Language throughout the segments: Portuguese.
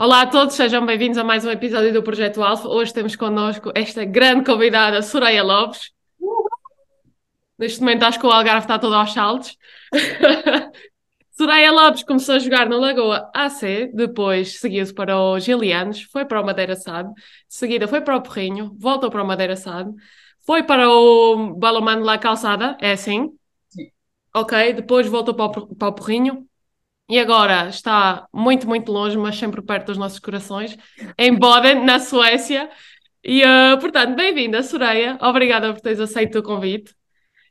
Olá a todos, sejam bem-vindos a mais um episódio do Projeto Alfa. Hoje temos connosco esta grande convidada, Soraya Lopes. Neste momento acho que o Algarve está todo aos saltos. Soraya Lopes começou a jogar na Lagoa AC, depois seguiu-se para os Gilianos, foi para o Madeira SAD, de seguida foi para o Porrinho, voltou para o Madeira SAD, foi para o Balomano La Calçada, é assim? Sim. Ok, depois voltou para o, para o Porrinho e agora está muito, muito longe, mas sempre perto dos nossos corações, em Boden, na Suécia. E, uh, portanto, bem-vinda, Soraya. Obrigada por teres aceito o convite.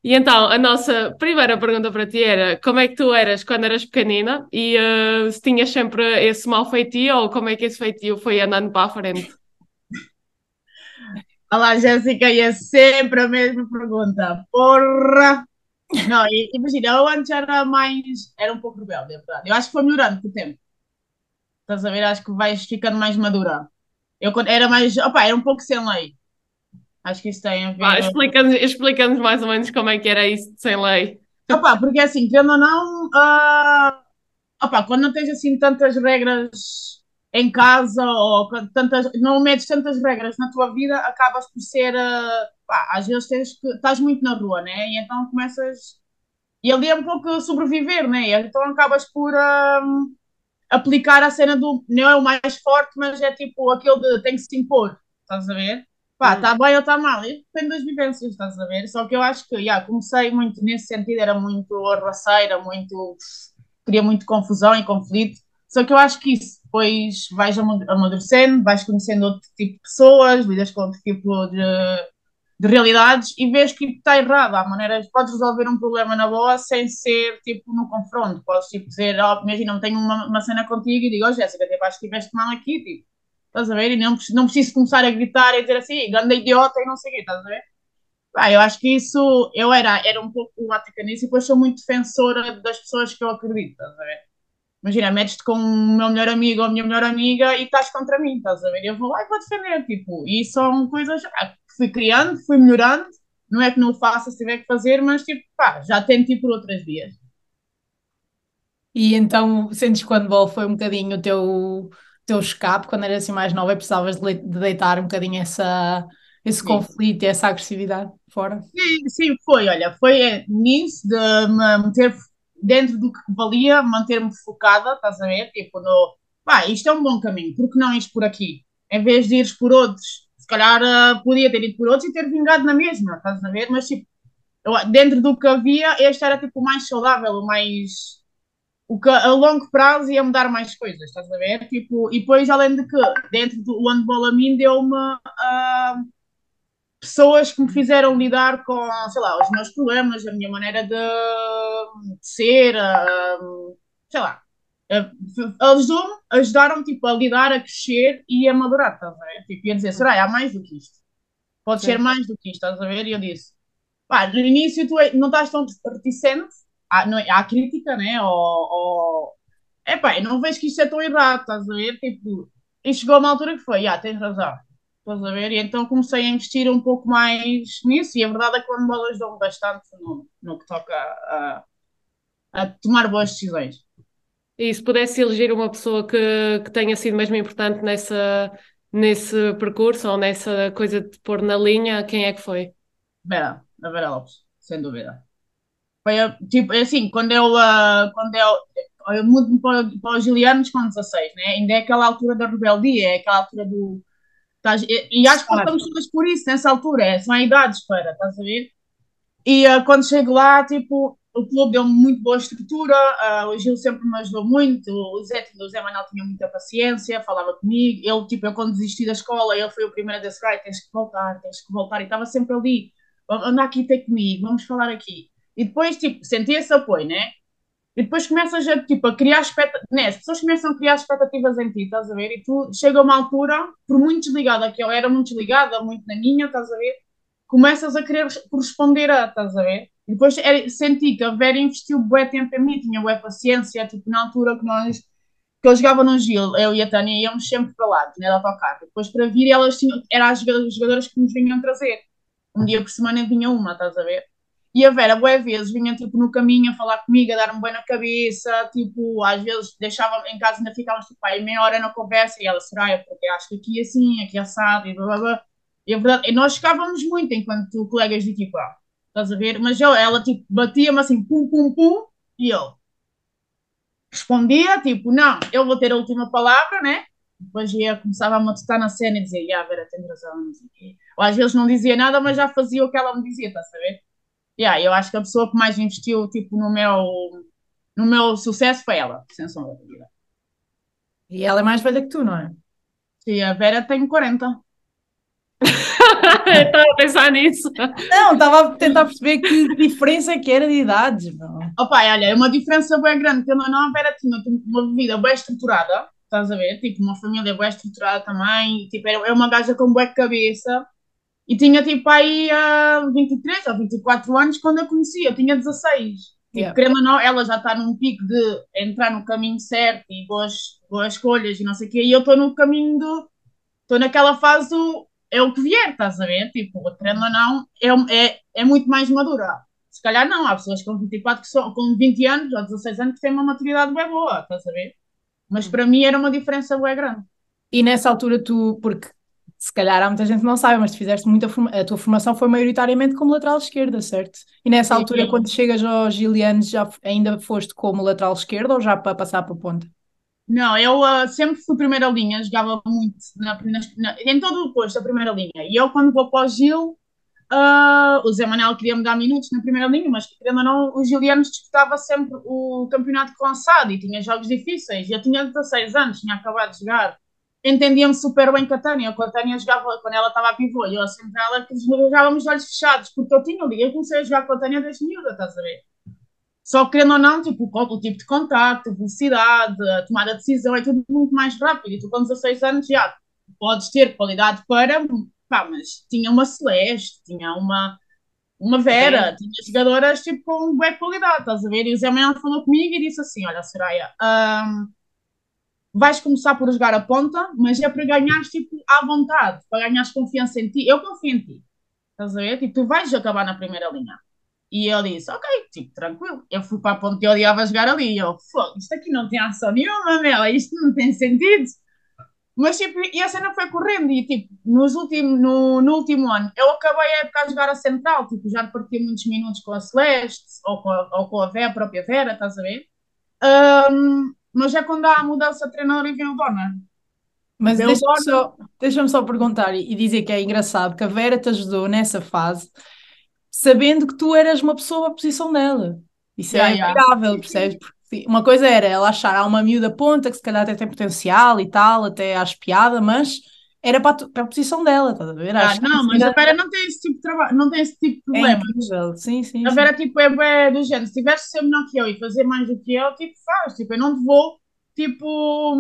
E então, a nossa primeira pergunta para ti era como é que tu eras quando eras pequenina e uh, se tinhas sempre esse mau feitio ou como é que esse feitio foi andando para a frente? Olá, Jéssica, e é sempre a mesma pergunta. Porra! Não, imagina, eu antes era mais. Era um pouco rebelde, é verdade. Eu acho que foi melhorando com o tempo. Estás a ver? Acho que vais ficando mais madura. Eu quando era mais. Opa, era um pouco sem lei. Acho que isso tem a ver. Ah, Explica-nos explica mais ou menos como é que era isso de sem lei. Opa, porque assim, querendo ou não, ah, opa, quando não tens assim tantas regras em casa ou tantas, não metes tantas regras na tua vida, acabas por ser, ah, pá, às vezes tens que, estás muito na rua, né? E então começas, e ali é um pouco sobreviver, né? E então acabas por ah, aplicar a cena do, não é o mais forte, mas é tipo aquele de tem que se impor, estás a ver? Pá, está bem ou está mal, isso depende das vivências, estás a ver? Só que eu acho que, yeah, comecei muito nesse sentido, era muito arruaceira, muito. cria muito confusão e conflito. Só que eu acho que isso depois vais ama- amadurecendo, vais conhecendo outro tipo de pessoas, lidas com outro tipo de, de realidades e vês que está errado. Há maneiras, podes resolver um problema na boa sem ser tipo no confronto. Podes tipo dizer, oh, imagina, tenho uma, uma cena contigo e digo, oh Jéssica, tipo, acho que tiveste mal aqui, tipo, estás a ver? E não, não preciso começar a gritar e dizer assim, ganda idiota e não sei o quê, estás a ver? Pá, eu acho que isso, eu era, era um pouco problemática nisso e depois sou muito defensora das pessoas que eu acredito, estás a ver? Imagina, metes-te com o meu melhor amigo ou a minha melhor amiga e estás contra mim, estás a ver? Eu vou lá e vou defender, tipo, e são coisas ah, fui criando, fui melhorando, não é que não o faça se tiver que fazer, mas tipo, pá, já tento ir por outras vias. E então sentes que o handball foi um bocadinho o teu, teu escape quando eras assim mais nova e precisavas de, deitar um bocadinho essa, esse Sim. conflito e essa agressividade fora? Sim, sim, foi, olha, foi é, nisso de me meter dentro do que valia, manter-me focada, estás a ver? Tipo, no, pá, isto é um bom caminho, por que não ires por aqui? Em vez de ires por outros, se calhar ah, podia ter ido por outros e ter vingado na mesma, estás a ver? Mas tipo, eu- dentro do que havia, este era tipo o mais saudável, o mais. O que a longo prazo ia mudar mais coisas, estás a ver? Tipo, e depois, além de que, dentro do handball a mim deu-me ah, pessoas que me fizeram lidar com, sei lá, os meus problemas, a minha maneira de, de ser, ah, sei lá. Ajudou-me, ajudaram-me tipo, a lidar, a crescer e a madurar, estás a ver? Tipo, ia dizer, Soraya, há mais do que isto. Pode Sim. ser mais do que isto, estás a ver? E eu disse, pá, no início tu é- não estás tão reticente à, não é- à crítica, né? Ou, ou... Epá, eu não vejo que isto é tão errado, estás a ver? Tipo, e chegou a uma altura que foi, ah, tens razão, estás a ver? E então comecei a investir um pouco mais nisso e a verdade é que o handball ajudou-me bastante no, no que toca a, a tomar boas decisões. E se pudesse eleger uma pessoa que, que tenha sido mesmo importante nessa, nesse percurso ou nessa coisa de pôr na linha, quem é que foi? Vera, a Vera Lopes, sem dúvida. Foi, tipo, é assim, quando eu, ah, quando eu, eu mudo para, para os Gilianos com 16, né? Ainda é aquela altura da rebeldia, é aquela altura do... estás- e, e acho que passamos todas por isso nessa altura, é, são idades para, estás a ver? E ah, quando chego lá, tipo, o clube deu-me muito boa estrutura, ah, o Gil sempre me ajudou muito, o Zé, o Zé Manuel tinha muita paciência, falava comigo, ele, tipo, eu quando desisti da escola, ele foi o primeiro a dizer, "Ai, tens que voltar, tens que voltar, e estava sempre ali, anda aqui ter comigo, vamos falar aqui. E depois, tipo, senti esse apoio, né? E depois começas a, tipo, a criar expectativas, né? As pessoas começam a criar expectativas em ti, estás a ver? E tu chega a uma altura, por muito desligada que eu era, muito desligada, muito na minha, estás a ver? Começas a querer corresponder a, estás a ver? E depois era- senti que a Vera investiu bué tempo em mim, tinha bué paciência, tipo, na altura que nós, que eu jogava no Gil, eu e a Tânia íamos sempre para lá, né, de. Depois para vir, elas tinham, eram as jogadoras que nos vinham trazer. Um dia por semana vinha uma, estás a ver? E a Vera, boas vezes, vinha tipo no caminho a falar comigo, a dar-me bem na cabeça, tipo, às vezes deixava em casa, ainda ficávamos tipo, aí meia hora na conversa e ela, Soraya, porque acho que aqui é assim, aqui é assado e blá blá blá. E a verdade, e nós ficávamos muito enquanto colegas de tipo, ah, estás a ver? Mas eu, ela tipo, batia-me assim, pum, pum, pum, e eu respondia, tipo, não, eu vou ter a última palavra, né? Depois ia, começava a matutar na cena e dizia, yeah, Vera, tem razão, não sei o quê. Ou às vezes não dizia nada, mas já fazia o que ela me dizia, estás a ver? yeah, eu acho que a pessoa que mais investiu tipo, no, meu, no meu sucesso foi ela, sem sombra de dúvida. E ela é mais velha que tu, não é? Sim, a Vera tem 40. Estava a pensar nisso. Não, estava a tentar perceber que diferença é que era de idades. Não. Opa, olha, é uma diferença bem grande, porque não, a Vera tinha uma vida bem estruturada, estás a ver? Tipo, uma família bem estruturada também, tipo, é uma gaja com boa cabeça, e tinha tipo aí uh, 23 ou 24 anos quando a conheci, eu tinha 16. Tipo, yeah. querendo ou não, ela já está num pico de entrar no caminho certo e boas, boas escolhas e não sei o quê, e eu estou no caminho do. Estou naquela fase do. É o que vier, estás a ver? Tipo, querendo ou não, é, é, é muito mais madura. Se calhar não, há pessoas com 24 que são, com 20 anos ou 16 anos que têm uma maturidade bem boa, estás a ver? Mas para mim era uma diferença bem grande. E nessa altura tu, porque se calhar há muita gente que não sabe, mas tu fizeste muita a tua formação foi maioritariamente como lateral esquerda, certo? E nessa sim, altura, sim. quando chegas aos Gilianos, já ainda foste como lateral esquerda ou já para passar para a ponta? Não, eu uh, sempre fui primeira linha, jogava muito na, na, em todo o posto, a primeira linha. E eu, quando vou para o Gil, uh, o Zé Manuel queria me dar minutos na primeira linha, mas querendo ou não, o Gilianos disputava sempre o campeonato lançado e tinha jogos difíceis. Eu tinha 16 anos, tinha acabado de jogar entendia-me super bem com a Tânia. Com a Tânia jogava, quando ela estava a pivô, e eu sempre ela que jogávamos olhos fechados, porque eu tinha ali, eu comecei a jogar com a Tânia desde miúda, estás a ver? Só que, querendo ou não, tipo, o tipo de contacto, velocidade, a tomada de decisão é tudo muito mais rápido. E tu, com 16 anos, já podes ter qualidade para. Pá, mas tinha uma Celeste, tinha uma, uma Vera, tinha jogadoras tipo, com boa qualidade, estás a ver? E o Zé Manuel falou comigo e disse assim: Olha, Soraya, um, vais começar por jogar a ponta, mas é para ganhares tipo, à vontade, para ganhares confiança em ti. Eu confio em ti. Estás a ver? Tipo, tu vais acabar na primeira linha. E ele disse, ok, tipo, tranquilo. Eu fui para a ponta e eu odiava jogar ali. E eu, fogo, isto aqui não tem ação nenhuma, meu, isto não tem sentido. Mas, tipo, e a cena foi correndo. E, tipo, nos último, no, no último ano, eu acabei a época a jogar a central. Tipo, já repartia muitos minutos com a Celeste ou com a, ou com a, Vera, a própria Vera, estás a ver? Um, mas é quando há a mudança de treinador e vem o Donner. Mas deixa-me só, deixa só perguntar e dizer que é engraçado que a Vera te ajudou nessa fase, sabendo que tu eras uma pessoa à posição dela. Isso yeah, é admirável, yeah. percebes? Porque uma coisa era ela achar há uma miúda ponta que se calhar até tem potencial e tal, até às piada, mas era para a, para a posição dela, estás a ver? Ah, não, mas a Vera não tem esse tipo de trabalho, não tem esse tipo de problema. É sim, sim. A Vera, sim. tipo, é, é do género, se tivesse ser melhor que eu e fazer mais do que eu, tipo, faz, tipo, eu não te vou, tipo,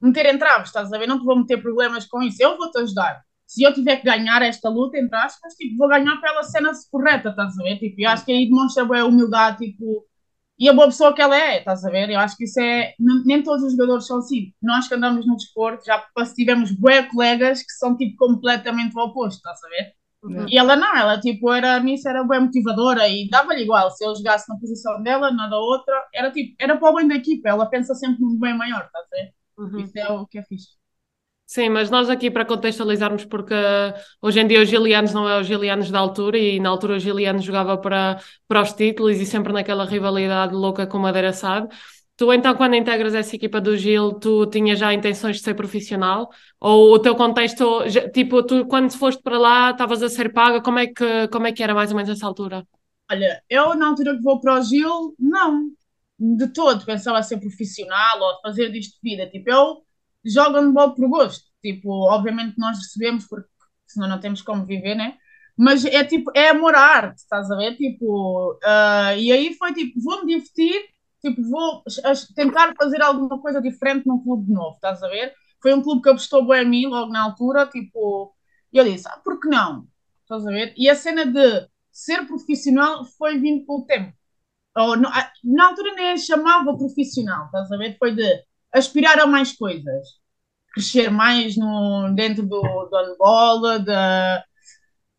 meter entraves, estás a ver? Não te vou meter problemas com isso, eu vou-te ajudar. Se eu tiver que ganhar esta luta, entre aspas, tipo, vou ganhar pela cena correta, estás a ver? Tipo, eu acho que aí demonstra a humildade, tipo, e a boa pessoa que ela é, estás a ver? Eu acho que isso é. Nem todos os jogadores são assim. Nós que andamos no desporto, já tivemos bué colegas que são tipo completamente o oposto, estás a ver? Uhum. E ela não, ela tipo era, a missa era bem motivadora e dava-lhe igual se eu jogasse na posição dela, nada outra, era tipo, era para o bem da equipa, ela pensa sempre num bem maior, estás a ver? Uhum. Isso é o que é fixe. Sim, mas nós aqui para contextualizarmos, porque hoje em dia os gilianos não é os gilianos da altura e na altura os gilianos jogava para, para os títulos e sempre naquela rivalidade louca com o Madeira Sade. Tu então, quando integras essa equipa do Gil, tu tinhas já intenções de ser profissional? Ou o teu contexto, tipo, tu quando foste para lá, estavas a ser paga, como é, que, como é que era mais ou menos essa altura? Olha, eu na altura que vou para o Gil, não, de todo pensava ser profissional ou fazer disto vida. Tipo, eu joga handball por gosto. Tipo, obviamente nós recebemos porque senão não temos como viver, né? Mas é tipo, é amor à arte, estás a ver? Tipo, uh, e aí foi tipo, vou-me divertir, tipo, vou tentar fazer alguma coisa diferente num clube novo, estás a ver? Foi um clube que apostou bem a mim logo na altura, tipo, e eu disse, ah, por que não? Estás a ver? E a cena de ser profissional foi vindo pelo tempo. Ou, ah, na altura nem chamava profissional, estás a ver? Foi de aspirar a mais coisas, crescer mais no, dentro do, do handball, da,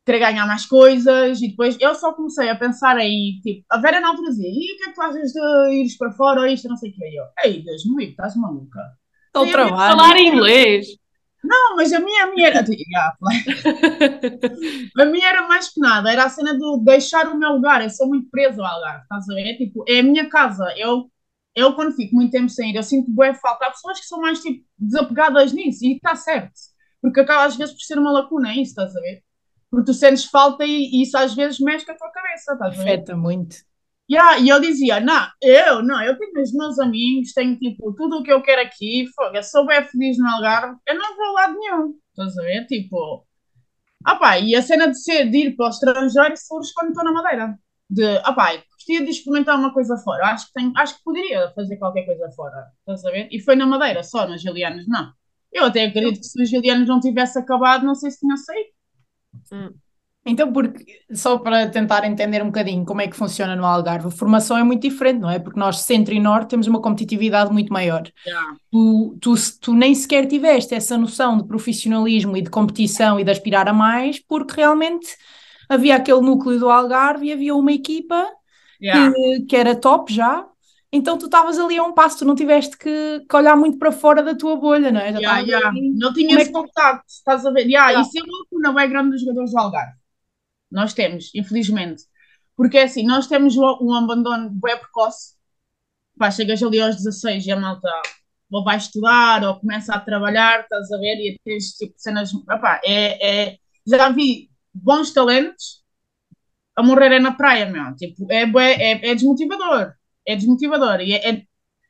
querer ganhar mais coisas e depois eu só comecei a pensar aí, tipo, a Vera na altura dizia, e o que é que tu achas de ires para fora ou isto, não sei o que, eu, ei, Deus me livre, estás maluca? Estou trabalho. Falar inglês. Não, mas a minha, a minha era. a minha era mais que nada, era a cena do deixar o meu lugar. Eu sou muito preso ao Algarve, estás a ver? Tipo, é a minha casa. Eu, eu quando fico muito tempo sem ir, eu sinto boa falta. Há pessoas que são mais tipo, desapegadas nisso e está certo. Porque acaba às vezes por ser uma lacuna, é isso, estás a ver? Porque tu sentes falta e, e isso às vezes mexe com a tua cabeça, estás a ver? Afeta muito. Yeah, e eu dizia, não, eu não, eu tenho os meus amigos, tenho tipo tudo o que eu quero aqui, foga, sou bem feliz no Algarve, eu não vou a lado nenhum, estás a ver? Tipo, opá, e a cena de ser, de ir para o estrangeiro surge quando estou na Madeira. De, opá, gostaria de experimentar uma coisa fora, acho que, tenho, acho que poderia fazer qualquer coisa fora, estás a ver? E foi na Madeira, só nas Gilianas, não. Eu até acredito que se os Gilianos não tivesse acabado, não sei se tinha saído. Hum. Então, porque, só para tentar entender um bocadinho como é que funciona no Algarve, a formação é muito diferente, não é? Porque nós, centro e norte, temos uma competitividade muito maior. Yeah. Tu, tu, tu nem sequer tiveste essa noção de profissionalismo e de competição e de aspirar a mais, porque realmente havia aquele núcleo do Algarve e havia uma equipa Yeah. que, que era top já. Então tu estavas ali a um passo, tu não tiveste que, que olhar muito para fora da tua bolha, não é? Já Yeah, yeah. ali- Não tinha Como é esse contacto, estás a ver? Yeah. Isso é uma lacuna bem grande dos jogadores do Algarve. Nós temos, infelizmente. Porque é assim, nós temos um abandono bem precoce. Pá, chegas ali aos 16 e a malta ou vai estudar ou começa a trabalhar, estás a ver? E tens tipo cenas. Epá, é, é, já vi bons talentos a morrerem na praia, meu. Tipo, é, é, é desmotivador. É desmotivador. E é- é-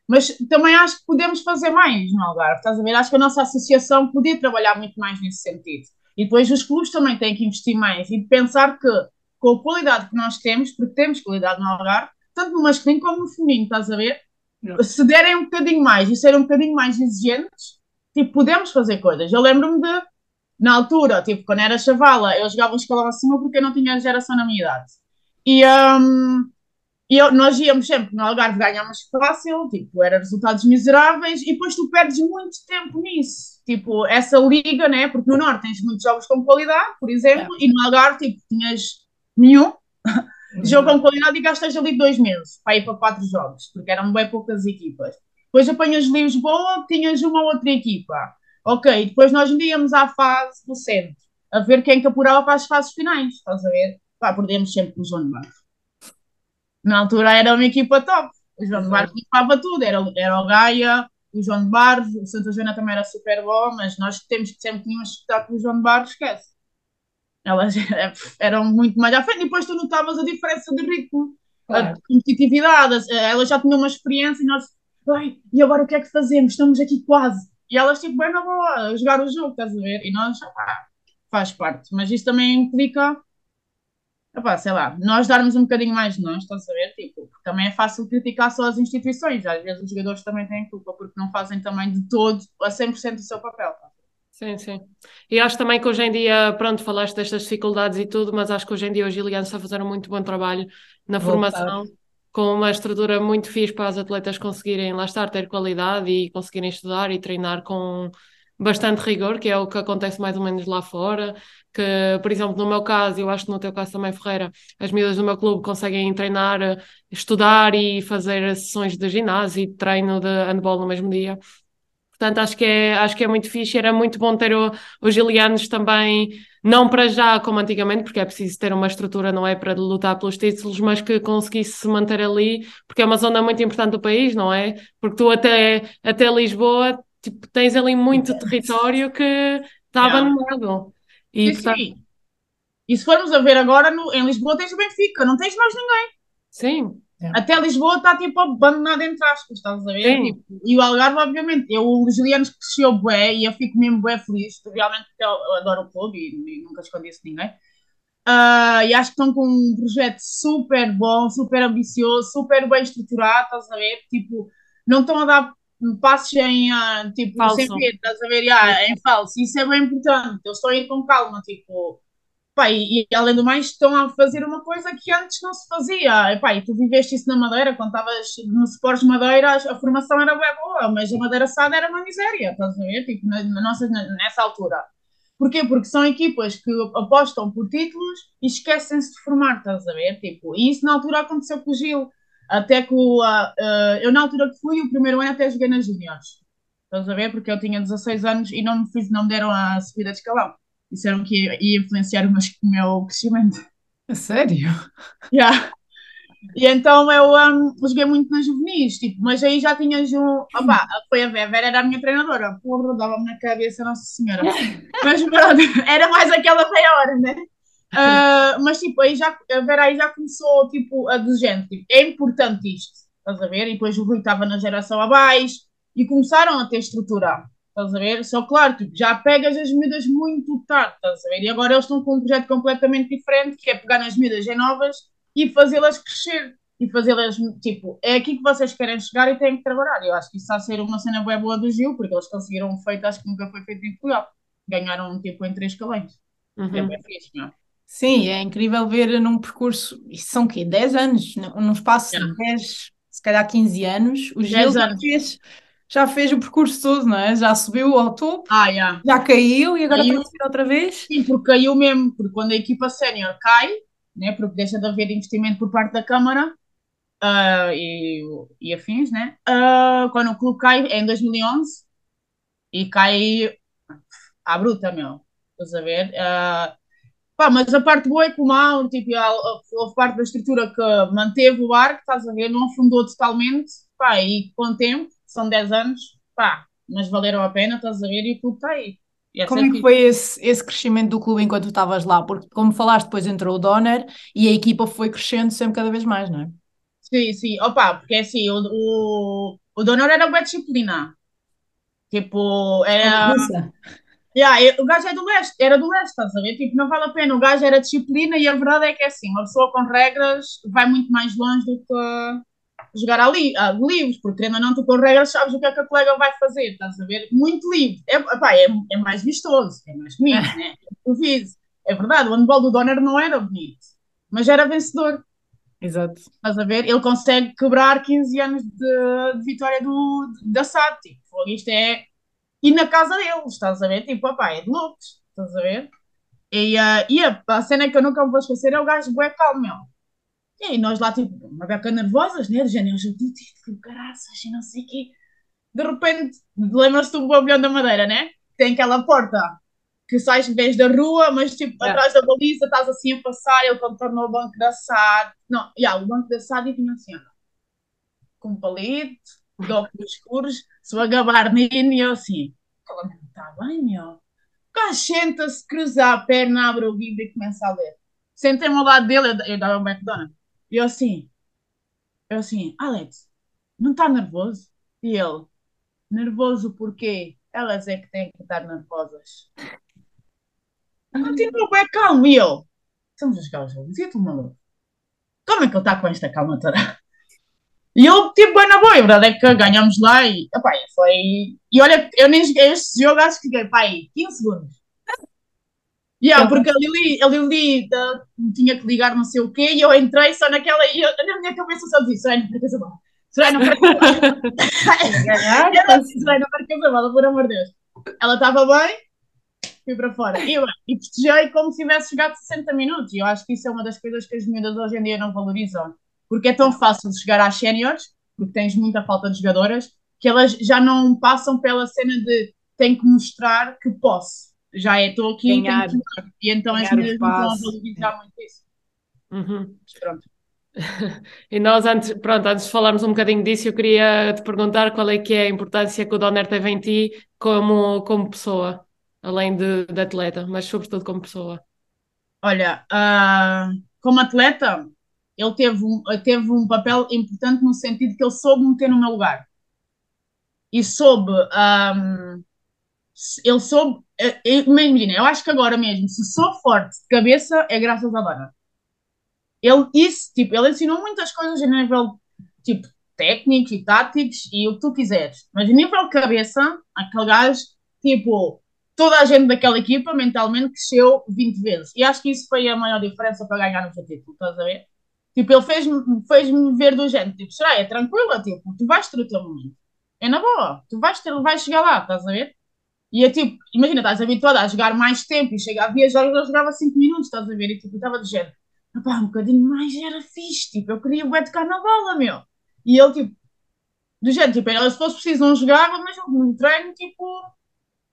mas também acho que podemos fazer mais no Algarve, estás a ver? Acho que a nossa associação podia trabalhar muito mais nesse sentido. E depois os clubes também têm que investir mais e pensar que, com a qualidade que nós temos, porque temos qualidade no Algarve, tanto no masculino como no feminino, estás a ver? Yeah. Se derem um bocadinho mais e serem um bocadinho mais exigentes, tipo, podemos fazer coisas. Eu lembro-me de, na altura, tipo, quando era chavala, eu jogava um escalão acima porque eu não tinha geração na minha idade. E, hum, e eu- nós íamos sempre no Algarve ganhámos fácil, tipo, eram resultados miseráveis, e depois tu perdes muito tempo nisso. Tipo, essa liga, né? Porque no Norte tens muitos jogos com qualidade, por exemplo, e no Algarve, tipo, tinhas nenhum jogo com qualidade e gastas ali dois meses para ir para quatro jogos, porque eram bem poucas equipas. Depois apanhas Lisboa, tinhas uma outra equipa. Ok, depois nós íamos à fase do centro, a ver quem que apurava para as fases finais, estás a ver? Pá, perdemos sempre com o João de Barros. Na altura era uma equipa top. O João de Barros limpava tudo, era, era o Gaia, o João de Barros, o Santa Joana também era super bom, mas nós temos que sempre tínhamos que estar com o João de Barros, esquece. Elas eram muito mais à frente e depois tu notavas a diferença de ritmo, Claro. a competitividade, elas já tinham uma experiência e nós, ai, e agora o que é que fazemos? Estamos aqui quase. E elas, tipo, bem na boa, a jogar o jogo, estás a ver? E nós, ah, faz parte. Mas isso também implica, sei lá, nós darmos um bocadinho mais de nós, estás a ver? Tipo, porque também é fácil criticar só as instituições. Às vezes os jogadores também têm culpa porque não fazem também de todo a 100% do seu papel. tá? Sim, sim. E acho também que hoje em dia, pronto, falaste destas dificuldades e tudo, mas acho que hoje em dia os Gilianos a fazer um muito bom trabalho na Voltar. formação, com uma estrutura muito fixe para as atletas conseguirem lá estar, ter qualidade e conseguirem estudar e treinar com bastante rigor, que é o que acontece mais ou menos lá fora. Que, por exemplo, no meu caso, eu acho que no teu caso também, Ferreira, as miúdas do meu clube conseguem treinar, estudar e fazer sessões de ginásio e treino de handball no mesmo dia. Portanto, acho que é, acho que é muito fixe. Era muito bom ter os gilianos também, não para já como antigamente, porque é preciso ter uma estrutura, não é para lutar pelos títulos, mas que conseguisse se manter ali, porque é uma zona muito importante do país, não é? Porque tu até, até Lisboa, tipo, tens ali muito território que está abandonado. E, Sim, portanto, sim. E se formos a ver agora, no, em Lisboa tens o Benfica, não tens mais ninguém. sim, Até Lisboa está tipo abandonada entre aspas, estás a ver? Tipo, e o Algarve, obviamente, eu, o Julianos cresceu bué e eu fico mesmo bué feliz, realmente porque eu, eu adoro o clube e, e nunca escondi isso de ninguém. Ah, e acho que estão com um projeto super bom, super ambicioso, super bem estruturado, estás a ver? Tipo, não estão a dar passos em, ah, tipo, Falso. sem ver, estás a ver? Ah, em falso. Isso é bem importante. Eles estão a ir com calma, tipo, Pá, e, e, além do mais estão a fazer uma coisa que antes não se fazia. Pá, e tu viveste isso na Madeira, quando estavas no Sports Madeira, a formação era bem boa, mas a Madeira Sada era uma miséria, estás a ver? Tipo, na, na nossa, nessa altura. Porquê? Porque são equipas que apostam por títulos e esquecem-se de formar, estás a ver? Tipo, e isso na altura aconteceu com o Gil. Até que o, uh, eu, na altura que fui, o primeiro ano até joguei nas juniors. Estás a ver? Porque eu tinha 16 anos e não me, fiz, não me deram a subida de escalão. Disseram que ia, ia influenciar o meu, o meu crescimento. A sério? Yeah. E então eu um, joguei muito nas juvenis, tipo, mas aí já tinhas um. Opá, foi a Vera, Vera era a minha treinadora. Porra, dava-me na cabeça, Nossa Senhora. mas pronto, era mais aquela meia hora, né? Uh, mas tipo, aí já, a Vera aí já começou tipo, a dizer, tipo, é importante isto, estás a ver? E depois o Rui estava na geração abaixo e começaram a ter estrutura, estás a ver? Só claro, tipo, já pegas as miúdas muito tarde, estás a ver? E agora eles estão com um projeto completamente diferente, que é pegar nas em novas e fazê-las crescer e fazê-las, tipo, é aqui que vocês querem chegar e têm que trabalhar. Eu acho que isso está a ser uma cena bem boa do Gil, porque eles conseguiram um feito, acho que nunca foi feito em Portugal. Ganharam, tipo, em três calões. Uhum. É bem fixe, não é? Sim, é incrível ver num percurso, isso são o quê? 10 anos, num espaço de 10, se calhar 15 anos, o Gil já fez, já fez o percurso todo, não é? Já subiu ao topo, ah, yeah. já caiu e agora caiu. está a subir outra vez. Sim, porque caiu mesmo, porque quando a equipa sénior cai, né, porque deixa de haver investimento por parte da Câmara uh, e, e afins, né? Uh, quando o clube cai é em 2011 e cai à bruta, meu. Estás a ver? Uh, pá, mas a parte boa é que o mal, tipo, houve parte da estrutura que manteve o barco, estás a ver? Não afundou totalmente, pá, e com o tempo, são 10 anos, pá, mas valeram a pena, estás a ver? E o clube está aí. Como é que foi esse, esse crescimento do clube enquanto estavas lá? Porque, como falaste, depois entrou o Donner e a equipa foi crescendo sempre cada vez mais, não é? Sim, sim. Opa, porque assim, o, o, o Donner era boa disciplina. Tipo, era. Yeah, o gajo é do leste, era do leste, estás a ver? Tipo, não vale a pena. O gajo era disciplina e a verdade é que é assim, uma pessoa com regras vai muito mais longe do que jogar ali, a livros, porque querendo ou não, tu com regras sabes o que é que a colega vai fazer, estás a ver? Muito livre. É, epá, é, é mais vistoso, é mais bonito, é. né? É verdade, o handball do Donner não era bonito, mas era vencedor. Exato. Estás a ver? Ele consegue quebrar 15 anos de, de vitória do, da SAT. Tipo, isto é. E na casa deles, estás a ver? Tipo, opá, é de loucos, estás a ver? E, uh, e a, a cena que eu nunca vou esquecer é o gajo bué calmo, meu e aí nós lá, tipo, uma beca nervosas, né? Do género, eu título, caraças, e não sei o quê. De repente, lembras-te do pavilhão da Madeira, né? Tem aquela porta que sais vês da rua, mas tipo, é. atrás da baliza estás assim a passar, ele contornou o banco da SAD. Não, yeah, o banco da SAD e tinha assim, ó, com um palito, de óculos escuros, se gabardino, e eu assim, está bem, meu. O senta-se, cruza a perna, abre o livro e começa a ler. Sentei-me ao lado dele, eu dava um McDonald's. E eu assim, eu assim, Alex, não está nervoso? E ele, nervoso porquê? Elas é que têm que estar nervosas. Continua bem calmo. E eu, estamos a jogar o jogo. E tu, maluco? Como é que ele está com esta calma toda? E eu, tipo, bem na boa. A verdade é que ganhamos lá e, opa, foi... E olha, eu nem joguei este jogo, acho que fiquei, pai, 15 segundos. Yeah, porque a Lili, a Lili uh, tinha que ligar não sei o quê e eu entrei só naquela e eu, na minha cabeça só disse, Soraya, para casa bola. Soraya, não perca a bola. ela disse, Soraya, não a bola, por amor de Deus. Ela estava bem, fui para fora. E, e festejei como se tivesse chegado 60 minutos. E eu acho que isso é uma das coisas que as miúdas hoje em dia não valorizam. Porque é tão fácil chegar às séniores, porque tens muita falta de jogadoras, que elas já não passam pela cena de tenho que mostrar que posso já é, estou aqui ganhar, e então as mulheres não estão a valorizar muito isso. Uhum. pronto. E nós antes, pronto, antes de falarmos um bocadinho disso, eu queria te perguntar qual é que é a importância que o Donner teve em ti como, como pessoa, além de, de atleta, mas sobretudo como pessoa. Olha, uh, como atleta, ele teve um, teve um papel importante no sentido que ele soube meter no meu lugar. E soube um, ah, ele soube. Imagina, eu acho que agora mesmo, se sou forte de cabeça, é graças a Dona. Ele, isso, tipo, ele ensinou muitas coisas a nível tipo, técnicos e táticos e o que tu quiseres. Mas a nível de cabeça, aquele gajo, tipo, toda a gente daquela equipa mentalmente cresceu 20 vezes. E acho que isso foi a maior diferença para ganhar o título, estás a ver? Tipo, ele fez-me fez ver do género, tipo, será, é tranquila, tipo, tu vais ter o teu momento. É na boa, tu vais, ter, vais chegar lá, estás a ver? E é tipo, imagina, estás habituada a jogar mais tempo e chega, havia jogos eu jogava 5 minutos, estás a ver? E tipo, estava de género, pá, um bocadinho mais era fixe, tipo, eu queria o tocar na bola, meu. E ele, tipo, do género, tipo, ele, se fosse preciso não jogava, mas no treino, tipo,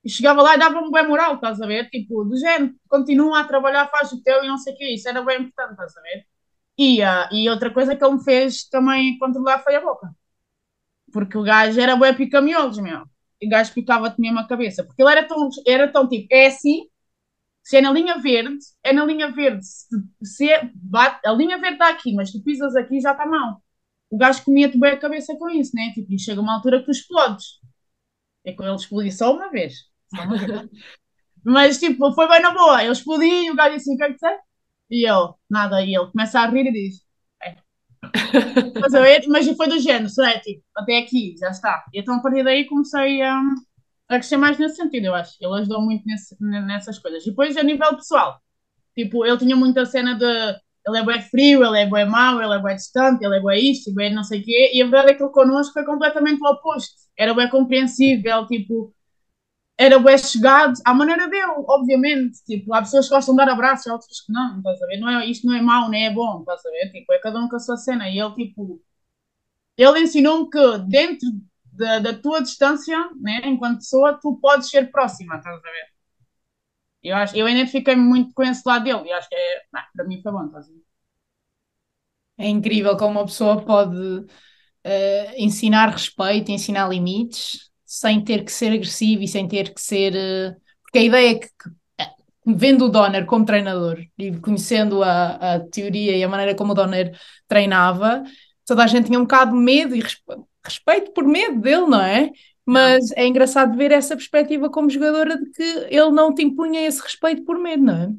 chegava lá e dava-me bem moral, estás a ver? Tipo, do género, continua a trabalhar, faz o teu e não sei o que, isso era bem importante, estás a ver? E, uh, e outra coisa que ele me fez também controlar foi a boca. Porque o gajo era bem pica-miolos, meu. O gajo picava-te mesmo a cabeça. Porque ele era tão, era tão tipo, é assim, se é na linha verde, é na linha verde. Se, se é, bate, a linha verde está aqui, mas tu pisas aqui já está mal. O gajo comia-te bem a cabeça com isso, né? Tipo, e chega uma altura que tu explodes. É com ele explodir só uma vez. Só uma vez. mas tipo, foi bem na boa. Eu explodi e o gajo disse: o que é que sei? E eu, nada. E ele começa a rir e diz. Mas, eu, mas foi do género, até aqui, já está. Então a partir daí comecei a. A crescer mais nesse sentido, eu acho. Ele ajudou muito nesse, nessas coisas. E depois, a nível pessoal, tipo, ele tinha muita cena de ele é bem frio, ele é bem mau, ele é bem distante, ele é bem isto, bem não sei o quê, e a verdade é que ele connosco foi completamente o oposto. Era bem compreensível, tipo, era bem chegado à maneira dele, obviamente. Tipo, há pessoas que gostam de dar abraços, há outras que não, estás a ver? Não é, isto não é mau, nem é bom, estás a ver? Tipo, é cada um com a sua cena. E ele, tipo, ele ensinou-me que dentro da, da tua distância, né, enquanto pessoa, tu podes ser próxima, estás a ver? Eu, acho, eu identifiquei-me muito com esse lado dele e acho que é, não, para mim foi bom, estás a ver? É incrível como uma pessoa pode uh, ensinar respeito, ensinar limites, sem ter que ser agressivo e sem ter que ser. Uh, porque a ideia é que, que vendo o Donner como treinador e conhecendo a, a teoria e a maneira como o Donner treinava, toda a gente tinha um bocado de medo e respeito por medo dele, não é? Mas é engraçado ver essa perspectiva como jogadora de que ele não te impunha esse respeito por medo, não é?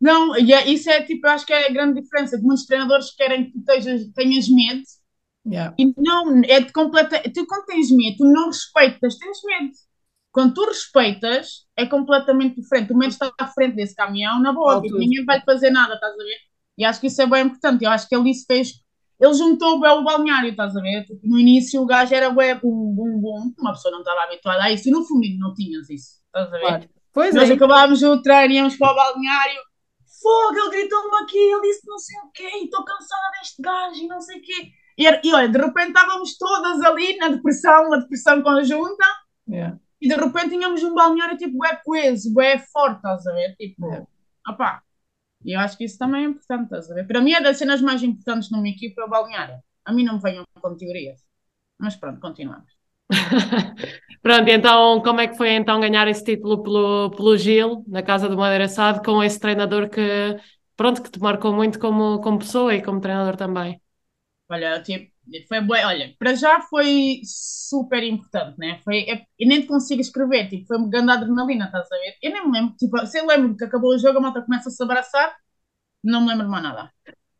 Não, e é, isso é tipo, acho que é a grande diferença, muitos treinadores querem que tu tenhas, tenhas medo yeah. e não, é de completa, tu quando tens medo, tu não respeitas, tens medo. Quando tu respeitas, é completamente diferente. O medo está à frente desse caminhão, na boa, tipo, ninguém vai fazer nada, estás a ver? E acho que isso é bem importante. Eu acho que ele isso fez ele juntou o balneário, estás a ver? Tipo, no início o gajo era bué, bum, bum, bum, uma pessoa não estava habituada a isso, e no feminino não tinhas isso, estás a ver? Claro. Pois Nós é. acabávamos o treino, íamos para o balneário, fogo, ele gritou-me aqui, ele disse não sei o quê, estou cansada deste gajo e não sei o quê. E, e olha, de repente estávamos todas ali na depressão, na depressão conjunta, yeah. e de repente tínhamos um balneário tipo bué coeso, bué forte, estás a ver? Tipo, yeah. opá, e eu acho que isso também é importante, estás a ver? Para mim é das cenas mais importantes numa equipa é o balneário. A mim não me venham com teorias. Mas pronto, continuamos. pronto, então como é que foi então ganhar esse título pelo, pelo Gil, na casa do Madeira Sado, com esse treinador que, pronto, que te marcou muito como, como pessoa e como treinador também? Olha, tipo, foi bem, olha, para já foi super importante, né? Foi, é, eu nem te consigo escrever, tipo, foi uma grande adrenalina, estás a ver? Eu nem me lembro, tipo, se eu lembro que acabou o jogo, a malta começa a se abraçar, não me lembro de mais nada.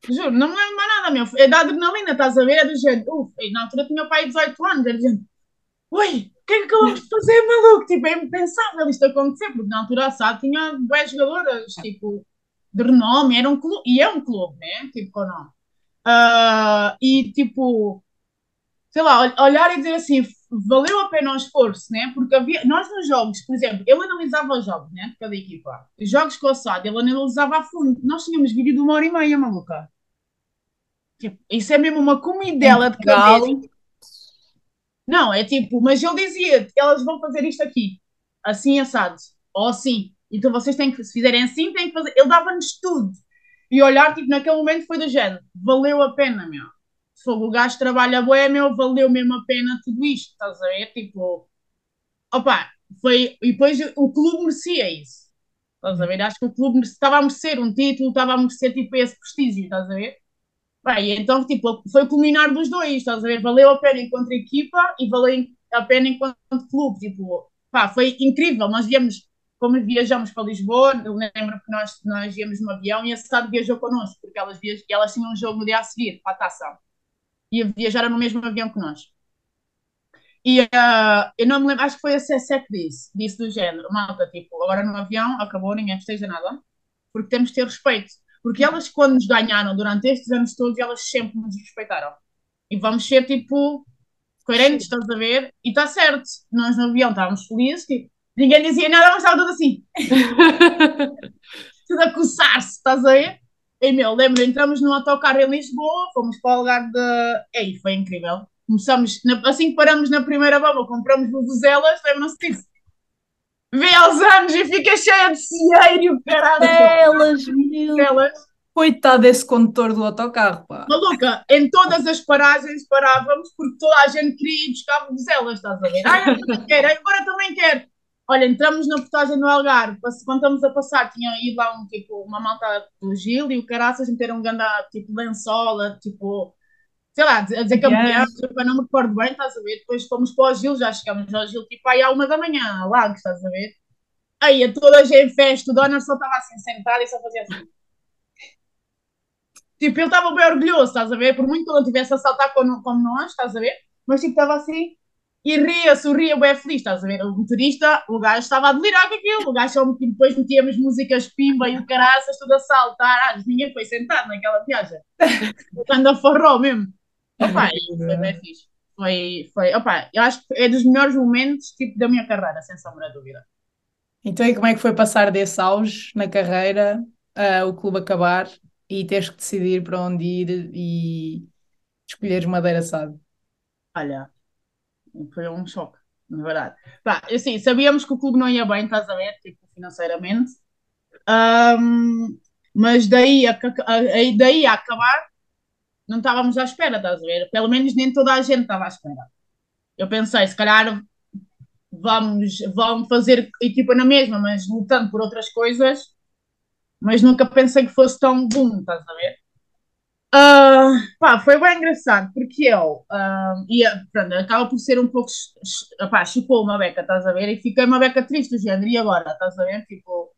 Juro, não me lembro de mais nada, meu. É da adrenalina, estás a ver? É do género, uf, na altura tinha o pai 18 anos, era do género, ui, o que é que acabamos de fazer, maluco? Tipo, é impensável isto acontecer, porque na altura a SAD tinha 10 jogadoras, tipo, de renome, era um clube, e é um clube, né? Tipo, com nome. Uh, e tipo, sei lá, olhar e dizer assim, valeu a pena o esforço, né? Porque havia, nós nos jogos, por exemplo, ele analisava os jogos, né? De cada equipa. Os jogos com o SAD, ele analisava a fundo. Nós tínhamos vídeo de uma hora e meia, maluca. Tipo, isso é mesmo uma comidela de cabelo. Não, é tipo, mas ele dizia, elas vão fazer isto aqui, assim assado, ou assim. Então vocês têm que, se fizerem assim, têm que fazer. Ele dava-nos tudo. E olhar, tipo, naquele momento foi do género, valeu a pena, meu. Se o gajo trabalha bué, meu, valeu mesmo a pena tudo isto, estás a ver? Tipo, opa, foi, e depois o clube merecia isso. Estás a ver? Acho que o clube estava a merecer um título, estava a merecer, tipo, esse prestígio, estás a ver? Bem, então, tipo, foi o culminar dos dois, estás a ver? Valeu a pena enquanto equipa e valeu a pena enquanto clube, tipo, pá, foi incrível, nós viemos como viajamos para Lisboa, eu lembro que nós, nós íamos no avião e a cidade viajou connosco, porque elas, viaj... elas tinham um jogo no dia a seguir, para a taça. E viajaram no mesmo avião que nós. E uh, eu não me lembro, acho que foi a CSE que disse, disse do género, malta, tipo, agora no avião acabou, ninguém festeja nada, porque temos de ter respeito. Porque elas, quando nos ganharam durante estes anos todos, elas sempre nos respeitaram. E vamos ser, tipo, coerentes, estás a ver? E está certo, nós no avião estávamos felizes, tipo, Ninguém dizia nada, mas estava tudo assim. tudo a coçar-se, estás a ver? E meu, lembro, entramos no autocarro em Lisboa, fomos para o lugar de. Ei, foi incrível. Começamos, assim que paramos na primeira bomba, compramos vuvuzelas, lembram-se disso? Vê aos anos e fica cheia de cieiro, caralho. Elas, meu. Elas. Coitado desse condutor do autocarro, pá. Maluca, em todas as paragens parávamos porque toda a gente queria ir buscar vuvuzelas, estás a ver? Ah, eu também quero, agora também quero. Olha, entramos na portagem no Algarve, quando estamos a passar, tinha ido lá um, tipo, uma malta do Gil e o caraças meteram um grande, tipo, lençola, tipo, sei lá, a dizer campeão, yeah. tipo, não me recordo bem, estás a ver? Depois fomos para o Gil, já chegamos ao Gil, tipo, aí à uma da manhã, lá, estás a ver? Aí, toda a gente em festa, o Donner só estava assim, sentado e só fazia assim. Tipo, ele estava bem orgulhoso, estás a ver? Por muito que ele não tivesse a saltar como, como nós, estás a ver? Mas, tipo, estava assim e ria, sorria, bem feliz, estás a ver? O motorista, o gajo estava a delirar com aquilo, o gajo só depois metíamos músicas pimba e o caraças, tudo a saltar, ah, ninguém foi sentado naquela viagem. Anda forró mesmo. Opa, foi bem fixe. Foi, foi, opa, eu acho que é dos melhores momentos, tipo, da minha carreira, sem sombra de dúvida. Então, e como é que foi passar desse auge na carreira, uh, o clube acabar e teres que decidir para onde ir e escolheres Madeira Sado? Olha, foi um choque, na verdade. Pá, assim, sabíamos que o clube não ia bem, estás a ver, tipo, financeiramente, um, mas daí a, a, daí a acabar, não estávamos à espera, estás a ver? Pelo menos nem toda a gente estava à espera. Eu pensei, se calhar vamos, vamos fazer equipa na mesma, mas lutando por outras coisas, mas nunca pensei que fosse tão bom, estás a ver? Uh, pá, foi bem engraçado, porque eu uh, pronto, acaba por ser um pouco, pá, chupou uma beca, estás a ver? E fiquei uma beca triste, do género, e agora, estás a ver? Tipo,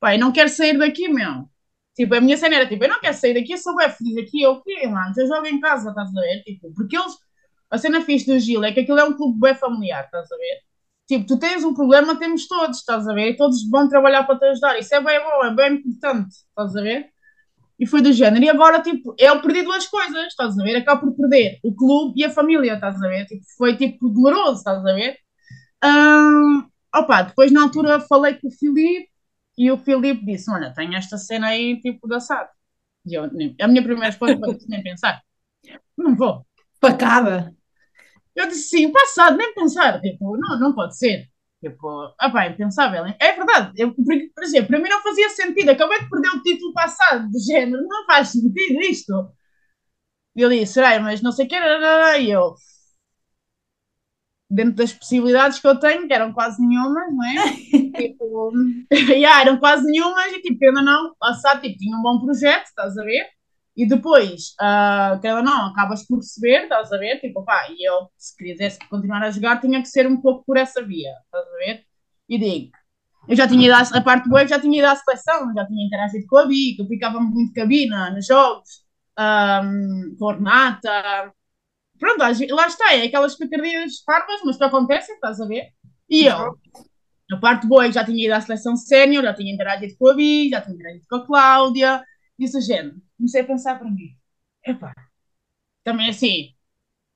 pá, eu não quero sair daqui, meu. Tipo, a minha cena era tipo, eu não quero sair daqui, eu sou bem feliz aqui, eu quê, mano? Eu jogo em casa, estás a ver? Tipo, porque eles, a cena fixe do Gil é que aquilo é um clube bem familiar, estás a ver? Tipo, tu tens um problema, temos todos, estás a ver? E todos vão trabalhar para te ajudar. Isso é bem bom, é bem importante, estás a ver? E foi do género. E agora, tipo, eu perdi duas coisas, estás a ver? Acabo por perder o clube e a família, estás a ver? Tipo, foi, tipo, doloroso, estás a ver? Um, opa, depois na altura falei com o Filipe e o Filipe disse, olha, tem esta cena aí, tipo, da SAD. E eu, a minha primeira resposta foi nem pensar. Não vou. Facada. Eu disse sim, passado, nem pensar. Tipo, não, não pode ser. Tipo, ah pá, é impensável. Hein? É verdade. Eu, por exemplo, para mim não fazia sentido. Acabei de perder o título passado, do género. Não faz sentido isto. E eu disse, será, mas não sei o que era. E eu, dentro das possibilidades que eu tenho, que eram quase nenhumas, não é? tipo, yeah, eram quase nenhumas e tipo, ainda não, passado, tipo, tinha um bom projeto, estás a ver? E depois, uh, que ela não, acabas por perceber, estás a ver? Tipo, pá, e eu, se quisesse continuar a jogar, tinha que ser um pouco por essa via, estás a ver? E digo, eu já tinha ido à, a parte boa, já tinha ido à seleção, já tinha interagido com a Bica, eu ficava muito cabina nos jogos, um, com a Renata. Pronto, lá está, é aquelas picardias farpas, mas que acontecem, estás a ver? E eu, na parte boa, já tinha ido à seleção sénior, já tinha interagido com a Bi, já tinha interagido com a Cláudia, disse o género comecei a pensar para mim, epá, também assim,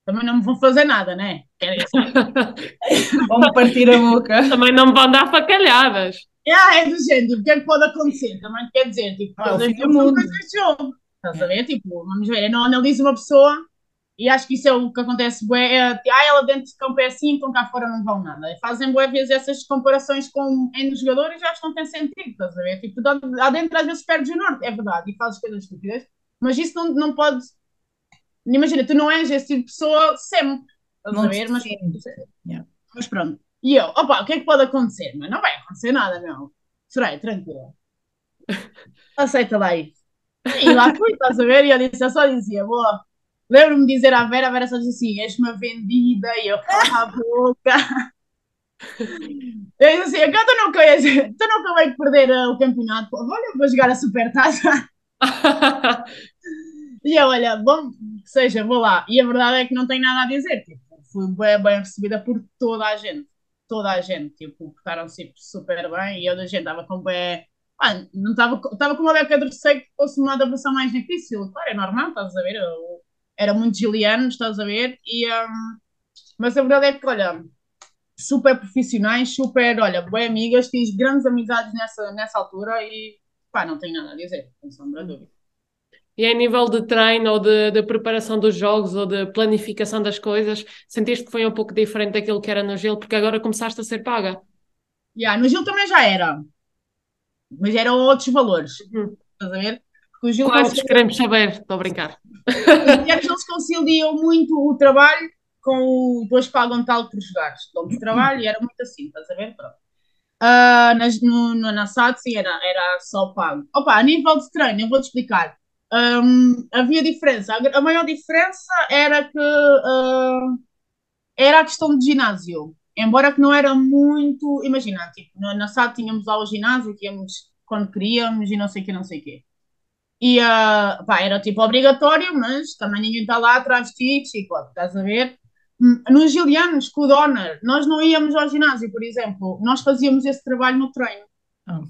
também não me vão fazer nada, né? vão partir a boca. Também não me vão dar facalhadas. É, é do género, o que é que pode acontecer? Também quer dizer, tipo, ah, fazer mundo. jogo. Estás a ver? Tipo, vamos ver, eu não analiso uma pessoa e acho que isso é o que acontece, bué, é, ah, ela dentro de campo é assim, então cá fora não vão nada. E fazem bué vezes essas comparações com N jogadores e acho que não tem sentido, estás a ver? Tipo, lá dentro às vezes perdes o norte, é verdade, e fazes coisas estúpidas, mas isso não, não pode... Imagina, tu não és esse tipo de pessoa sempre, estás não a ver? Mas, yeah. mas pronto. E eu, opa, o que é que pode acontecer? Mas não vai acontecer nada, meu. Soraya, tranquila. Aceita lá isso. E lá fui, estás a ver? E eu disse, eu só dizia, boa, Lembro-me de dizer à Vera, a Vera só disse assim: és-me vendida, e eu cala a boca. Eu disse assim: então não, tu não acabei de perder uh, o campeonato, olha, vou jogar a super taça. e eu, olha, bom, seja, vou lá. E a verdade é que não tenho nada a dizer. Tipo, fui bem, bem recebida por toda a gente. Toda a gente, tipo, portaram-se super bem. E eu da gente estava com bem. Ah, não estava com uma beca de receio que fosse uma adaptação mais difícil. Claro, é normal, estás a ver? Eu, era muito Giliano, estás a ver? E, um, mas a verdade é que, olha, super profissionais, super, olha, bem amigas, fiz grandes amizades nessa, nessa altura e pá, não tenho nada a dizer, sem sombra de dúvida. E em nível de treino ou de, de, preparação dos jogos ou de planificação das coisas, sentiste que foi um pouco diferente daquilo que era no Gil, porque agora começaste a ser paga? Yeah, no Gil também já era, mas eram outros valores, uhum. estás a ver? Porque o Gil Quantos queremos saber? Estou a brincar. E é que eles conciliam muito o trabalho com o depois pagam tal por jogares. Dão de trabalho era muito assim, estás a ver? Pronto. Uh, nas, no, na SAT, sim, era, era só pago. Opa, a nível de treino, eu vou-te explicar. Um, havia diferença. A, a, maior diferença era que uh, era a questão de ginásio. Embora que não era muito. Imagina, tipo, na SAT tínhamos lá o ginásio, que íamos quando queríamos e não sei o que, não sei o quê. E uh, pá, era tipo obrigatório, mas também ninguém está lá atrás de ti, tipo, estás a ver? Nos Gilianos, com o Donner, nós não íamos ao ginásio, por exemplo, nós fazíamos esse trabalho no treino. Oh.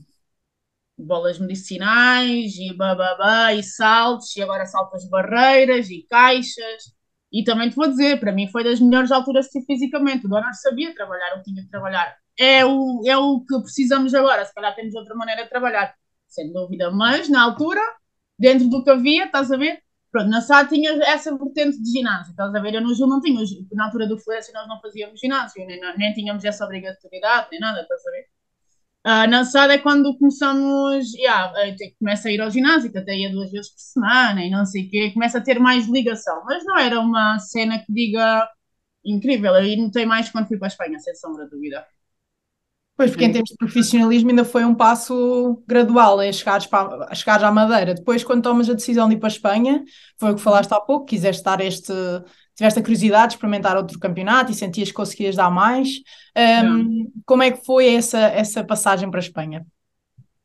Bolas medicinais e bababá, e saltos, e agora saltas barreiras e caixas. E também te vou dizer, para mim foi das melhores alturas fisicamente. O Donner sabia trabalhar, eu tinha de trabalhar. É o, é o que precisamos agora, se calhar temos outra maneira de trabalhar, sem dúvida, mas na altura, dentro do que havia, estás a ver? Pronto, na SAD tinha essa vertente de ginásio, estás a ver? Eu no Gil não tinha, na altura do Fluência nós não fazíamos ginásio, nem, nem tínhamos essa obrigatoriedade, nem nada, estás a ver? Uh, na SAD é quando começamos, yeah, começa a ir ao ginásio, que até ia duas vezes por semana e não sei o quê, começa a ter mais ligação, mas não era uma cena que diga incrível, eu notei mais quando fui para a Espanha, sem sombra de dúvida. Pois, porque em termos de profissionalismo ainda foi um passo gradual em chegares, para, chegares à Madeira. Depois, quando tomas a decisão de ir para a Espanha, foi o que falaste há pouco, quiseste dar este, tiveste a curiosidade de experimentar outro campeonato e sentias que conseguias dar mais. Um, como é que foi essa, essa passagem para a Espanha?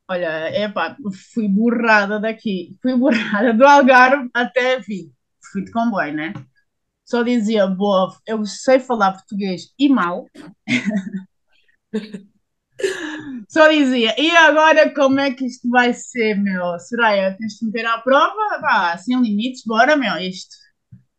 Olha, é pá, fui burrada daqui, fui burrada do Algarve até vir. Fui de comboio, né? Só dizia, boa, eu sei falar português e mal. Só dizia, e agora como é que isto vai ser, meu? Soraya, tens de meter à prova? Vá, sem limites, bora, meu, isto.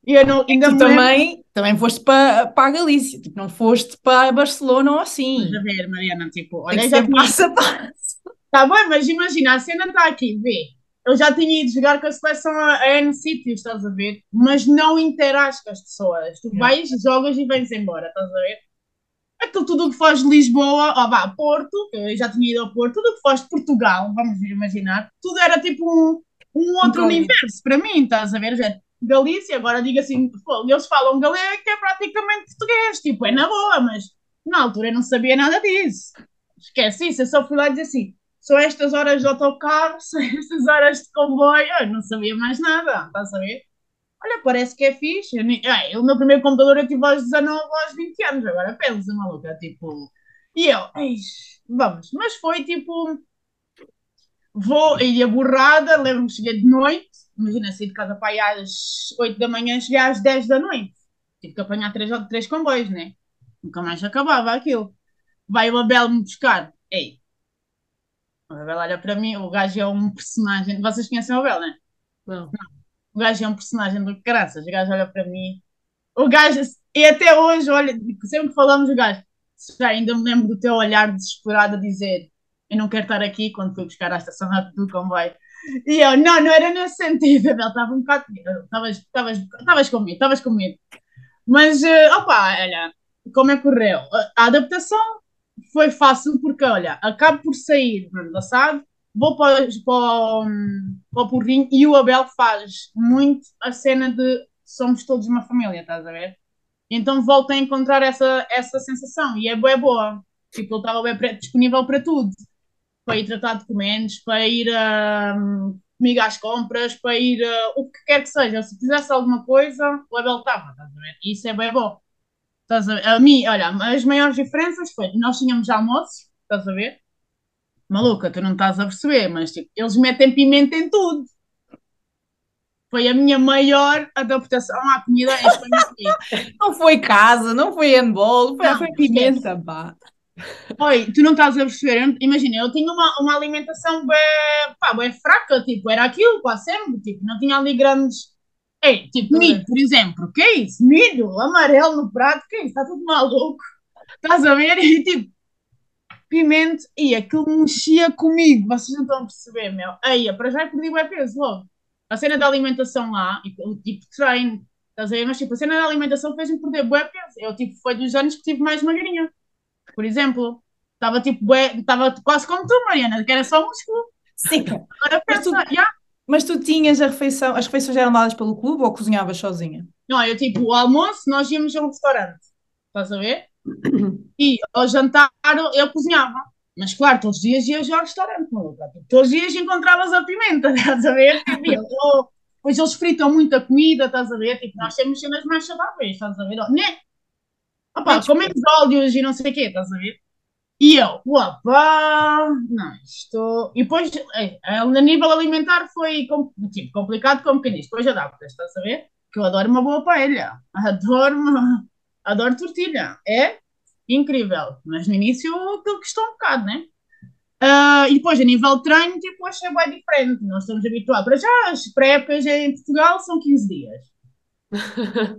E eu não, é ainda tu também, também foste para, para a Galícia, tipo, não foste para Barcelona ou assim. Estás a ver, Mariana, tipo, olha, já tinha... passo a passo. Tá bom, mas imagina, a cena está aqui, vê. Eu já tinha ido jogar com a seleção a, a N sítios, estás a ver? Mas não interages com as pessoas. Tu vais, jogas e vens embora, estás a ver? Aquilo tudo o que faz de Lisboa, ó vá, Porto, eu já tinha ido ao Porto, tudo o que faz de Portugal, vamos imaginar, tudo era tipo um, um outro universo para mim, estás a ver? Já, Galícia, agora diga assim, eles falam galego que é praticamente português, tipo, é na boa, mas na altura eu não sabia nada disso. Esquece isso, eu só fui lá dizer assim, são estas horas de autocarro, são estas horas de comboio, eu não sabia mais nada, estás a ver? Olha, parece que é fixe. Eu, é, o meu primeiro computador eu tive aos 19 aos 20 anos, agora pensa, maluca, tipo. E eu, vamos, mas foi tipo. Vou, ia borrada, lembro-me que cheguei de noite, imagina, saí de casa para aí às 8 da manhã, cheguei às 10 da noite. Tive que apanhar três, três comboios, né? Nunca mais acabava aquilo. Vai o Abel me buscar. Ei, o Abel olha para mim, o gajo é um personagem. Vocês conhecem o Abel, né? Não. Não o gajo é um personagem do caraças, o gajo olha para mim, o gajo, e até hoje, olha, sempre que falamos, o gajo, já ainda me lembro do teu olhar desesperado a dizer, eu não quero estar aqui quando fui buscar a estação do comboio. E eu, não, não era nesse sentido, ele estava um bocado, estavas comigo, estavas comigo. Mas, uh, opa, olha, como é que correu? A adaptação foi fácil porque, olha, acabo por sair no ano passado, vou para, para, para o Porrinho e o Abel faz muito a cena de somos todos uma família, estás a ver? Então volto a encontrar essa, essa sensação e é boa, é boa. Tipo, ele estava bem disponível para tudo. Para ir tratar documentos, para ir uh, comigo às compras, para ir uh, o que quer que seja. Se fizesse alguma coisa, o Abel estava, estás a ver? Isso é bem bom. A, a mim, olha, as maiores diferenças foi nós tínhamos almoços, estás a ver? Maluca, tu não estás a perceber, mas tipo, eles metem pimenta em tudo. Foi a minha maior adaptação à comida não foi casa, não foi handball, foi, não, foi pimenta, pá. Oi, tu não estás a perceber? Imagina, eu tinha uma, uma alimentação bem, pá, bem fraca, tipo, era aquilo, quase sempre, tipo, não tinha ali grandes. Ei, tipo, milho, por exemplo, que é isso? Milho, amarelo no prato, que é isso? Está tudo maluco. Estás a ver? E tipo, E aquilo mexia comigo, vocês não estão a perceber, meu. Aí, para já perdi o peso logo. A cena da alimentação lá, o tipo de treino, estás a ver? Mas tipo, a cena da alimentação fez-me perder bué peso. Eu tipo, foi dos anos que tive mais magrinha. Por exemplo, estava tipo, bué, estava quase como tu, Mariana, que era só músculo. Sim. Agora pensa, mas tu, yeah. mas tu tinhas a refeição, as refeições eram dadas pelo clube ou cozinhavas sozinha? Não, eu tipo, o almoço, nós íamos a um restaurante, estás a ver? E ao jantar eu cozinhava. Mas claro, todos os dias ias ao restaurante, maluca. Todos os dias encontravas a pimenta, estás a ver? Tipo, pois eles fritam muita comida, estás a ver? Tipo, nós temos cenas mais saudáveis, estás a ver? Né? Opa, comemos óleos e não sei o quê, estás a ver? E eu, opa, não, isto. E depois, é, a nível alimentar foi tipo, complicado como quem diz, depois adaptas, estás a ver? Que eu adoro uma boa paella, adoro uma adoro tortilha, é incrível, mas no início aquilo custou um bocado, né? Uh, e depois, a nível de treino, tipo, achei bem diferente. Nós estamos habituados. Para já, as pré-épocas em Portugal são 15 dias.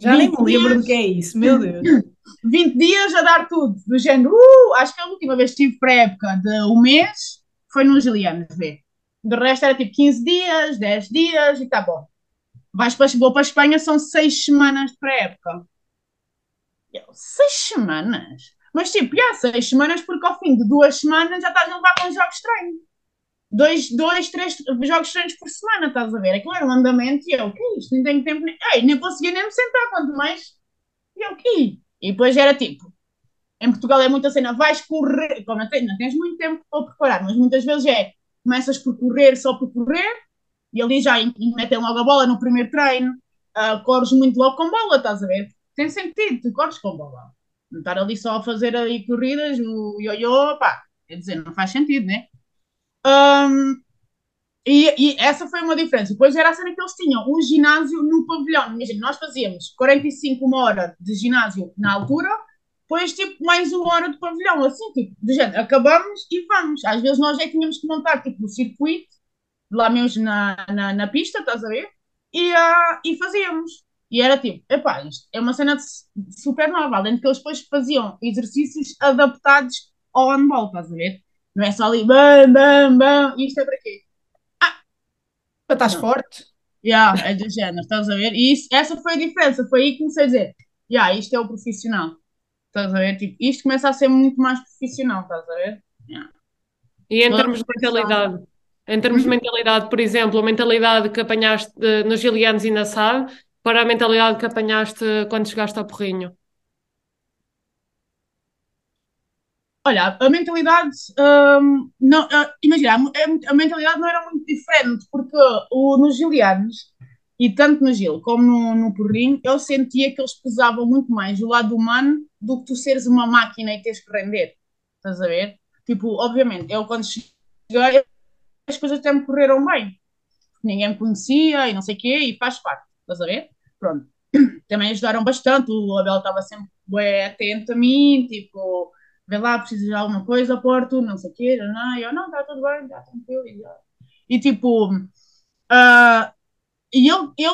já nem me lembro do que é isso, meu Deus. 20 dias a dar tudo, do género, uh, acho que a última vez que tive pré-época de um mês foi nos Gilianos, vê. Do resto era tipo 15 dias, 10 dias e tá bom. Vais para, vou para a Espanha, são 6 semanas de pré-época. Eu, seis semanas? Mas tipo, já seis semanas porque ao fim de duas semanas já estás a levar com os jogos treino. Dois, dois, três jogos treinos por semana, estás a ver? Aquilo era um andamento e eu, o que é isto? Nem tenho tempo, nem, Ei, nem conseguia nem me sentar, quanto mais. E eu, o quê? E depois era tipo, em Portugal é muita cena, vais correr, como não tens, não tens muito tempo para preparar, mas muitas vezes é, começas por correr só por correr, e ali já metem logo a bola no primeiro treino, uh, corres muito logo com bola, estás a ver? Tem sentido, tu corres com bola. Não estar ali só a fazer aí corridas, o ioiô, pá, quer dizer, não faz sentido, né? Um, e, e, essa foi uma diferença. Depois era a cena que eles tinham um ginásio no pavilhão. Imagina, nós fazíamos 45 uma hora de ginásio na altura, depois tipo mais uma hora de pavilhão, assim, tipo, de gente, acabamos e vamos. Às vezes nós é que tínhamos que montar tipo o circuito, lá mesmo na, na, na pista, estás a ver? E, uh, e fazíamos. E era tipo, epá, isto é uma cena super nova, além de que eles depois faziam exercícios adaptados ao handball, estás a ver? Não é só ali, bam, bam, bam, isto é para quê? Ah! Para estás forte? Yeah, é do género, estás a ver? E isso, essa foi a diferença, foi aí que comecei a dizer, yeah, isto é o profissional, estás a ver? Tipo, isto começa a ser muito mais profissional, estás a ver? Yeah. E em termos de mentalidade? Em termos de uhum. mentalidade, por exemplo, a mentalidade que apanhaste uh, nos Gilianos e na SAD, para a mentalidade que apanhaste quando chegaste ao Porrinho? Olha, a mentalidade, hum, não, uh, imagina, a, a, mentalidade não era muito diferente, porque o, nos Gilianos, e tanto no Gil como no, no Porrinho, eu sentia que eles pesavam muito mais o lado humano do que tu seres uma máquina e teres que render. Estás a ver? Tipo, obviamente, eu quando cheguei, as coisas até me correram bem. Ninguém me conhecia e não sei o quê, e faz parte estás a ver? Pronto. Também ajudaram bastante, o Abel estava sempre bem atento a mim, tipo, vê lá, precisas de alguma coisa, Porto, não sei o quê, não, eu, não, está tudo bem, está tranquilo, e, tipo, uh, e eu, eu,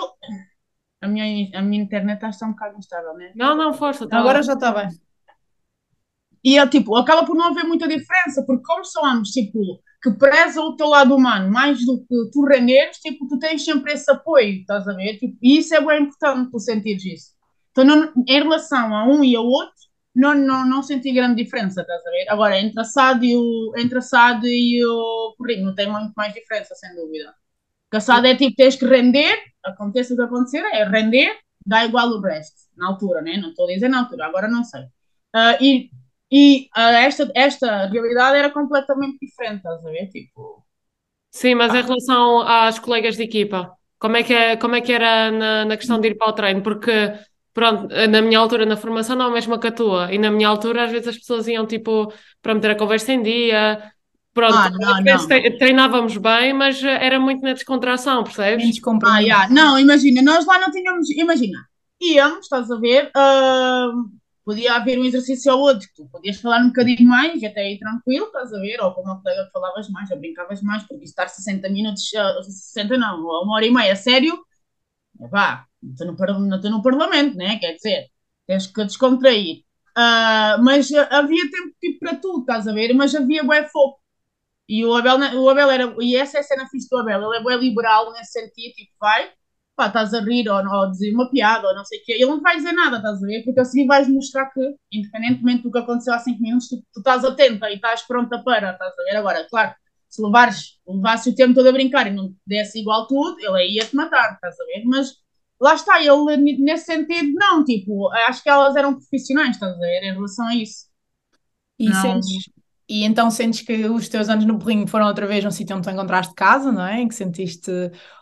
a minha, a minha internet está um bocado instável, né? Não, não, força, tá agora já está bem. E é tipo, acaba por não haver muita diferença, porque como são ambos, tipo, que preza o teu lado humano mais do que tu renderes, tipo, tu tens sempre esse apoio, estás a ver? Tipo, e isso é bem importante tu sentires isso. Então, não, em relação a um e ao outro, não, não, não senti grande diferença, estás a ver? Agora, entre a SAD e o, entre a SAD e o currículo, não tem muito mais diferença, sem dúvida. Porque a SAD é tipo, tens que render, aconteça o que acontecer, é render, dá igual o resto, na altura, né? Não estou a dizer na altura, agora não sei. Uh, e e uh, esta, esta realidade era completamente diferente, estás a ver? Tipo. Sim, mas em relação às colegas de equipa, como é que, é, como é que era na, na questão de ir para o treino? Porque, pronto, na minha altura, na formação, não é a mesma que a tua. E na minha altura, às vezes as pessoas iam tipo para meter a conversa em dia. Pronto, ah, não, não. treinávamos bem, mas era muito na descontração, percebes? Ah, yeah. Não, imagina, nós lá não tínhamos. Imagina, íamos, estás a ver? Uh podia haver um exercício ou outro, tu podias falar um bocadinho mais, até aí tranquilo, estás a ver, ou com uma colega falavas mais, ou brincavas mais, porque estar 60 minutos, 60 não, ou uma hora e meia, sério, vá, estou no, no, no parlamento, né, quer dizer, tens que descontrair. Uh, mas havia tempo tipo para tudo, estás a ver? Mas havia bué fogo. E o Abel, o Abel era, e essa é a cena fixe do Abel, ele é bué liberal nesse sentido, tipo, vai, pá, estás a rir ou, ou dizer uma piada ou não sei o quê, ele não vai dizer nada, estás a ver? Porque assim vais mostrar que, independentemente do que aconteceu há 5 minutos, tu, tu, estás atenta e estás pronta para, estás a ver? Agora, claro, se levares, levasses o tempo todo a brincar e não desse igual tudo, ele aí ia-te matar, estás a ver? Mas lá está, ele nesse sentido, não, tipo, acho que elas eram profissionais, estás a ver, em relação a isso. E não... sentes, e então sentes que os teus anos no Berlim foram outra vez um sítio onde tu encontraste casa, não é? Em que sentiste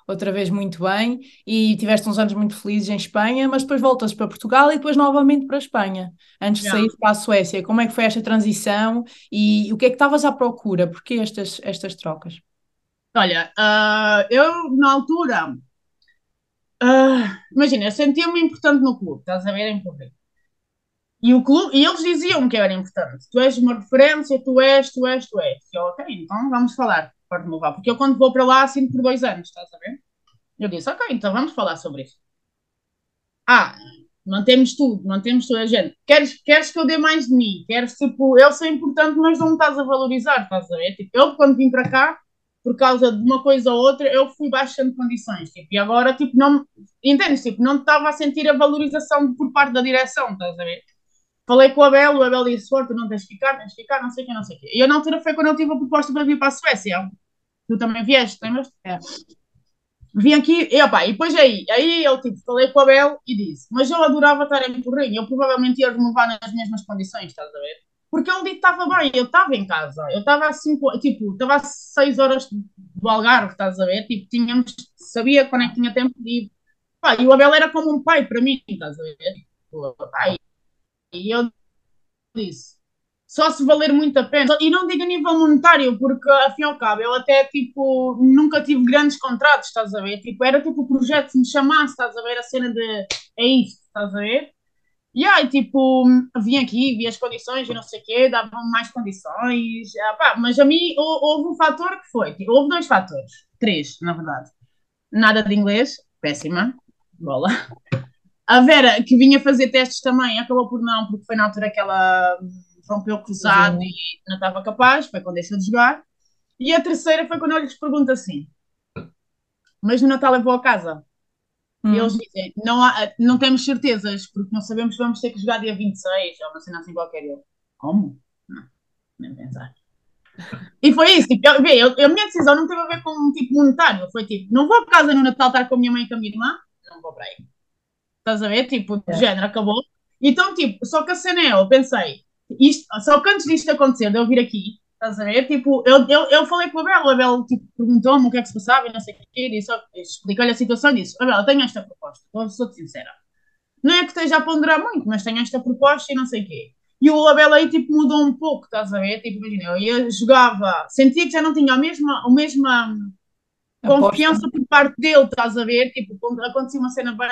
outra vez muito bem e tiveste uns anos muito felizes em Espanha, mas depois voltas para Portugal e depois novamente para a Espanha, antes de sair para a Suécia. Como é que foi esta transição e o que é que estavas à procura? Porquê estas, estas trocas? Olha, uh, eu na altura, uh, imagina, eu sentia-me importante no clube, estás a ver em público. E, o clube, e eles diziam que era importante. Tu és uma referência, tu és, tu és, tu és. E eu, ok, então vamos falar, pode-me levar. Porque eu quando vou para lá assino por dois anos, estás a ver? Eu disse, ok, então vamos falar sobre isso. Ah, não temos tudo, não temos toda a gente. Queres, queres que eu dê mais de mim? Queres, tipo, eu sou importante, mas não me estás a valorizar, estás a ver? Tipo, eu quando vim para cá, por causa de uma coisa ou outra, eu fui baixando condições, tipo, e agora, tipo, não, entendes? Tipo, não estava a sentir a valorização por parte da direção, estás a ver? Falei com o Abel, o Abel disse: tu não tens de ficar, tens de ficar, não sei o que, não sei o quê. E eu, na altura, foi quando eu tive a proposta para vir para a Suécia. Tu também vieste, lembras? É. Vim aqui, e, opa, e depois aí, aí eu tipo, falei com o Abel e disse: Mas eu adorava estar em Porrinho, eu provavelmente ia renovar nas mesmas condições, estás a ver? Porque disse que estava bem, eu estava em casa, eu estava assim, tipo, estava a 6 horas do Algarve, estás a ver? Tipo, tínhamos, sabia quando é que tinha tempo de ir. E o Abel era como um pai para mim, estás a ver? Tipo, pai, e eu disse, só se valer muito a pena. E não digo a nível monetário, porque, afim ao cabo, eu até, tipo, nunca tive grandes contratos, estás a ver? Tipo, era tipo o projeto, se me chamasse, estás a ver? A cena de, é isso, estás a ver? E aí, tipo, vim aqui, vi as condições e não sei o quê, davam mais condições. Ah, pá, mas a mim houve um fator que foi, tipo, houve dois fatores, três, na verdade. Nada de inglês, péssima, bola. A Vera, que vinha fazer testes também, acabou por não, porque foi na altura que ela rompeu cruzado e não estava capaz, foi quando deixou de jogar. E a terceira foi quando eu lhes pergunto assim: Mas no Natal eu vou a casa? Hum. E eles dizem: não, há, não temos certezas, porque não sabemos se vamos ter que jogar dia 26 ou uma cena assim qualquer. Eu, como? Não, nem pensar. E foi isso, tipo, eu, eu, a minha decisão não teve a ver com um tipo monetário, foi tipo: não vou a casa no Natal estar com a minha mãe e com a minha irmã, não vou para aí. Estás a ver? Tipo, é. género, acabou. Então, tipo, só que a cena é, eu pensei, isto, só que antes disto acontecer, de eu vir aqui, estás a ver? Tipo, eu, eu, eu falei com o Abel, o Abel tipo, perguntou-me o que é que se passava e não sei o que, e expliquei-lhe a situação e disse: Abel, eu tenho esta proposta, sou-te sincera. Não é que esteja a ponderar muito, mas tenho esta proposta e não sei o quê. E o Abel aí, tipo, mudou um pouco, estás a ver? Tipo, imagina, eu ia, jogava, sentia que já não tinha a mesma, a mesma confiança por parte dele, estás a ver? Tipo, quando acontecia uma cena bem,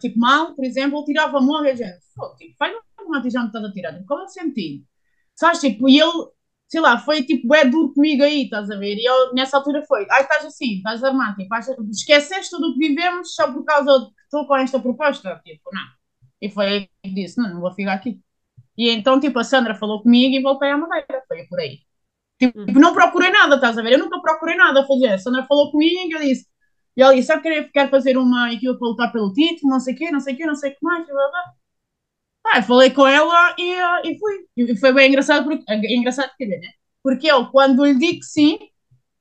tipo, mal, por exemplo, ele tirava a mão e a gente, tipo, faz uma decisão que estás a tirar, tipo, qual é o sentido? Sabes, tipo, e ele, sei lá, foi tipo, é duro comigo aí, estás a ver? E eu, nessa altura foi, ai, estás assim, estás armado, tipo, esqueceste tudo o que vivemos só por causa de que estou com esta proposta? Tipo, não. E foi aí que disse, não, não vou ficar aqui. E então, tipo, a Sandra falou comigo e voltei à Madeira, foi por aí. Tipo, hum. não procurei nada, estás a ver? Eu nunca procurei nada a fazer. A Sandra falou comigo e eu disse, e ela disse, sabe que quero fazer uma equipa para lutar pelo título, não sei o quê, não sei o quê, não sei o que mais, blá, blá. Ah, falei com ela e, uh, e fui. E foi bem engraçado, porque, é engraçado quer dizer, né? Porque eu, quando lhe digo que sim,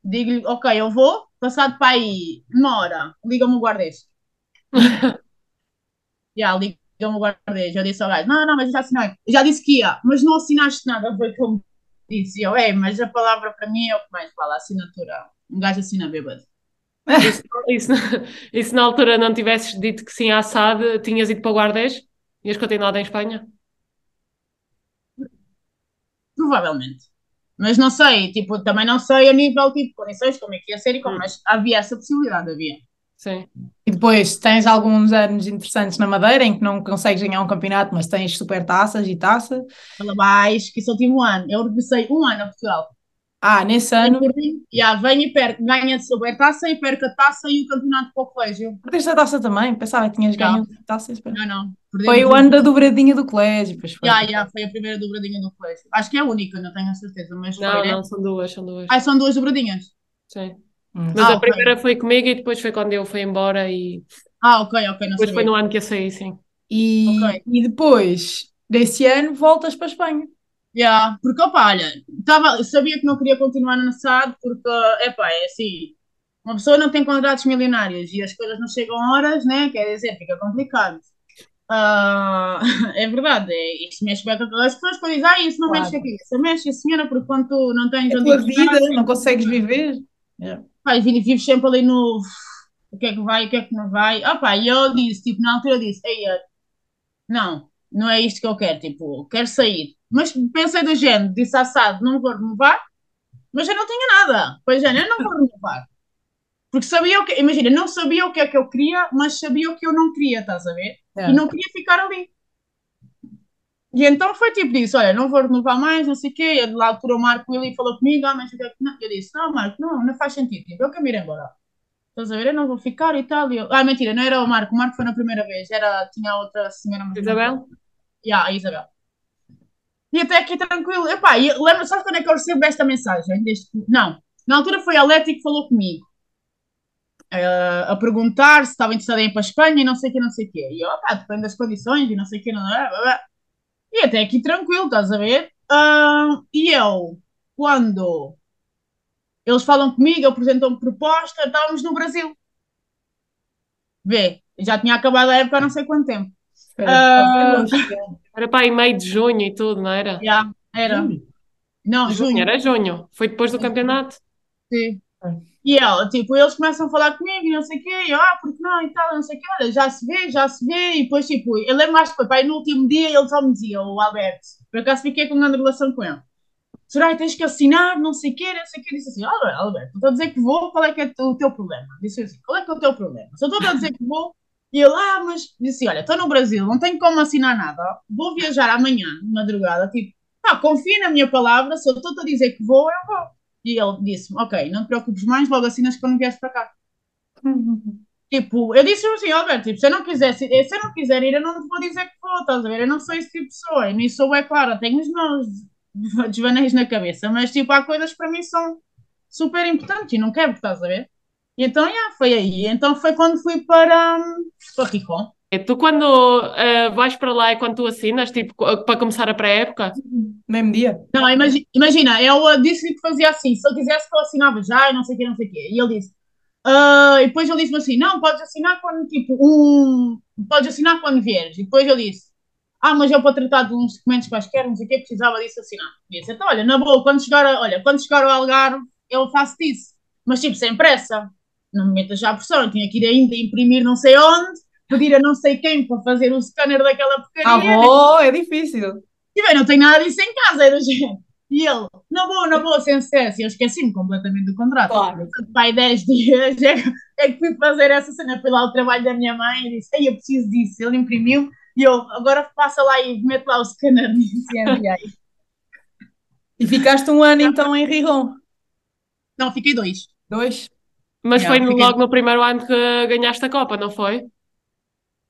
digo-lhe, ok, eu vou, passado para aí uma hora, liga-me o guarda-este. Já, liga-me o guarda-este. Eu disse ao gajo, não, não, mas já assinei. Já disse que ia, mas não assinaste nada, foi como disse eu, é, mas a palavra para mim é o que mais fala, assinatura. Um gajo assina bêbado. Isso, isso, isso na altura não tivesses dito que sim à SAD, tinhas ido para o Guardés? Ias continuado em Espanha? Provavelmente. Mas não sei, tipo, também não sei a nível tipo condições, como é que ia ser e como, hum. mas havia essa possibilidade, havia. Sim. E depois tens alguns anos interessantes na Madeira em que não consegues ganhar um campeonato, mas tens super taças e taça. Fala mais, que isso o último ano. Eu regressei um ano a Portugal. Ah, nesse ano. Já, vem e perco, ganha de super taça e perco a taça e o campeonato para o colégio. Perdeste a taça também? Pensava que tinhas ganho a taça e Não, não. Foi o ano da dobradinha do colégio, pois foi. Yeah, yeah, foi a primeira dobradinha do colégio. Acho que é a única, não tenho a certeza, mas Não, foi, né? não, são duas, são duas. Ah, são duas dobradinhas. Sim. Hum. Mas Ah, a ok. primeira foi comigo e depois foi quando eu fui embora e Ah, ok, ok, não depois foi sabia. no ano que eu saí, sim. E, Ok. e depois desse ano voltas para a Espanha. Yeah, porque, opa, olha, tava, sabia que não queria continuar na SAD porque, epá, é assim, uma pessoa não tem contratos milionários e as coisas não chegam a horas, né? Quer dizer, fica complicado. Ah, é verdade, é, isso mexe bem com as pessoas quando dizem, ah, isso não Claro. mexe aqui, isso mexe, senhora, porque quando tu não tens É a onde tua vida, não consegues viver. Yeah. Pá, e vives sempre ali no o que é que vai, o que é que não vai. Opa, e eu disse, tipo, na altura eu disse, ei, não, não é isto que eu quero, tipo, quero sair. Mas pensei do género, disse assado, não vou renovar, mas eu não tinha nada. Pois é, eu não vou renovar. Porque sabia o que, imagina, não sabia o que é que eu queria, mas sabia o que eu não queria, estás a ver? Yeah. E não queria ficar ali. E então foi tipo disso, olha, não vou renovar mais, não sei o quê. E lá altura o Marco Willi falou comigo, ah, mas o que é que não? Eu disse, não, Marco, não, não faz sentido, tipo, eu quero ir embora. Estás a ver? Eu não vou ficar e tal. E eu... Ah, mentira, não era o Marco, o Marco foi na primeira vez, era, tinha outra senhora. Isabel? Yeah, a Isabel. E até aqui tranquilo. Epá, e lembra, sabes quando é que eu recebo esta mensagem? Deste... Não, na altura foi a Leti que falou comigo. eh, a perguntar se estava interessada em ir para a Espanha e não sei o que, não sei o quê. E eu, opá, depende das condições e não sei o que, não é? E até aqui tranquilo, estás a ver? Ah, e eu, quando eles falam comigo, apresentam-me proposta, estávamos no Brasil. Vê, já tinha acabado a época há não sei quanto tempo. Ah. Era para aí meio de junho e tudo, não era? Já, era. Não, Junho, junho. era junho. Foi depois do campeonato. Sim. É. E ela, tipo, eles começam a falar comigo não sei o quê, ah, porque não, e tal, não sei o quê, olha, já se vê, já se vê, e depois, tipo, eu lembro mais que pai, no último dia ele só me dizia, o Alberto, por acaso fiquei com uma grande relação com ele, Soraya, tens que assinar, não sei o quê, não sei o quê, disse assim, Alberto, Alberto, estou a dizer que vou, qual é que é o teu problema? Disse assim, qual é que é o teu problema? Estou a dizer que vou, e ele, ah, mas, disse, olha, estou no Brasil, não tenho como assinar nada, vou viajar amanhã, de madrugada, tipo, pá, confia na minha palavra, se eu estou a dizer que vou, eu vou. E ele disse-me, ok, não te preocupes mais, logo assinas quando vieres para cá. Tipo, eu disse assim, Alberto, tipo, se eu não quiser, se, se eu não quiser ir, eu não vou dizer que vou, estás a ver? Eu não sou esse tipo de pessoa, e nisso sou, é claro, tenho os meus desvaneios na cabeça, mas tipo, há coisas que para mim são super importantes e não quero, estás a ver? E então, yeah, foi aí. Então foi quando fui para, hum, para Ricon. E Tu quando eh, vais para lá é quando tu assinas, tipo, para começar a pré-época? Mesmo dia. Não, imagi- imagina, eu uh, disse-lhe que fazia assim, se eu quisesse que eu assinava já e não sei o que, não sei o quê. E ele disse, ah, e depois ele disse-me assim, não, podes assinar quando, tipo, um, podes assinar quando vieres. E depois ele disse, ah, mas eu para tratar de uns documentos quaisquer, não sei o que, precisava disso assinar. E disse, então, olha, na boa, quando chegar, a, olha, quando chegar ao Algarve, eu faço disso. Mas, tipo, sem pressa. Não me metas já a pressão, eu tinha que ir ainda imprimir não sei onde, pedir a não sei quem para fazer o scanner daquela Ah, porcaria. bom, é difícil. E bem, não tenho nada disso em casa, era gente. E ele, na boa, na boa, sem stress. E eu esqueci-me completamente do contrato. Claro. Pai, 10 dias é que, é que fui fazer essa cena. Fui lá ao trabalho da minha mãe e disse: Ei, eu preciso disso. Ele imprimiu e eu, agora passa lá e mete lá o scanner e enviei. E ficaste um ano então em Rijon. Não, fiquei dois. Dois. Mas Yeah, foi no- fiquei- logo no primeiro ano que ganhaste a Copa, não foi?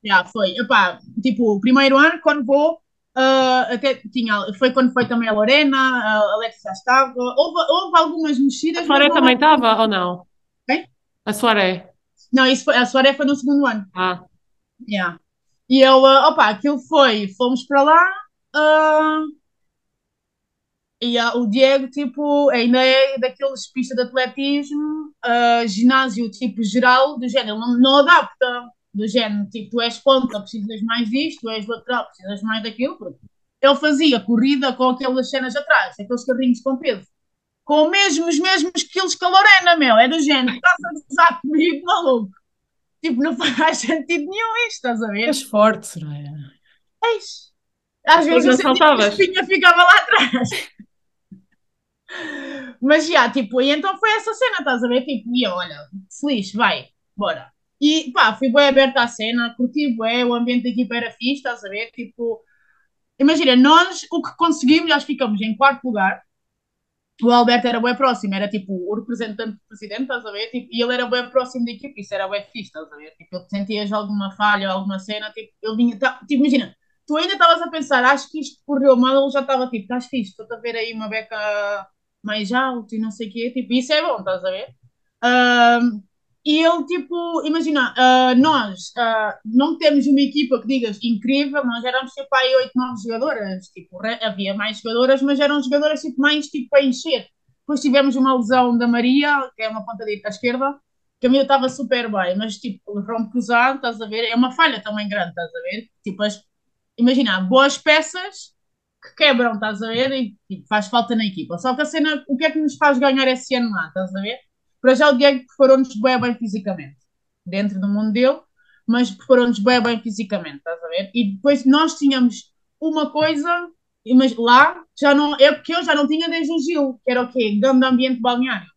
Já, foi. Epá, tipo, o primeiro ano, quando vou, ah, até tinha, foi quando foi também a Lorena, a Alex já estava. Houve, houve algumas mexidas. A Soaré não- também estava ou não? Quem? A Soaré. Não, isso foi, a Soaré foi no segundo ano. Ah, Yeah. E eu, ah, opa, aquilo foi, fomos para lá, ah, e ah, o Diego, tipo, ainda é daqueles pistas de atletismo, ah, ginásio, tipo, geral, do género, não, não adapta, do género, tipo, tu és ponta, precisas mais disto, tu és lateral, precisas mais daquilo, porque ele fazia corrida com aquelas cenas atrás, aqueles carrinhos com peso, com mesmo, os mesmos quilos que a Lorena, meu, é do género, estás a gozar comigo, maluco. Tipo, não faz sentido nenhum isto, estás a ver? És forte, Soraya. Eis. Às vezes eu não sentia que a espinha ficava lá atrás. Mas já, tipo, e então foi essa cena, estás a ver? Tipo, e eu, olha, se lixe, vai, bora. E pá, fui bem aberta à cena, curti bem, o ambiente da equipa era fixe, estás a ver? Tipo, imagina, nós o que conseguimos, nós ficamos em quarto lugar, o Alberto era bem próximo, era tipo o representante do presidente, estás a ver? Tipo, e ele era bem próximo da equipe, isso era bem fixe, estás a ver? Tipo, ele sentias alguma falha, alguma cena, tipo, ele vinha, tá, tipo, imagina, tu ainda estavas a pensar, acho que isto correu mal, ele já estava tipo, estás fixe, estou a ver aí uma beca mais alta e não sei o quê, tipo, isso é bom, estás a ver? Uh, e ele, tipo, imagina, uh, nós uh, não temos uma equipa que digas incrível, nós éramos tipo aí 8, 9 jogadoras, tipo, havia mais jogadoras, mas eram jogadoras tipo, mais tipo para encher. Depois tivemos uma lesão da Maria, que é uma ponta direita à esquerda, que a minha estava super bem, mas tipo, rompe cruzado, estás a ver? É uma falha também grande, estás a ver? Tipo, as, imagina, boas peças que quebram, estás a ver? E tipo, faz falta na equipa. Só que a cena, o que é que nos faz ganhar esse ano lá, estás a ver? Para já o Diego preparou-nos bem, bem fisicamente, dentro do mundo dele, mas preparou-nos bem, bem fisicamente, estás a ver? E depois nós tínhamos uma coisa, mas lá já não, é porque eu já não tinha desde o Gil, que era o quê? Grande ambiente balneário.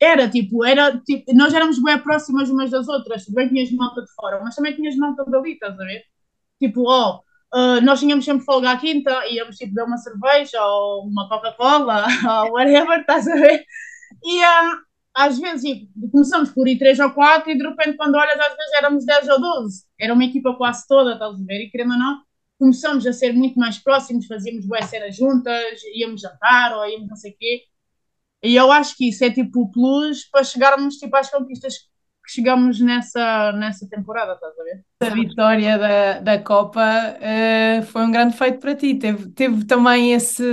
Era tipo, era tipo, nós éramos bem próximas umas das outras, bem tinhas malta de fora, mas também tinhas malta dali, estás a ver? Tipo, ó, oh, uh, nós tínhamos sempre folga à quinta, íamos tipo dar uma cerveja ou uma Coca-Cola ou whatever, estás a ver? E uh, às vezes começamos por ir 3 ou 4 e de repente quando olhas às vezes éramos 10 ou 12. Era uma equipa quase toda, estás a ver? E querendo ou não, começamos a ser muito mais próximos, fazíamos boas cenas juntas, íamos jantar ou íamos não sei o quê. E eu acho que isso é tipo o plus para chegarmos tipo, às conquistas que chegamos nessa, nessa temporada, estás a ver? A vitória da, da Copa uh, foi um grande feito para ti. Teve, teve também esse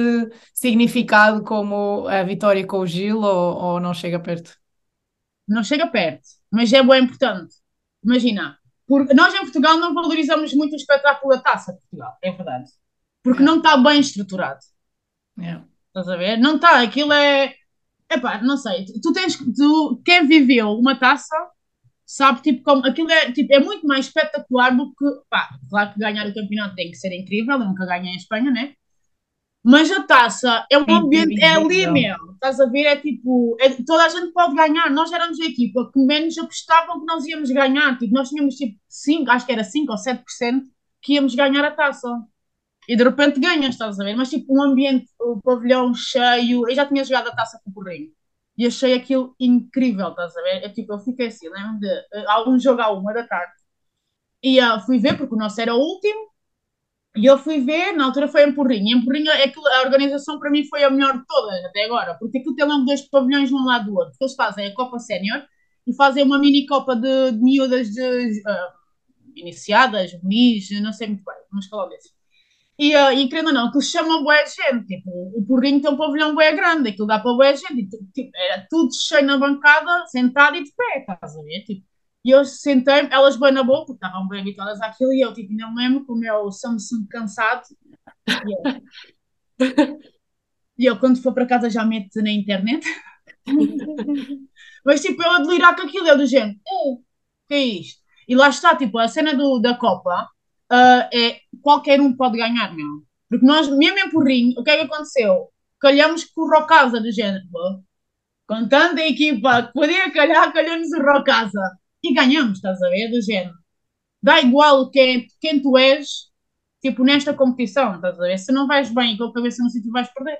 significado como a vitória com o Gil ou, ou não chega perto? Não chega perto, mas é bem importante. Imagina, por, nós em Portugal não valorizamos muito o espetáculo da taça de Portugal, é verdade. Porque é. não está bem estruturado. É. Estás a ver? Não está, aquilo é. Epá, não sei. Tu tens. Tu, quem viveu uma taça sabe, tipo, como aquilo é, tipo, é muito mais espetacular do que, pá, claro que ganhar o campeonato tem que ser incrível, eu nunca ganhei em Espanha, né? Mas a taça é um ambiente, é ali mesmo, estás a ver? É tipo, é, toda a gente pode ganhar. Nós éramos a equipa que menos apostavam que nós íamos ganhar. Tipo, nós tínhamos tipo 5, acho que era 5 ou 7% que íamos ganhar a taça. E de repente ganhas, estás a ver? Mas tipo, um ambiente, o pavilhão cheio. Eu já tinha jogado a taça com o Porrinho e achei aquilo incrível, estás a ver? É, tipo, eu fiquei assim, lembro de uh, algum jogo à uma da tarde e uh, fui ver, porque o nosso era o último, e eu fui ver, na altura foi em Porrinho. Em Porrinho, é que a organização para mim foi a melhor de todas até agora, porque aquilo tem logo dois pavilhões um lado do outro. Porque eles fazem a Copa Sénior e fazem uma mini Copa de, de miúdas de, uh, iniciadas, juvenis, não sei muito bem, vamos falar desses. E, e querendo ou não, aquilo chama boa gente. Tipo, o Porrinho tem um pavilhão bem grande, aquilo dá para boa gente. E, tipo, era tudo cheio na bancada, sentado e de pé, estás a ver? Tipo, e eu sentei-me, elas bem na boa, porque estavam bem habituadas àquilo, e eu, tipo, não me lembro com o Samsung cansado. E eu, e eu, quando for para casa, já meto na internet. Mas, tipo, eu a delirar com aquilo, eu do género, o que é isto? E lá está, tipo, a cena do, da Copa uh, é qualquer um pode ganhar, meu. Porque nós, mesmo em Porrinho, o que é que aconteceu? Calhamos com o Rocasa do género. Contando a equipa que podia calhar, calhamos o Rocasa. E ganhamos, estás a ver? Do género. Dá igual quem, quem tu és, tipo, nesta competição, estás a ver? Se não vais bem com a cabeça no sítio, vais perder.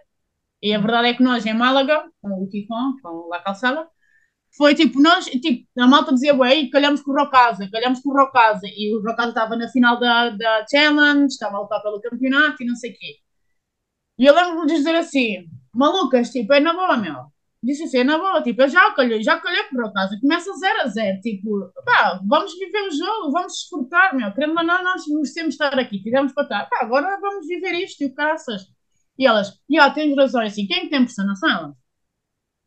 E a verdade é que nós, em Málaga, com o Kikon, com a Calçada, foi tipo, nós, tipo, a malta dizia, ué, calhamos com o Rocasa, calhamos com o Rocasa, e o Rocasa estava na final da, da Challenge, estava a lutar pelo campeonato e não sei o quê. E eu lembro-me de dizer assim, malucas, tipo, é na boa, meu. Disse assim, é na boa, tipo, eu já calhei, já calhei o Rocasa, começa 0 a 0, tipo, pá, vamos viver o jogo, vamos desfrutar, meu, querendo ou não, nós merecemos estar aqui, fizemos para estar, pá, agora vamos viver isto, e o caças. E elas, e ah, tens razão, assim, quem é tem pressão na sala?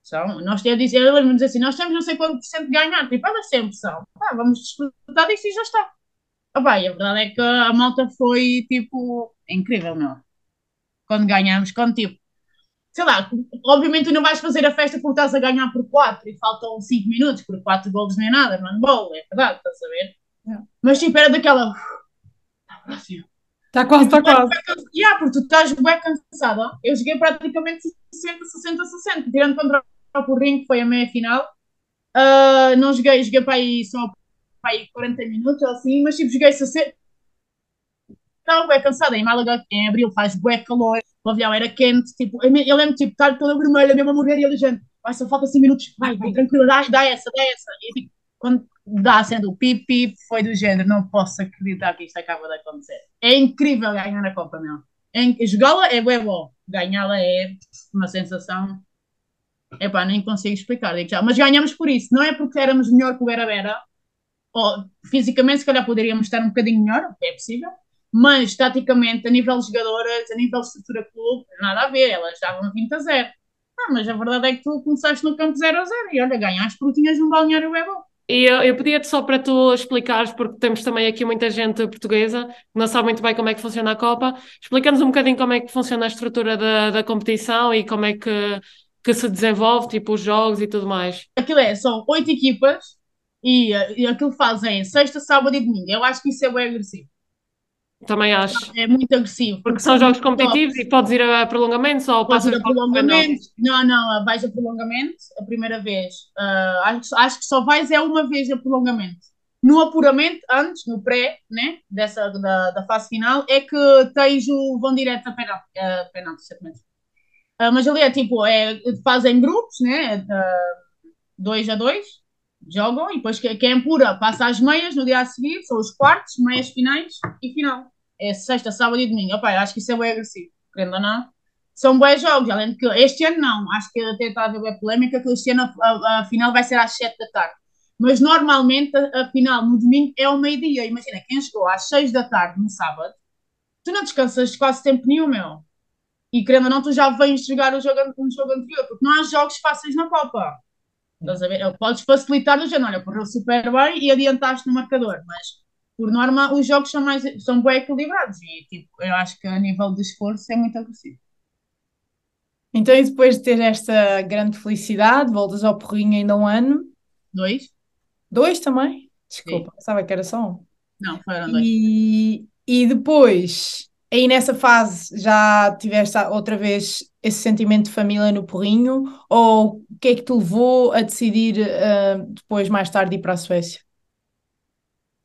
São, nós temos dizer, eles dizer assim, nós temos não sei quanto por cento de ganhar, tipo, elas sempre são, ah, vamos desfrutar disso e já está. Ah, vai, a verdade é que a malta foi, tipo, incrível, meu. Quando ganhamos, quando, tipo, sei lá, obviamente tu não vais fazer a festa porque estás a ganhar por 4 e faltam 5 minutos, porque 4 gols não é nada, mano, bom, é verdade, estás a ver? É. Mas, tipo, era daquela... Está próximo. Está quase, está quase. Yeah, porque tu estás bem cansada. Eu joguei praticamente 60, 60, 60, tirando contra o Porrinho, que foi a meia final. Uh, não joguei, joguei para aí só para aí 40 minutos ou assim, mas tipo, joguei 60. estava bem cansada. Em Málaga, em abril, faz bué calor, o avião era quente, tipo, eu lembro, tipo, estar toda vermelha, mesmo a morrer, e a gente, vai, só falta 5 minutos, vai, vai, tranquilo, dá, dá essa, dá essa. E tipo, quando dá sendo o pip, foi do género, não posso acreditar que isto acaba de acontecer. É incrível ganhar na Copa, meu. É, Jogá-la é bem bom, ganhá-la é uma sensação. Epá, nem consigo explicar, já. Mas ganhamos por isso, não é porque éramos melhor que o Vera Vera, ou fisicamente se calhar poderíamos estar um bocadinho melhor, é possível, mas taticamente, a nível de jogadoras, a nível de estrutura clube, nada a ver, elas estavam 20 a 0. Ah, mas a verdade é que tu começaste no campo 0 a 0 e olha, ganhaste porque tinhas um balneário bem bom. E eu, eu pedia-te só para tu explicares, porque temos também aqui muita gente portuguesa que não sabe muito bem como é que funciona a Copa. Explica-nos um bocadinho como é que funciona a estrutura da, da competição e como é que, que se desenvolve, tipo os jogos e tudo mais. Aquilo é, são oito equipas e, e aquilo fazem sexta, sábado e domingo. Eu acho que isso é bem agressivo. Também acho. É muito agressivo. Porque são jogos competitivos e podes ir a prolongamentos ou passas a prolongamentos. Não, não, vais a prolongamento a primeira vez. Uh, acho, acho que só vais é uma vez a prolongamento. No apuramento, antes, no pré, né, dessa, da, da fase final, é que tens o vão direto a penalti, uh, penalti certamente. Uh, mas ali é tipo, é, fazem grupos, né, uh, dois a dois, jogam e depois quem apura passa às meias no dia a seguir, são os quartos, meias finais e final. É sexta, sábado e domingo. Opa, acho que isso é bem agressivo, querendo ou não. São bons jogos, além de que este ano não, acho que até está a haver polémica que este ano a, a, a, final vai ser às 7 da tarde. Mas normalmente a, a final no domingo é ao meio-dia. Imagina, quem chegou às 6 da tarde no sábado, tu não descansas quase tempo nenhum, meu. E querendo ou não, tu já vens jogar o jogo, um jogo anterior, porque não há jogos fáceis na Copa. Estás a ver? Podes facilitar no género, olha, correu super bem e adiantaste no marcador, mas por norma os jogos são mais são bem equilibrados e tipo, eu acho que a nível de esforço é muito agressivo. Então, e depois de ter esta grande felicidade, voltas ao porrinho ainda um ano? Dois. Dois também? Desculpa, Sim. pensava que era só um. Não, foram dois. E, e depois, aí nessa fase, já tiveste outra vez esse sentimento de família no porrinho? Ou o que é que te levou a decidir uh, depois, mais tarde, ir para a Suécia?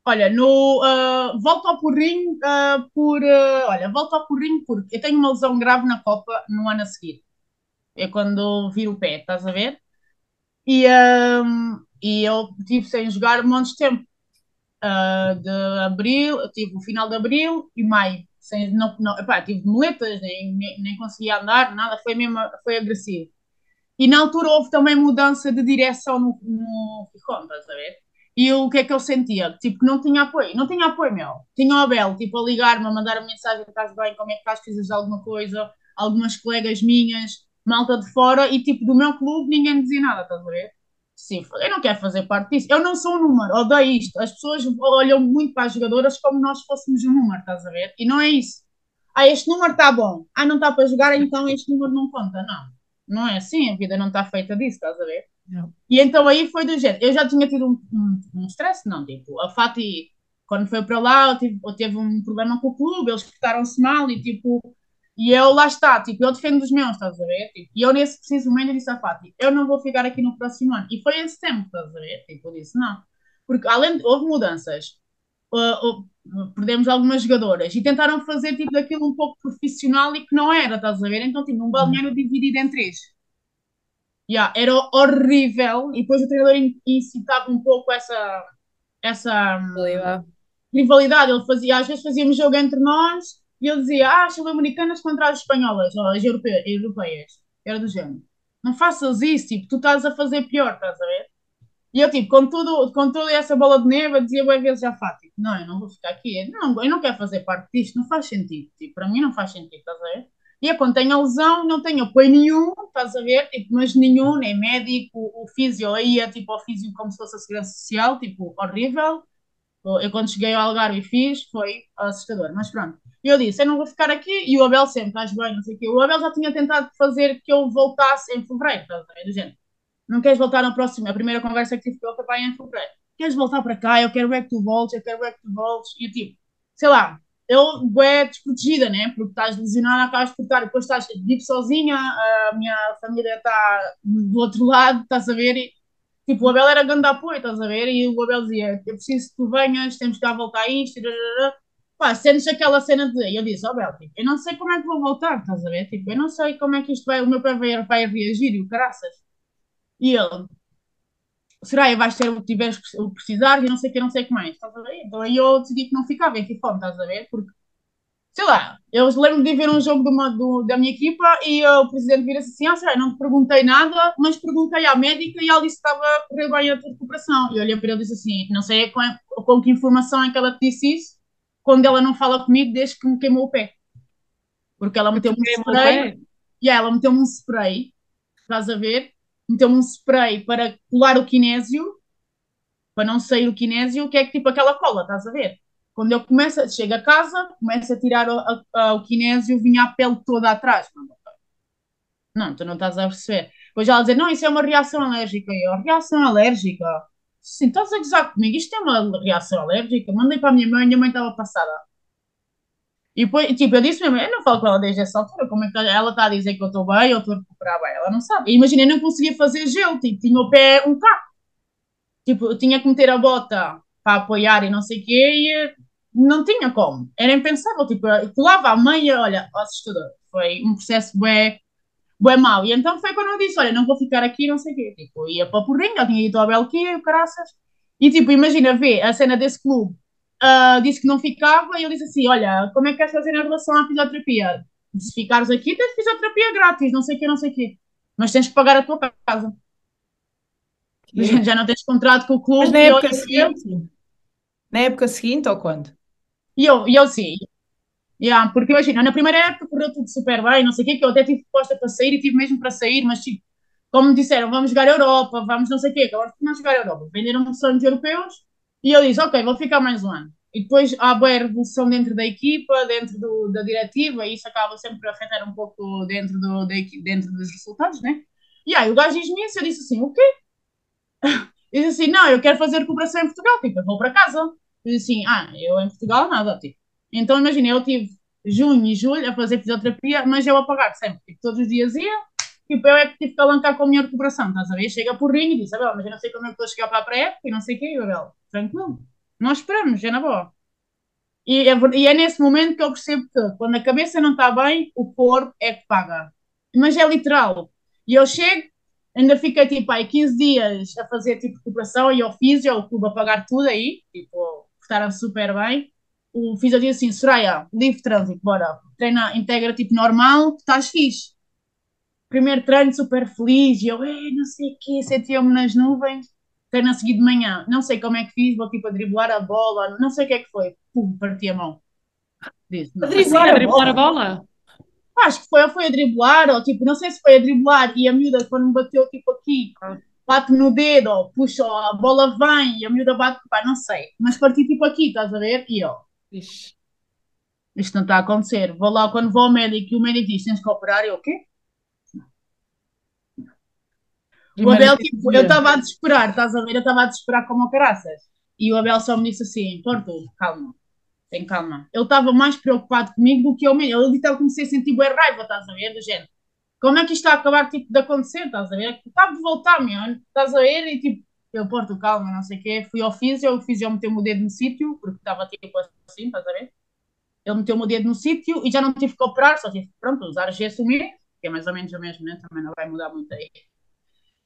Olha, no, uh, volto ao porrinho uh, por. Olha, volto ao porrinho porque eu tenho uma lesão grave na Copa no ano a seguir. É quando vi o pé, estás a ver? E, e eu tive sem jogar um monte de tempo. de abril, tive o final de abril e maio sem, não, não, epá, tive muletas, nem, nem, nem, conseguia andar, nada, foi mesmo, foi agressivo. E na altura houve também mudança de direção no, no Ficom, estás a ver? E eu, o que é que eu sentia? Tipo, que não tinha apoio, não tinha apoio, meu. Tinha o Abel, tipo, a ligar-me, a mandar uma mensagem, estás bem, como é que estás, de alguma coisa? Algumas colegas minhas, malta de fora, e tipo, do meu clube ninguém dizia nada, estás a ver? Sim, eu não quero fazer parte disso. Eu não sou um número, odeio isto. As pessoas olham muito para as jogadoras como nós fôssemos um número, estás a ver? E não é isso. Ah, este número está bom. Ah, não está para jogar, então este número não conta. Não, não é assim. A vida não está feita disso, estás a ver? Não. E então aí foi do jeito. Eu já tinha tido um, um, um stress, não, tipo, a Fati, quando foi para lá, eu tive, eu teve um problema com o clube, eles portaram-se mal e tipo, e eu lá está, tipo, eu defendo os meus, estás a ver? Tipo, e eu nesse preciso momento disse a Fati, eu não vou ficar aqui no próximo ano. E foi esse tempo, estás a ver? Tipo, eu disse, não. Porque além de, houve mudanças, uh, uh, perdemos algumas jogadoras e tentaram fazer tipo daquilo um pouco profissional e que não era, estás a ver? Então tinha um balneário dividido em três. Yeah, era horrível e depois o treinador incitava um pouco essa, essa rivalidade. rivalidade. Ele fazia, às vezes fazíamos jogo entre nós e ele dizia, ah, as sul-americanas contra as espanholas, ou as europeias, europeias. Era do género. Não faças isso, tipo, tu estás a fazer pior, estás a ver? E eu, tipo, com, tudo, com toda essa bola de neve, dizia bem vezes já Fátima, tipo, não, eu não vou ficar aqui, não, eu não quero fazer parte disto, não faz sentido, tipo, para mim não faz sentido, estás a ver? E eu, quando tenho a lesão, não tenho apoio nenhum, estás a ver? Tipo, mas nenhum, nem médico, o, o físio, aí é tipo o físio como se fosse a segurança social, tipo, horrível. Eu, quando cheguei ao Algarve e fiz, foi assustador, mas pronto. Eu disse, eu não vou ficar aqui. E o Abel sempre, estás bem, não sei o quê. O Abel já tinha tentado fazer que eu voltasse em fevereiro, estás? Do género. Não queres voltar no próximo? A primeira conversa que tive com ele foi em fevereiro. Queres voltar para cá? Eu quero ver que tu voltes, eu quero ver que tu voltes. E eu tipo, sei lá, eu é desprotegida, né? Porque estás lesionada, acabas por estar, depois estás, vivo sozinha, a minha família está do outro lado, estás a ver? E, tipo, o Abel era grande apoio, estás a ver? E o Abel dizia, eu preciso que tu venhas, temos que dar a volta a isto, pá, sentes aquela cena de. Eu disse, ó oh, Bel, tipo, eu não sei como é que vou voltar, estás a ver? Tipo, eu não sei como é que isto vai, o meu pé vai, vai reagir e o caraças. E ele, será vais ter o que tiveres o precisar e não sei o que, não sei o que mais, estás a ver? Então aí eu decidi que não ficava em fome, estás a ver? Porque, sei lá, eu lembro de ver um jogo de uma, do, da minha equipa e uh, o presidente vira-se assim, ah, será, não te perguntei nada, mas perguntei à médica e ela disse que estava a correr bem a tua recuperação. E eu olhei para ele e disse assim, não sei com, com que informação é que ela te disse isso, quando ela não fala comigo desde que me queimou o pé. Porque ela meteu-me um spray. E yeah, ela meteu-me um spray, estás a ver? Meteu-me um spray para colar o kinésio, para não sair o kinésio, que é que tipo aquela cola, estás a ver? Quando eu começo, chego a casa, começo a tirar o, a, a, o kinésio, vinha a pele toda atrás. Não, tu não estás a perceber. Depois ela dizer, não, isso é uma reação alérgica. E eu, reação alérgica? Sim, estás a gozar comigo? Isto é uma reação alérgica? Mandei para a minha mãe, a minha mãe estava passada. E depois, tipo, eu disse mesmo, eu não falo com ela desde essa altura, como é que ela está a dizer que eu estou bem, eu estou a recuperar bem, ela não sabe. Imagina, eu não conseguia fazer gelo, tipo, tinha o pé um cá. Tipo, eu tinha que meter a bota para apoiar e não sei o quê, e não tinha como. Era impensável, tipo, colava a meia, olha, assustador. Foi um processo bem bué mau. E então foi quando eu disse, olha, não vou ficar aqui, não sei o quê. Tipo, ia para o Porrinho, eu tinha ido ao Belquia, caraças. E tipo, imagina, ver a cena desse clube. Uh, disse que não ficava e eu disse assim, olha, como é que queres fazer em relação à fisioterapia? Se ficares aqui, tens fisioterapia grátis, não sei o quê, não sei o quê. Mas tens que pagar a tua casa. Já não tens contrato com o clube. Mas na época seguinte? Na época seguinte ou quando? E eu, eu sim, Yeah, porque imagina, na primeira época correu tudo super bem, não sei o quê, que eu até tive proposta para sair e tive mesmo para sair, mas tipo, como me disseram, vamos jogar a Europa, vamos não sei o quê, agora vamos jogar a Europa. Venderam-me sonhos europeus e eu disse, ok, vou ficar mais um ano. E depois há boa revolução dentro da equipa, dentro do, da diretiva, e isso acaba sempre a afetar um pouco dentro, do, dentro dos resultados, né? E aí o gajo diz-me isso, eu disse assim, o quê? Diz assim, não, eu quero fazer recuperação em Portugal, tipo, eu vou para casa. Disse assim, ah, eu em Portugal nada, tipo. Então, imagina, eu tive junho e julho a fazer fisioterapia, mas eu a pagar sempre. Tipo, todos os dias ia, tipo, eu é que tive que alancar com a minha recuperação, estás a ver? Chega por ringue e diz, Abel, mas eu não sei como é que estou a chegar para a pré e não sei o quê, Abel, tranquilo, nós esperamos, é na boa. E é, e é nesse momento que eu percebo que quando a cabeça não está bem, o corpo é que paga. Mas é literal. E eu chego, ainda fiquei tipo aí 15 dias a fazer tipo recuperação e eu fiz, eu o clube a pagar tudo aí, tipo, estar super bem o fisio disse assim, Soraya, livre trânsito, bora, treina, integra tipo normal, estás fixe. Primeiro treino super feliz, e eu, não sei o quê, sentia-me nas nuvens, treino a seguir de manhã, não sei como é que fiz, vou tipo a driblar a bola, não sei o que é que foi, pum, parti a mão. Disse, a driblar, a, driblar a bola? Acho que foi, foi a driblar, ou tipo, não sei se foi a driblar, e a miúda quando me bateu tipo aqui, bate no dedo, ou puxa, a bola vem, e a miúda bate, pá, não sei, mas parti tipo aqui, estás a ver? E Ixi. Isto não está a acontecer. Vou lá quando vou ao médico e o médico diz: tens que operar. Eu, o quê? O Abel, tipo, eu estava a desesperar, estás a ver? Eu estava a desesperar como caraças. E o Abel só me disse assim: Porto, calma, tem calma. Ele estava mais preocupado comigo do que eu mesmo. Ele estava comecei a sentir bem raiva, estás a ver? Do género. Como é que isto está a acabar tipo, de acontecer, estás a ver? Estava de voltar, meu, estás a ver? E tipo, eu, Porto, calma, não sei o quê. Fui ao físio, o físio meteu-me o dedo no sítio, porque estava tipo assim, estás a ver? Ele meteu-me o dedo no sítio e já não tive que operar, só tive, pronto, usar gesso mesmo, que é mais ou menos o mesmo, né? Também não vai mudar muito aí.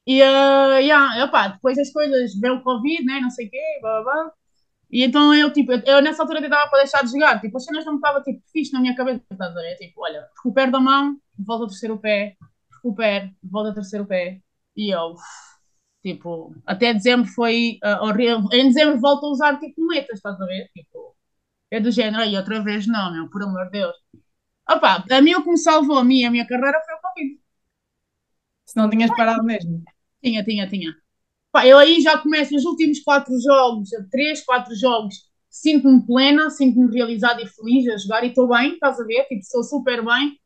E, uh, yeah, opa, depois as coisas, veio o Covid, né? Não sei o quê, blá, blá, blá. E então eu, tipo, eu, eu nessa altura tentava para deixar de jogar, tipo, as cenas não estavam, tipo, fixe na minha cabeça, estás a ver? Tipo, olha, recupero da mão, volta a terceiro pé, recupero, volta a terceiro pé. E eu, Tipo, até dezembro foi uh, horrível. Em dezembro volto a usar tipo muletas, estás a ver? Tipo, é do género, aí outra vez não, meu, por amor de Deus. Opa, a mim o que me salvou a mim a minha carreira foi o Covid. Se não tinhas parado mesmo. Tinha, tinha, tinha. Pá, eu aí já começo os últimos quatro jogos, três, quatro jogos, sinto-me plena, sinto-me realizada e feliz a jogar e estou bem, estás a ver? Tipo, estou super bem.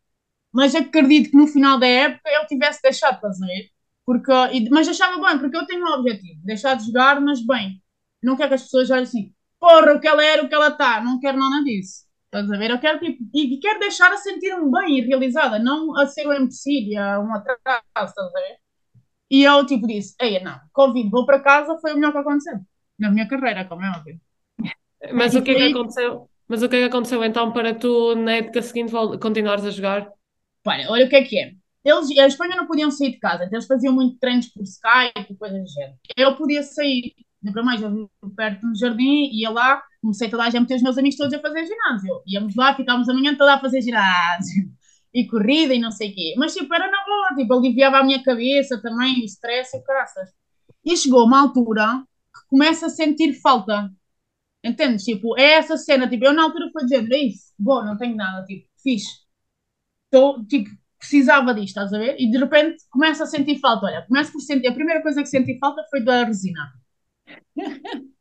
Mas acredito que no final da época eu tivesse deixado, a ver? Porque, mas achava bem, porque eu tenho um objetivo, deixar de jogar, mas bem. Não quero que as pessoas olhem assim, porra, o que ela era, o que ela está, não quero nada disso. Estás a ver? Eu quero, tipo, e quero deixar a sentir-me bem e realizada, não a ser um empecilho, um atraso, estás a ver? E eu, tipo, disse, ei, não, Covid, vou para casa, foi o melhor que aconteceu na minha carreira, como é óbvio. Mas e o que é que aconteceu? Mas o que é que aconteceu então para tu, na época seguinte, continuares a jogar? Olha, olha o que é que é. Eles, a Espanha não podiam sair de casa, então eles faziam muito treinos por Skype e coisas do género. Eu podia sair, ainda mais, eu vivo perto no jardim, ia lá, comecei toda a gente a meter os meus amigos todos a fazer ginásio. Íamos lá, ficávamos a manhã toda a fazer ginásio e corrida e não sei o quê. Mas tipo, era na boa, tipo, aliviava a minha cabeça também, o stress e o caraças. E chegou uma altura que começa a sentir falta. Entendes? Tipo, é essa cena, tipo, eu na altura fui dizer, é isso, bom, não tenho nada, tipo, fixe. Estou, tipo, precisava disto, estás a ver? E de repente começa a sentir falta. Olha, começo por sentir, a primeira coisa que senti falta foi da resina.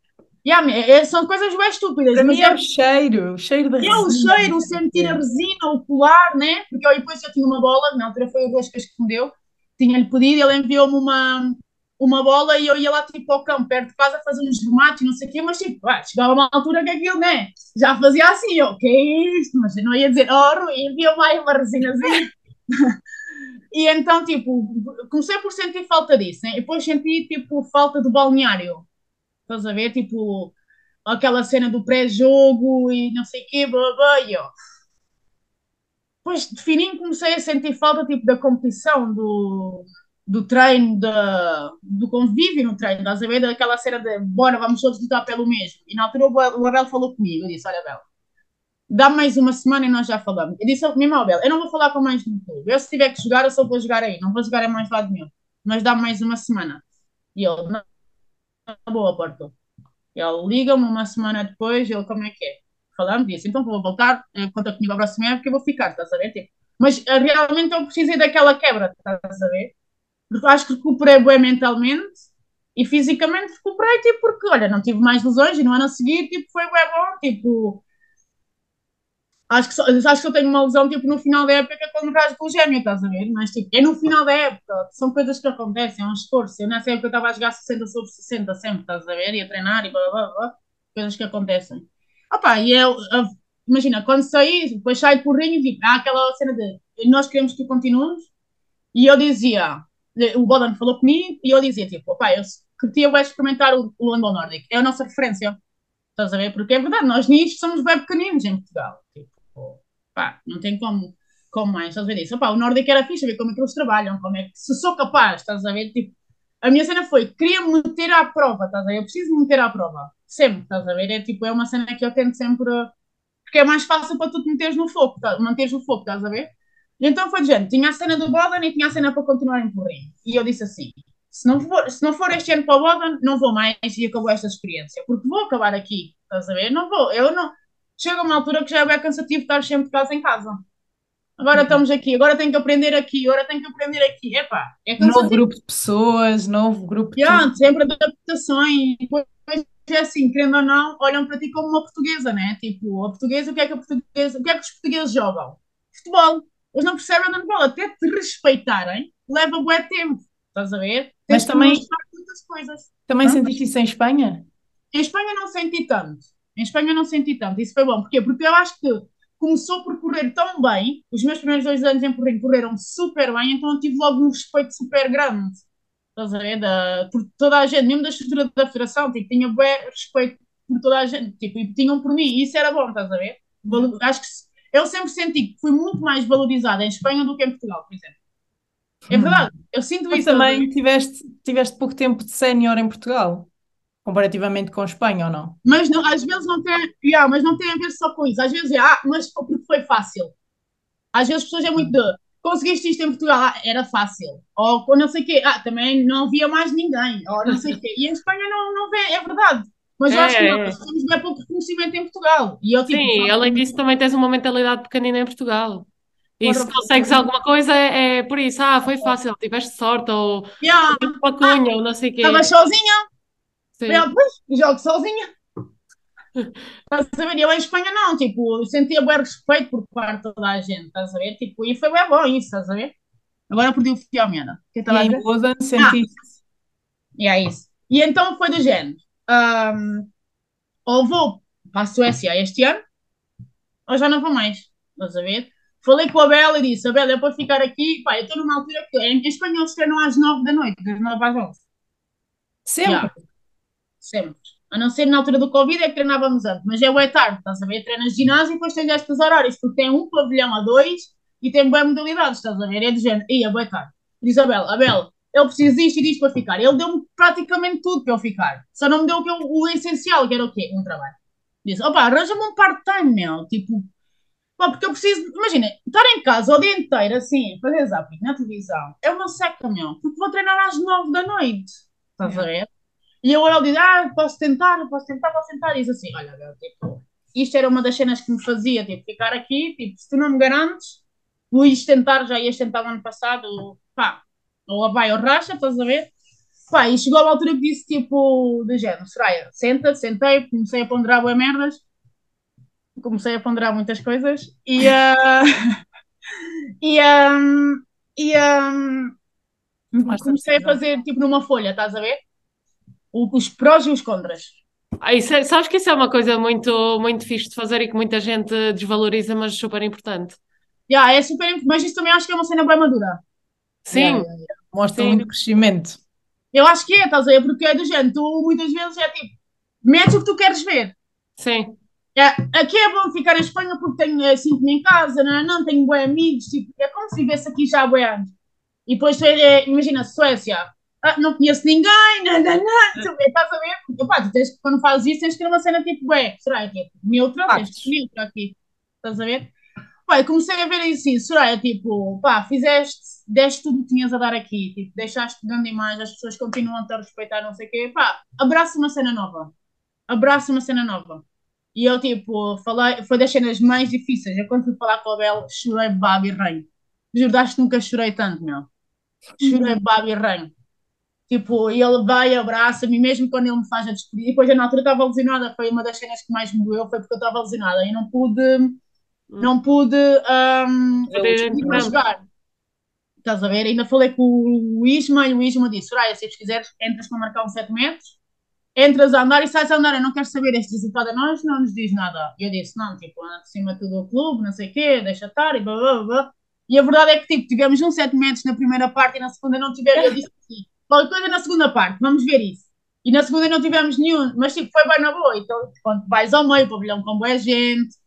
Yeah, é, são coisas bem estúpidas. Para mim é, é o cheiro, o cheiro da resina. É o cheiro, o sentir a resina, o colar, né? Porque eu, depois eu tinha uma bola, na altura foi o Roscas que me deu, tinha-lhe pedido, ele enviou-me uma, uma bola e eu ia lá tipo ao campo, perto de casa, fazer uns remates, não sei o quê, mas tipo, ah, chegava uma altura que aquilo, né? Já fazia assim, o que é isto? Mas eu não ia dizer, oh, Rui, enviou-me aí uma resinazinha. e então, tipo, comecei por sentir falta disso, né? E depois senti, tipo, falta do balneário Estás a ver? Tipo, aquela cena do pré-jogo e não sei o quê, blá, e ó. Depois de fininho comecei a sentir falta tipo, da competição, do, do treino, da, do convívio no treino, estás a ver? Daquela cena de bora, vamos todos lutar pelo mesmo. E na altura o Abel falou comigo, eu disse, olha Abel, dá mais uma semana e nós já falamos. Eu disse mesmo ao Abel, eu não vou falar com mais no clube, eu se tiver que jogar eu só vou jogar aí, não vou jogar em mais lado nenhum, mas dá mais uma semana. E ele, não, boa, Porto. Ele liga-me uma semana depois, ele como é que é? Falamos disso, então vou voltar, eh, conta comigo a próxima época eu vou ficar, estás a ver? Tipo, mas eh, realmente eu precisei daquela quebra, estás a ver? Porque acho que recuperei bem mentalmente e fisicamente recuperei, tipo, porque, olha, não tive mais lesões e no ano a seguir, tipo, foi bem bom, tipo, Acho que, só, acho que eu tenho uma lesão tipo no final da época é quando rasgo o gêmeo, estás a ver? Mas tipo, é no final da época, são coisas que acontecem, é um esforço. Eu nessa época eu estava a jogar 60 sobre 60 sempre, estás a ver? E a treinar e blá blá blá, coisas que acontecem. Opa, e eu, eu, imagina, quando saí, depois saio por rinho e digo, há aquela cena de nós queremos que tu continues, e eu dizia, o Bodan falou comigo, e eu dizia tipo, opa, eu queria experimentar o, o Nordic, é a nossa referência. Estás a ver? Porque é verdade, nós nisto somos bem pequeninos em Portugal. Tipo, pá, não tem como, como mais, estás a ver isso? Opá, o Nórdico era fixe, ver como é que eles trabalham, como é que, se sou capaz, estás a ver, tipo, a minha cena foi, queria me meter à prova, estás a ver, eu preciso me meter à prova, sempre, estás a ver, é tipo, é uma cena que eu tento sempre, porque é mais fácil para tu te meteres no foco, tá, manteres no foco, estás a ver? E então foi de gente, tinha a cena do Bodan e tinha a cena para continuar em Porrim. E eu disse assim, se não, for, se não for este ano para o Bodan, não vou mais e acabou esta experiência, porque vou acabar aqui, estás a ver? Não vou, eu não, chega uma altura que já é cansativo estar sempre de casa em casa. Agora estamos aqui, agora tenho que aprender aqui, agora tenho que aprender aqui. Epá, é cansativo. Novo grupo de pessoas, novo grupo de. Yeah, sempre adaptações. Depois é assim, querendo ou não, olham para ti como uma portuguesa, né? Tipo, a portuguesa, o que é que a portuguesa, o que é que os portugueses jogam? Futebol. Eles não percebem andar de bola. Até te respeitarem, leva bué tempo. Estás a ver? Mas também. Muitas coisas. Também não? sentiste isso em Espanha? Em Espanha não senti tanto. Em Espanha não senti tanto, isso foi bom. Porquê? Porque eu acho que começou por correr tão bem, os meus primeiros dois anos em Porrim correram super bem, então eu tive logo um respeito super grande. Estás a ver? Da, por toda a gente, mesmo da estrutura da federação, tipo, tinha bem respeito por toda a gente, tipo, e tinham por mim, e isso era bom, estás a ver? Acho que eu sempre senti que fui muito mais valorizada em Espanha do que em Portugal, por exemplo. É verdade, eu sinto Mas isso. também tiveste, tiveste pouco tempo de sénior em Portugal comparativamente com a Espanha ou não? Mas não, às vezes não tem, yeah, mas não tem a ver só com isso. Às vezes é, ah, mas porque foi fácil. Às vezes as pessoas é muito de, conseguiste isto em Portugal, ah, era fácil. Ou não sei o quê, ah, também não havia mais ninguém. Ou não sei o quê. E em Espanha não, não vê, é verdade. Mas eu é, acho que nós temos bem pouco reconhecimento em Portugal. E eu, tipo, Sim, além disso também tens uma mentalidade pequenina em Portugal. E se consegues alguma coisa é, é, por isso, ah, foi fácil, tiveste sorte, ou yeah. uma cunha, ah, ou não sei o quê. Estavas sozinha, Eu, pois, jogo sozinha. Estás a ver? Eu em Espanha não, tipo, sentia bem respeito por parte de toda a gente, estás a ver? Tipo, e foi bem bom isso, estás a ver? Agora perdi o fio à meada. E em Bodan sentiste. Ah, e é isso. E então foi do género. Um, ou vou para a Suécia este ano, ou já não vou mais. Estás a ver? Falei com a Bela e disse: A Bela, é para ficar aqui. Pá, eu estou numa altura que em espanhol se treinam às nove da noite, das nove às onze. Sempre? Yeah sempre. A não ser na altura do Covid é que treinávamos antes, mas é o é tarde, estás a ver? Treinas ginásio e depois tens estes horários, porque tem um pavilhão a dois e tem boas modalidades, estás a ver? É do género, ia, boa tarde. Diz a Bela, Abel, ele precisa disto e disto para ficar. Ele deu-me praticamente tudo para eu ficar. Só não me deu o, eu, o essencial, que era o quê? Um trabalho. Disse, opa, arranja-me um part-time, meu. Tipo, pá, porque eu preciso, imagina, estar em casa o dia inteiro, assim, fazer zapping na televisão, é uma seca, meu. Porque vou treinar às nove da noite. Estás a ver? E eu ele diz, ah, posso tentar, posso tentar, posso tentar. E diz assim, olha, meu, tipo, isto era uma das cenas que me fazia, tipo, ficar aqui, tipo, se tu não me garantes, vou tentar, já ias tentar no ano passado, pá, ou vai ou racha, estás a ver? Pá, e chegou a altura que disse tipo, de género, Soraya, senta, sentei, comecei a ponderar boas merdas, comecei a ponderar muitas coisas e, uh, e, um, e um, comecei a fazer tipo numa folha, estás a ver? Os prós e os contras. Ah, isso é, sabes que isso é uma coisa muito, muito fixe de fazer e que muita gente desvaloriza, mas super importante. Yeah, é super importante, mas isso também acho que é uma cena bem madura. Sim. Yeah, yeah, yeah. Mostra Sim. muito crescimento. Eu acho que é, estás a ver? Porque é do género, tu muitas vezes é tipo, metes o que tu queres ver. Sim. É, aqui é bom ficar em Espanha porque tenho, eh, sinto-me em casa, não, é? não tenho bons amigos, tipo, é como se vivesse aqui já há anos. E depois, é, imagina, Suécia, ah, não conheço ninguém, não, estás a ver? Opa, tu tens, quando fazes isso, tens que ter uma cena tipo, ué, será que é tipo, neutra? Tens que neutra aqui, estás a ver? Pá, comecei a ver assim, Soraya, tipo, pá, fizeste, deste tudo que tinhas a dar aqui, tipo, deixaste grande imagem, as pessoas continuam a te respeitar, não sei o quê, pá, abraça uma cena nova, abraça uma cena nova. E eu, tipo, falei, foi das cenas mais difíceis. Eu, quando fui falar com a Bel, chorei babo e ranho. Juraste que nunca chorei tanto, meu. Chorei babo e ranho. Tipo, ele vai, abraça-me, mesmo quando ele me faz a despedida. E depois, eu, na altura, estava lesionada. Foi uma das cenas que mais me doeu, foi porque eu estava lesionada e não pude não pude um, eu jogar. Estás a ver? Ainda falei com o Isma e o Isma disse: Soraya, se quiseres, entras para marcar uns 7 metros, entras a andar e sais a andar. Eu não quero saber este resultado a nós, não nos diz nada. E eu disse: Não, tipo, anda cima tudo o clube, não sei o quê, deixa estar e blá blá blá. E a verdade é que tipo, tivemos uns 7 metros na primeira parte e na segunda não tivemos. Eu disse assim: qualquer coisa na segunda parte, vamos ver isso. E na segunda não tivemos nenhum, mas tipo, foi bem na boa. Então, quando vais ao meio, o pavilhão com boa gente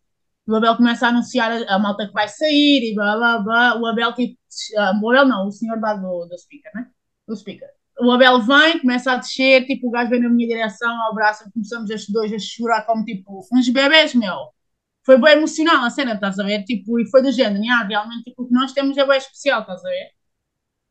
o Abel começa a anunciar a, a, malta que vai sair e blá blá blá. O Abel, tipo, uh, o Abel não, o senhor lá do, do speaker, né? Do speaker. O Abel vem, começa a descer, tipo, o gajo vem na minha direção, abraça, começamos estes dois a chorar como tipo uns bebés, meu. Foi bem emocional a cena, estás a ver? Tipo, e foi do género, ah, realmente tipo, o que nós temos é bem especial, estás a ver?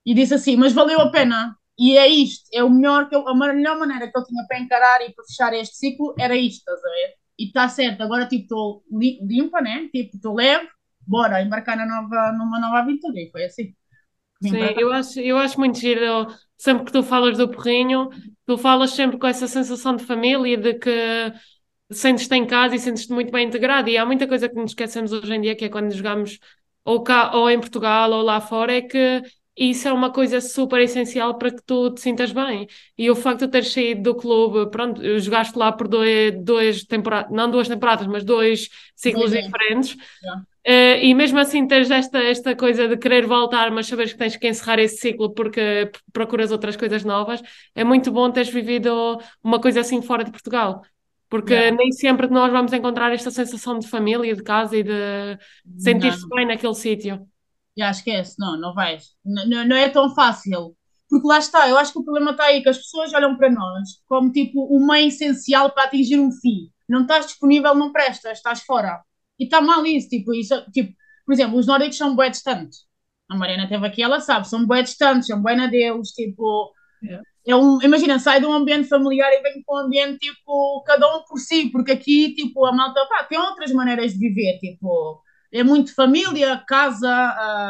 E disse assim, mas valeu a pena. E é isto, é o melhor que eu, a melhor maneira que eu tinha para encarar e para fechar este ciclo era isto, estás a ver? e está certo, agora tipo estou limpa, né? Tipo, estou leve, bora embarcar na nova, numa nova aventura. E foi assim. Sim, eu acho, eu acho muito giro. Sempre que tu falas do porrinho, tu falas sempre com essa sensação de família, de que sentes-te em casa e sentes-te muito bem integrado. E há muita coisa que nos esquecemos hoje em dia, que é quando jogamos ou, cá, ou em Portugal ou lá fora, é que isso é uma coisa super essencial para que tu te sintas bem. E o facto de teres saído do clube, pronto, jogaste lá por dois, dois temporadas, não duas temporadas, mas dois ciclos diferentes. Uh, e mesmo assim tens esta, esta coisa de querer voltar, mas saberes que tens que encerrar esse ciclo porque procuras outras coisas novas, é muito bom teres vivido uma coisa assim fora de Portugal. Porque nem sempre nós vamos encontrar esta sensação de família, de casa e de sentir-se bem naquele sítio. Já esquece, não, não vais. Não, não é tão fácil. Porque lá está, eu acho que o problema está aí, que as pessoas olham para nós como tipo o meio essencial para atingir um fim. Não estás disponível, não prestas, estás fora. E está mal isso, tipo, isso, tipo, por exemplo, os nórdicos são bué distantes. A Mariana teve aqui, ela sabe, são bué distantes, são bué na deles, tipo, yeah. é um, imagina, sai de um ambiente familiar e vem para um ambiente, tipo, cada um por si, porque aqui, tipo, a malta, pá, tem outras maneiras de viver, tipo, é muito família, casa,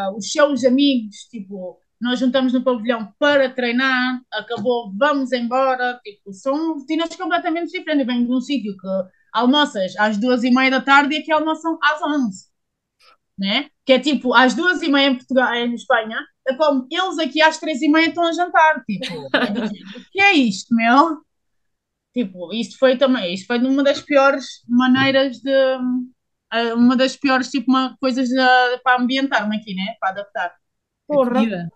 uh, os seus amigos, tipo, nós juntamos no pavilhão para treinar, acabou, vamos embora, tipo, são rotinas completamente diferentes. Venho de um sítio que almoças às duas e meia da tarde e aqui almoçam às onze, né? Que é tipo, às duas e meia em Portugal, em Espanha, é como eles aqui às três e meia estão a jantar, tipo, o que é isto, meu? Tipo, isto foi também, isto foi uma das piores maneiras de uma das piores tipo, uma, coisas para ambientar-me aqui, né? Para adaptar. Porra. A comida?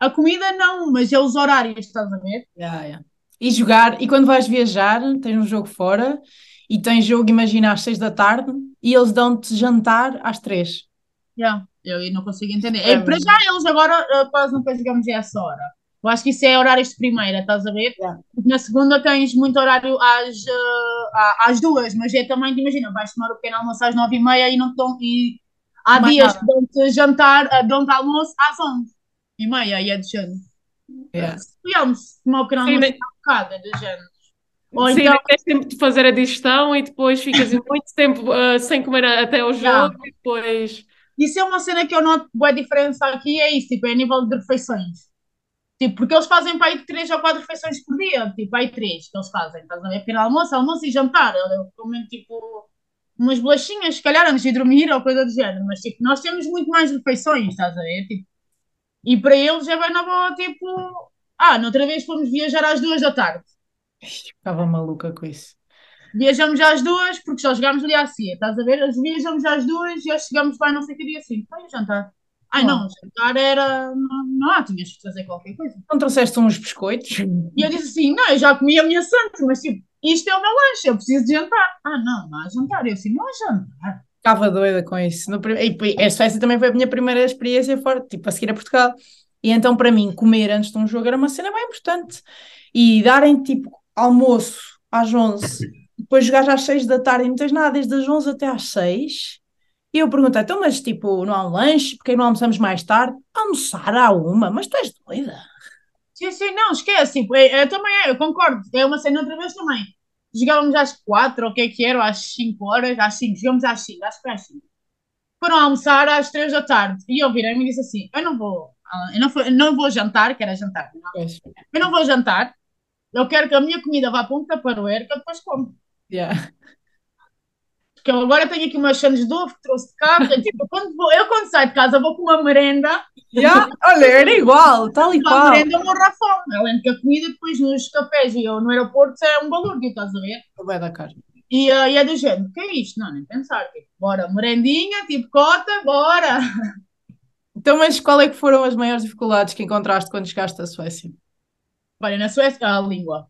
a comida? não, mas é os horários, estás a ver? Yeah, yeah. E jogar, e quando vais viajar, tens um jogo fora e tens jogo, imagina, às seis da tarde e eles dão-te jantar às três. Yeah, eu não consigo entender. É, para já eles agora quase nunca jogamos essa hora. Eu acho que isso é horários de primeira, estás a ver? Yeah. Na segunda tens muito horário às, uh, às duas, mas é também, imagina, vais tomar o pequeno almoço às nove e meia e não te dão, e há mas dias que dão-te jantar, uh, dão-te almoço às onze e meia e é de género. Yeah. Se tomar o pequeno almoço Sim, um bocado, é de género. Ou Sim, então... tens tempo de fazer a digestão e depois ficas muito tempo uh, sem comer até o jogo e depois... Isso é uma cena que eu noto boa diferença aqui, é isso, tipo, é a nível de refeições. Tipo, porque eles fazem para aí três ou quatro refeições por dia, tipo, aí três que eles fazem, estás a ver? Pequeno almoço, almoço e jantar. Eu comem, tipo, umas bolachinhas, se calhar, antes de dormir ou coisa do género. Mas, tipo, nós temos muito mais refeições, estás a ver? Tipo, e para eles é bem na boa, tipo... Ah, noutra vez fomos viajar às duas da tarde. Ficava maluca com isso. Viajamos às duas, porque só jogámos ali à CIA, estás a ver? Viajamos às duas e chegamos lá não sei que dia assim. Vai jantar. Ai não, jantar era. Não, não há, tinhas que fazer qualquer coisa. Não trouxeste uns biscoitos? E eu disse assim: não, eu já comi a minha santa, mas tipo, isto é o meu lanche, eu preciso de jantar. Ah, não, não há jantar. Eu assim, não há jantar. Ficava doida com isso. No, e, a Suécia também foi a minha primeira experiência fora, tipo, a seguir a Portugal. E então, para mim, comer antes de um jogo era uma cena bem importante. E darem tipo almoço às 11, depois jogar às 6 da tarde e não tens nada desde as 11 até às 6. E eu perguntei, então, mas tipo, não há um lanche? Porque não almoçamos mais tarde? Almoçar à uma? Mas tu és doida? Sim, sim, não, esquece. Tipo, eu, eu também, eu concordo. É uma cena outra vez também. Jogávamos às 4, ou o que é que era, ou às 5 horas, às 5, jogamos às 5, acho que às 5. Foram almoçar às 3 da tarde. E eu virei-me e disse assim: Eu não vou, eu não, eu não vou jantar, que era jantar. Não. Eu não vou jantar, eu quero que a minha comida vá para um taparoeiro que eu depois como. Yeah. Porque eu agora tenho aqui umas chanes de ovo que trouxe de casa. tipo, quando vou, eu quando saio de casa vou com uma merenda. Yeah. Olha, era igual, tal e qual. A merenda morro à fome. Além de que a comida depois nos cafés e eu no aeroporto é um valor, estás a ver? Vai da carne. E, uh, e é do género, o que é isto? Não, nem pensar. Tipo, bora, merendinha, tipo cota, bora. Então, mas qual é que foram as maiores dificuldades que encontraste quando chegaste à Suécia? Olha, na Suécia, a língua.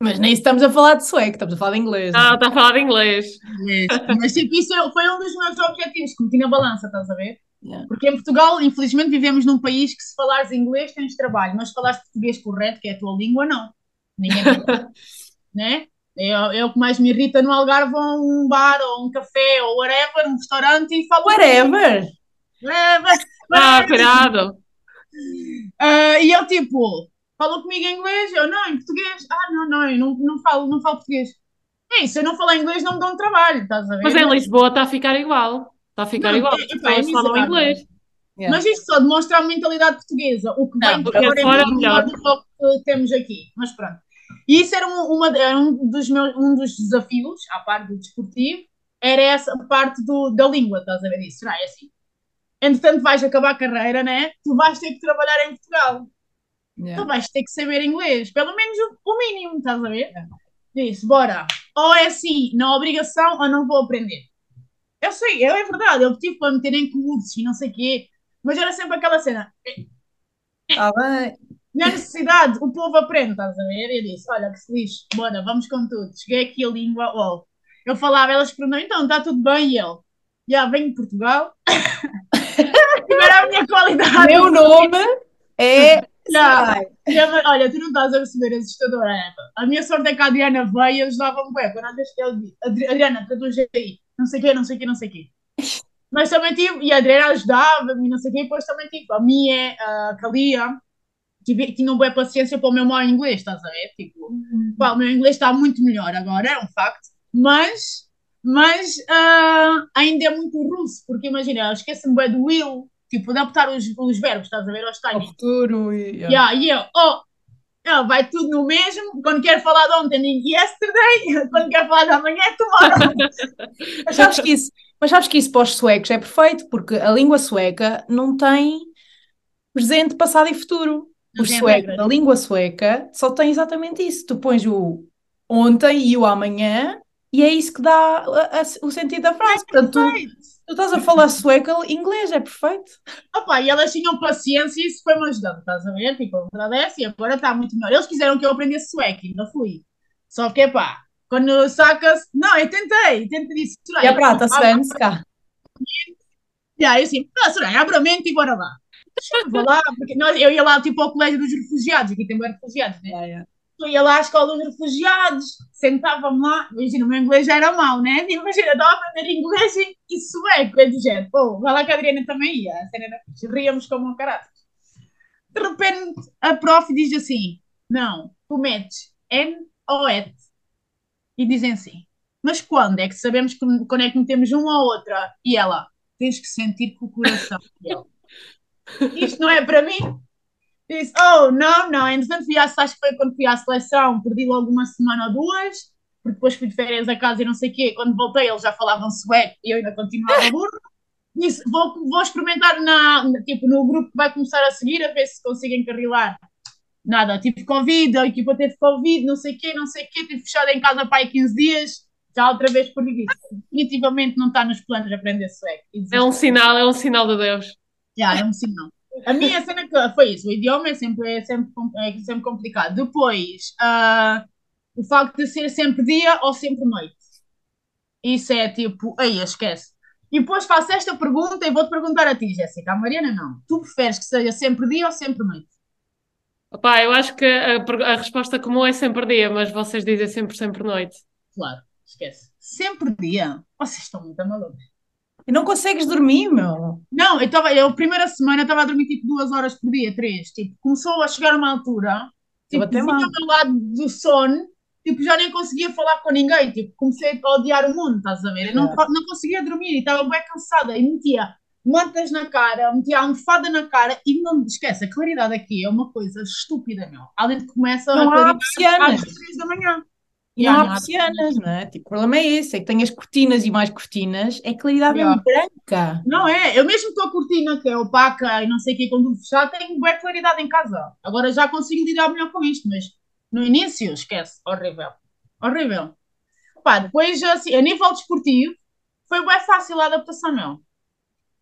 Mas nem estamos a falar de sueco, estamos a falar de inglês. Não, está a falar de inglês. Mas tipo, isso é, foi um dos meus objetivos, que meti na balança, estás a ver? Yeah. Porque em Portugal, infelizmente, vivemos num país que se falares inglês tens trabalho, mas se falares português correto, que é a tua língua, não. Ninguém né? É, é o que mais me irrita no Algarve ou um bar ou um café ou whatever, um restaurante e falo. Whatever! Whatever! Ah, cuidado! Uh, e eu tipo, falou comigo em inglês, eu não, em português. Ah, não, não, eu não, não, falo, não falo português. É isso, eu não falar inglês não me dão trabalho, estás a ver? Mas em Lisboa está a ficar igual. Está a ficar não, igual, é, as pessoas falam inglês. Yeah. Mas isto só demonstra a mentalidade portuguesa, o que vem é fora é melhor do que temos aqui. Mas pronto. E isso era, uma, era um, dos meus, um dos desafios, à parte do desportivo, era essa parte do, da língua, estás a ver isso? Não é assim? entretanto vais acabar a carreira, né? Tu vais ter que trabalhar em Portugal. Yeah. Tu vais ter que saber inglês, pelo menos o, o mínimo, estás a ver? Yeah. Disse, bora. Ou é assim, na obrigação, ou não vou aprender. Eu sei, é verdade, eu tive para meter em cursos e não sei o quê, mas era sempre aquela cena. Ah, bem. Na necessidade, o povo aprende, estás a ver? Eu disse, olha que se diz, bora, vamos com tudo. Cheguei aqui a língua, oh. eu falava, elas perguntaram, então, está tudo bem? E eu, já venho de Portugal. Primeiro a minha qualidade. Meu nome é. Olha, tu não estás a perceber, assustadora. A minha sorte é que a Adriana veio e ajudava-me bem. Quando que ele Adriana, traduz aí, não sei o quê, não sei o quê, não sei o quê. Mas também tive, e a Adriana ajudava-me, não sei o quê, e depois também tive a minha, a Kalia, tive, tinham boa paciência para o meu mau inglês, estás a ver? Tipo, uhum. pá, o meu inglês está muito melhor agora, é um facto, mas mas uh, ainda é muito russo, porque imagina, esquece-me bem do will, tipo, adaptar os, os verbos, estás a ver, aos timings. Ao futuro e... Yeah. Yeah, e eu, oh, oh, vai tudo no mesmo, quando quero falar de ontem, digo yesterday, quando quero falar de amanhã, é tomorrow. mas, sabes que isso, mas sabes que isso para os suecos é perfeito, porque a língua sueca não tem presente, passado e futuro. Os suecos, a língua sueca só tem exatamente isso. Tu pões o ontem e o amanhã e é isso que dá a, a, o sentido da frase. É Portanto, tu, tu, estás a falar sueco, inglês, é perfeito. Opa, e elas tinham paciência e isso foi-me ajudando, estás a ver? Tipo, agradece e agora está muito melhor. Eles quiseram que eu aprendesse sueco, ainda fui. Só que, pá, quando sacas. Não, eu tentei, tentei disso. E a prata, svenska. E aí, assim, ah, Soraya, abre a mente e bora lá. Vou lá, porque nós, eu ia lá, tipo, ao colégio dos refugiados, aqui tem refugiados, né? Yeah, yeah eu ia lá à escola dos refugiados, sentava-me lá, imagina, o meu inglês já era mau, né? Imagina, estava a aprender inglês e, e sueco, é do género. Pô, vai lá que a Adriana também ia, a cena era fixe, ríamos como um caralho. De repente, a prof diz assim, não, tu metes N ou ET. E dizem assim, mas quando é que sabemos que, quando é que metemos uma ou outra? E ela, tens que sentir com o coração. Isto não é para mim? Disse, oh, não, não, entretanto fui à, acho que foi quando fui à seleção, perdi logo uma semana ou duas, porque depois fui de férias a casa e não sei o quê, quando voltei eles já falavam sueco e eu ainda continuava burro, disse, vou, vou experimentar na, tipo, no grupo que vai começar a seguir, a ver se consigo encarrilar. Nada, tive Covid, a equipa teve Covid, não sei o quê, não sei o quê, tive fechado em casa para aí 15 dias, já outra vez por isso. Definitivamente não está nos planos de aprender sueco. É um sinal, é um sinal de Deus. Já, é um sinal. A minha cena foi isso, o idioma é sempre, é sempre, é sempre complicado. Depois, uh, o facto de ser sempre dia ou sempre noite. Isso é tipo, aí esquece. E depois faço esta pergunta e vou-te perguntar a ti, Jéssica. A Mariana não. Tu preferes que seja sempre dia ou sempre noite? Opa, eu acho que a, a resposta comum é sempre dia, mas vocês dizem sempre, sempre noite. Claro, esquece. Sempre dia? Vocês estão muito malucos. E não consegues dormir, meu. Não, eu estava, eu, a primeira semana estava a dormir tipo duas horas por dia, três. Tipo, começou a chegar uma altura, tipo, vinha ao meu lado do sono, tipo, já nem conseguia falar com ninguém. Tipo, comecei a odiar o mundo, estás a ver? Eu não, não conseguia dormir e estava bem cansada e metia mantas na cara, metia a almofada na cara e não esquece, a claridade aqui é uma coisa estúpida, meu. Além de que começa não a claridade às três da manhã. E não há persianas, não é? Tipo, o problema é esse, é que tem as cortinas e mais cortinas, é claridade yeah. branca. Não é? Eu mesmo com a cortina que é opaca e não sei o que, quando fechar, tenho boa claridade em casa. Agora já consigo lidar melhor com isto, mas no início, esquece, horrível. Horrível. Pá, depois, assim, a nível desportivo, foi bem fácil a adaptação, meu.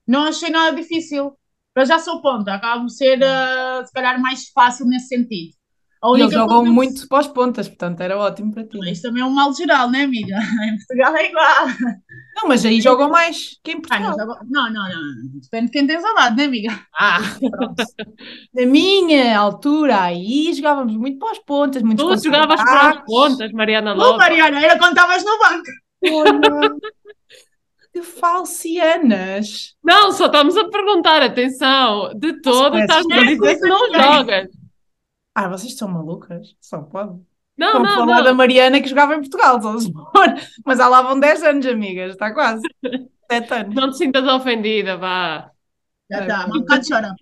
Não achei nada difícil. Eu já sou ponta, acaba de ser, uh, se calhar, mais fácil nesse sentido. Eles jogam muito para as pontas, portanto era ótimo para ti. Isto também é um mal geral, não é, amiga? Em Portugal é igual. Não, mas aí jogam mais que em Portugal. Ah, não, não, não, Depende de quem tens ao lado, não é, amiga? Ah, pronto. Na minha altura, aí jogávamos muito para as pontas. Muito tu jogavas para as pontas, Mariana Lopes. Tu, Mariana, era quando estavas no banco. Olha, que falcianas. Não, só estamos a perguntar, atenção. De todo, estás a dizer que não jogas. Ah, vocês são malucas? Só pode. Não, Como não, falar não. da Mariana que jogava em Portugal, mas há lá vão 10 anos, amigas, está quase. 7 anos. Não te sintas ofendida, vá. Já está, um bocado chora.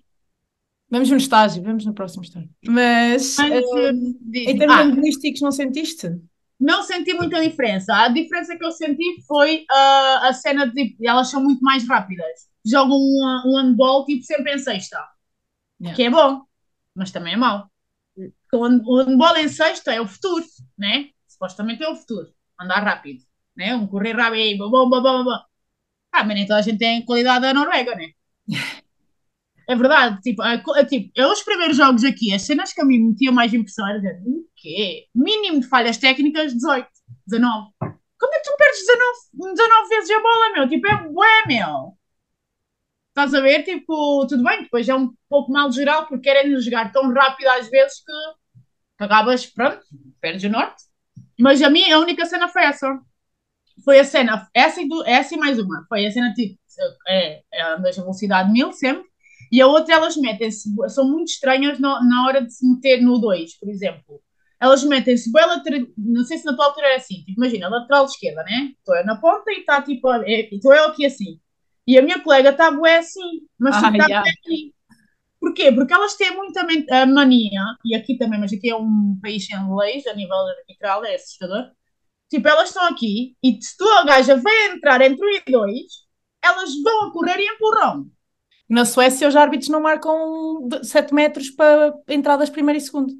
Vamos no estágio, vamos no próximo estágio. Mas, mas uh, em termos ah, linguísticos, não sentiste? Não senti muita diferença. A diferença que eu senti foi uh, a cena de. Elas são muito mais rápidas. Jogam um, um handball tipo sempre em sexta. Yeah. Que é bom, mas também é mau o handball em sexta é o futuro, né? Supostamente é o futuro. Andar rápido, né? Um correr rápido, bom, bom, bom, bom. Ah, mas nem toda a gente tem qualidade da Noruega, né? É verdade, tipo, é, é, tipo, eu os primeiros jogos aqui, as cenas que a mim me metiam mais impressão era dizer, o quê? Mínimo de falhas técnicas, 18, 19. Como é que tu perdes 19, 19 vezes a bola, meu? Tipo, é bué, meu. Estás a ver? Tipo, tudo bem, depois é um pouco mal geral porque querem jogar tão rápido às vezes que acabas, pronto, perdes o norte. Mas a minha, a única cena foi essa. Foi a cena, essa e, do, essa e mais uma. Foi a cena tipo, é, é andas a velocidade mil sempre. E a outra, elas metem-se, são muito estranhas no, na hora de se meter no 2, por exemplo. Elas metem-se bem lateral, não sei se na tua altura é assim, tipo, imagina, lateral esquerda, né? Estou eu na ponta e está tipo, estou é, eu aqui assim. E a minha colega está bué assim, mas ah, está yeah. aqui. Porquê? Porque elas têm muita mania, e aqui também, mas aqui é um país sem leis, a nível arbitral, é assustador. Tipo, elas estão aqui, e se tu, a gaja, vai entrar entre um e dois, elas vão a correr e empurram. Na Suécia, os árbitros não marcam 7 metros para entradas primeiro e segundo.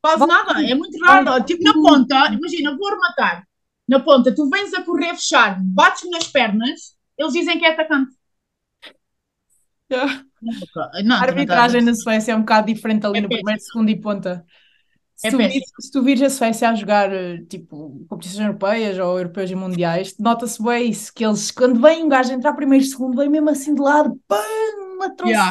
Quase nada, é muito raro. Tipo, na ponta, imagina, vou rematar. na ponta, tu vens a correr fechar, bates nas pernas, eles dizem que é atacante. Yeah. Não, a arbitragem na Suécia é um bocado diferente ali é no primeiro, segundo e ponta. Se, é tu vires, se tu vires a Suécia a jogar tipo competições europeias ou europeus e mundiais, nota-se bem isso, que eles, quando vem um gajo entrar primeiro e segundo, vem mesmo assim de lado, pam, uma. Yeah.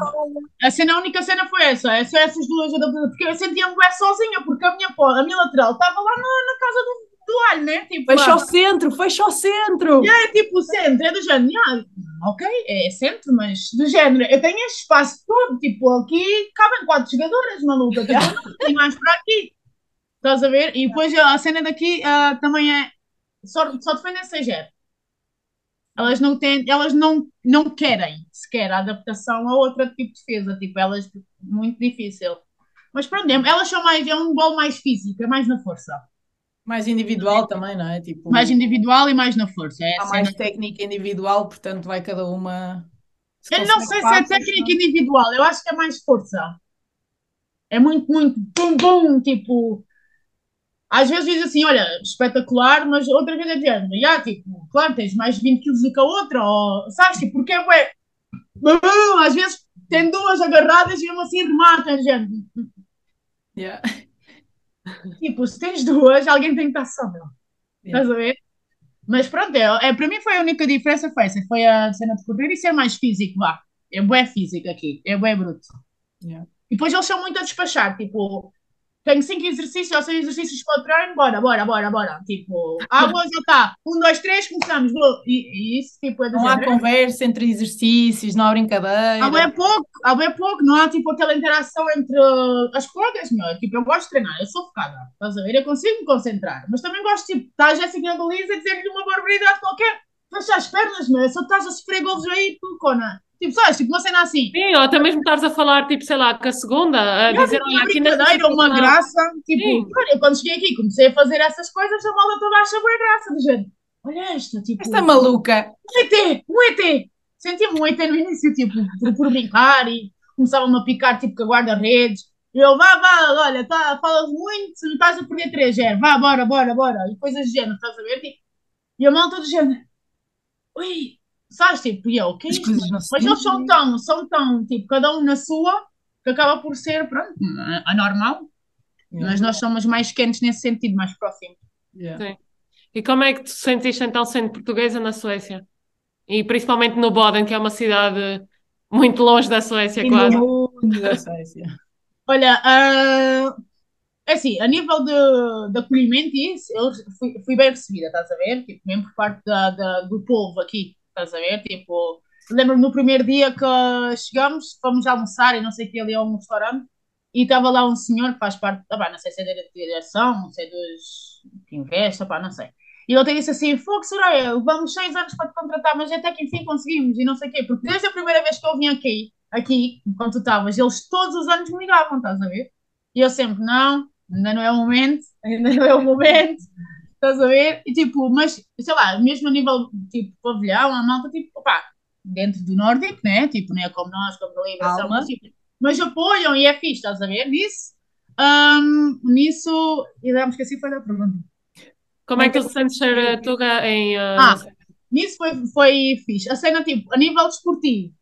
A, cena, a única cena foi essa, é só essas duas, porque eu sentia-me sozinha, porque a minha, a minha lateral estava lá na, na casa do, do alho, né? Tipo, fecha o centro, fecha o centro. Yeah, é tipo o centro, é do género, yeah, ok, é centro, mas do género, eu tenho este espaço todo, tipo, aqui cabem quatro jogadoras, maluca, tipo, tem mais para aqui. Estás a ver? E depois a cena daqui uh, também é só, só defendem 6 Elas não têm, elas não, não querem sequer a adaptação a outro tipo de defesa, tipo, elas muito difícil. Mas pronto, elas são mais, é um gol mais físico, é mais na força. Mais individual também, não é? Tipo, mais individual e mais na força. É há mais técnica individual, portanto vai cada uma. Eu não sei se é técnica individual, eu acho que é mais força. É muito, muito pum pum, tipo, às vezes diz assim, olha, espetacular, mas outra vez é dizendo, yeah, tipo, claro, tens mais 20 quilos do que a outra, ou, sabes, tipo, porque é, às vezes tem duas agarradas e mesmo assim remata, gente. Yeah. Tipo, se tens duas, alguém tem que estar só, meu. Yeah. Estás a ver? Mas pronto, é, é, para mim foi a única diferença, foi essa, foi a cena de correr e ser mais físico, vá. É bué físico aqui, é bué bruto. Yeah. E depois eles são muito a despachar, tipo, tenho cinco exercícios, ou seis exercícios para o treino, bora, bora, bora, bora. Tipo, água já está. Um, dois, três, começamos. E, e isso, tipo, é Não há conversa entre exercícios, não há brincadeira. Há bem pouco, há bem pouco, não há tipo aquela interação entre as colegas, meu. Tipo, eu gosto de treinar, eu sou focada, estás a ver? Eu consigo me concentrar, mas também gosto, tipo, estar a Jéssica na baliza e dizer-lhe uma barbaridade qualquer. Fecha as pernas, meu, só estás a sofrer golos aí, tu, cona. Tipo, sabes, tipo, uma cena assim. Sim, ou até mesmo estares a falar, tipo, sei lá, com a segunda, a não, dizer, olha, aqui na uma graça. Tipo, olha, eu quando cheguei aqui comecei a fazer essas coisas, a malda toda acha boa graça, do género. Olha esta, tipo. Esta maluca. Um ET, um ET. Sentia-me um ET no início, tipo, por, por brincar e começava-me a picar, tipo, com a guarda-redes. E eu, vá, vá, olha, tá, falas muito, não estás a perder 3 0 vá, bora, bora, bora. E coisas do género, estás a ver? Tipo, e a malta do género. Ui, Sabes, tipo, e eu, que é isto? Mas eles são tão, são tão, tipo, cada um na sua, que acaba por ser, pronto, anormal. Yeah. Mas nós somos mais quentes nesse sentido, mais próximos. Yeah. Sim. E como é que tu sentiste então sendo portuguesa na Suécia? E principalmente no Boden, que é uma cidade muito longe da Suécia, e quase. Longe da Suécia. Olha, uh, assim, a nível de, de acolhimento isso, eu fui, fui, bem recebida, estás a ver? Tipo, mesmo por parte da, da, do povo aqui estás a ver? Tipo, lembro-me no primeiro dia que chegamos, fomos almoçar e não sei o que ali a um restaurante e estava lá um senhor que faz parte, ah, não sei se é da direção, não sei dos que investe, pá, não sei. E ele até disse assim: Fogo, Soraya, vamos seis anos para te contratar, mas até que enfim conseguimos e não sei o quê. Porque desde a primeira vez que eu vim aqui, aqui, enquanto tu estavas, eles todos os anos me ligavam, estás a ver? E eu sempre: Não, ainda não é o momento, ainda não é o momento. Estás a ver? E tipo, mas sei lá, mesmo a nível tipo pavilhão, a malta, tipo, pá, dentro do nórdico, né? Tipo, não é como nós, como da Liberação, mas, tipo, mas apoiam e é fixe, estás a ver? Nisso, um, nisso, e damos que assim foi da pergunta. Como é que tu sentes ser a Tuga em. Uh, ah, nisso foi, foi fixe. A cena, tipo, a nível desportivo,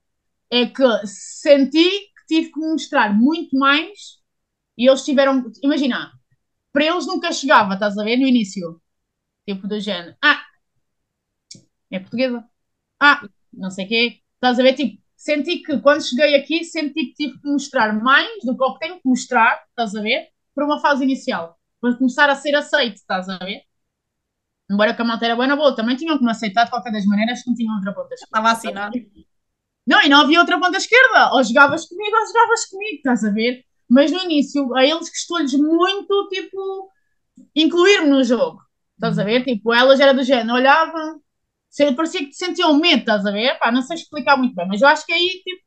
é que senti que tive que mostrar muito mais e eles tiveram. Imagina, para eles nunca chegava, estás a ver? No início. Tipo do género. Ah, é portuguesa. Ah, não sei o quê. Estás a ver? Tipo, senti que quando cheguei aqui, senti que tive que mostrar mais do que o que tenho que mostrar, estás a ver? Para uma fase inicial. Para começar a ser aceito, estás a ver? Embora que a malta era boa na boa, também tinham que me aceitar de qualquer das maneiras que não tinham outra ponta esquerda. Estava assinado. Não, e não havia outra ponta esquerda. Ou jogavas comigo ou jogavas comigo, estás a ver? Mas no início, a eles custou-lhes muito, tipo, incluir-me no jogo. Estás a ver? Tipo, elas eram do género, olhavam, parecia que sentiam medo, estás a ver? Pá, não sei explicar muito bem, mas eu acho que aí, tipo,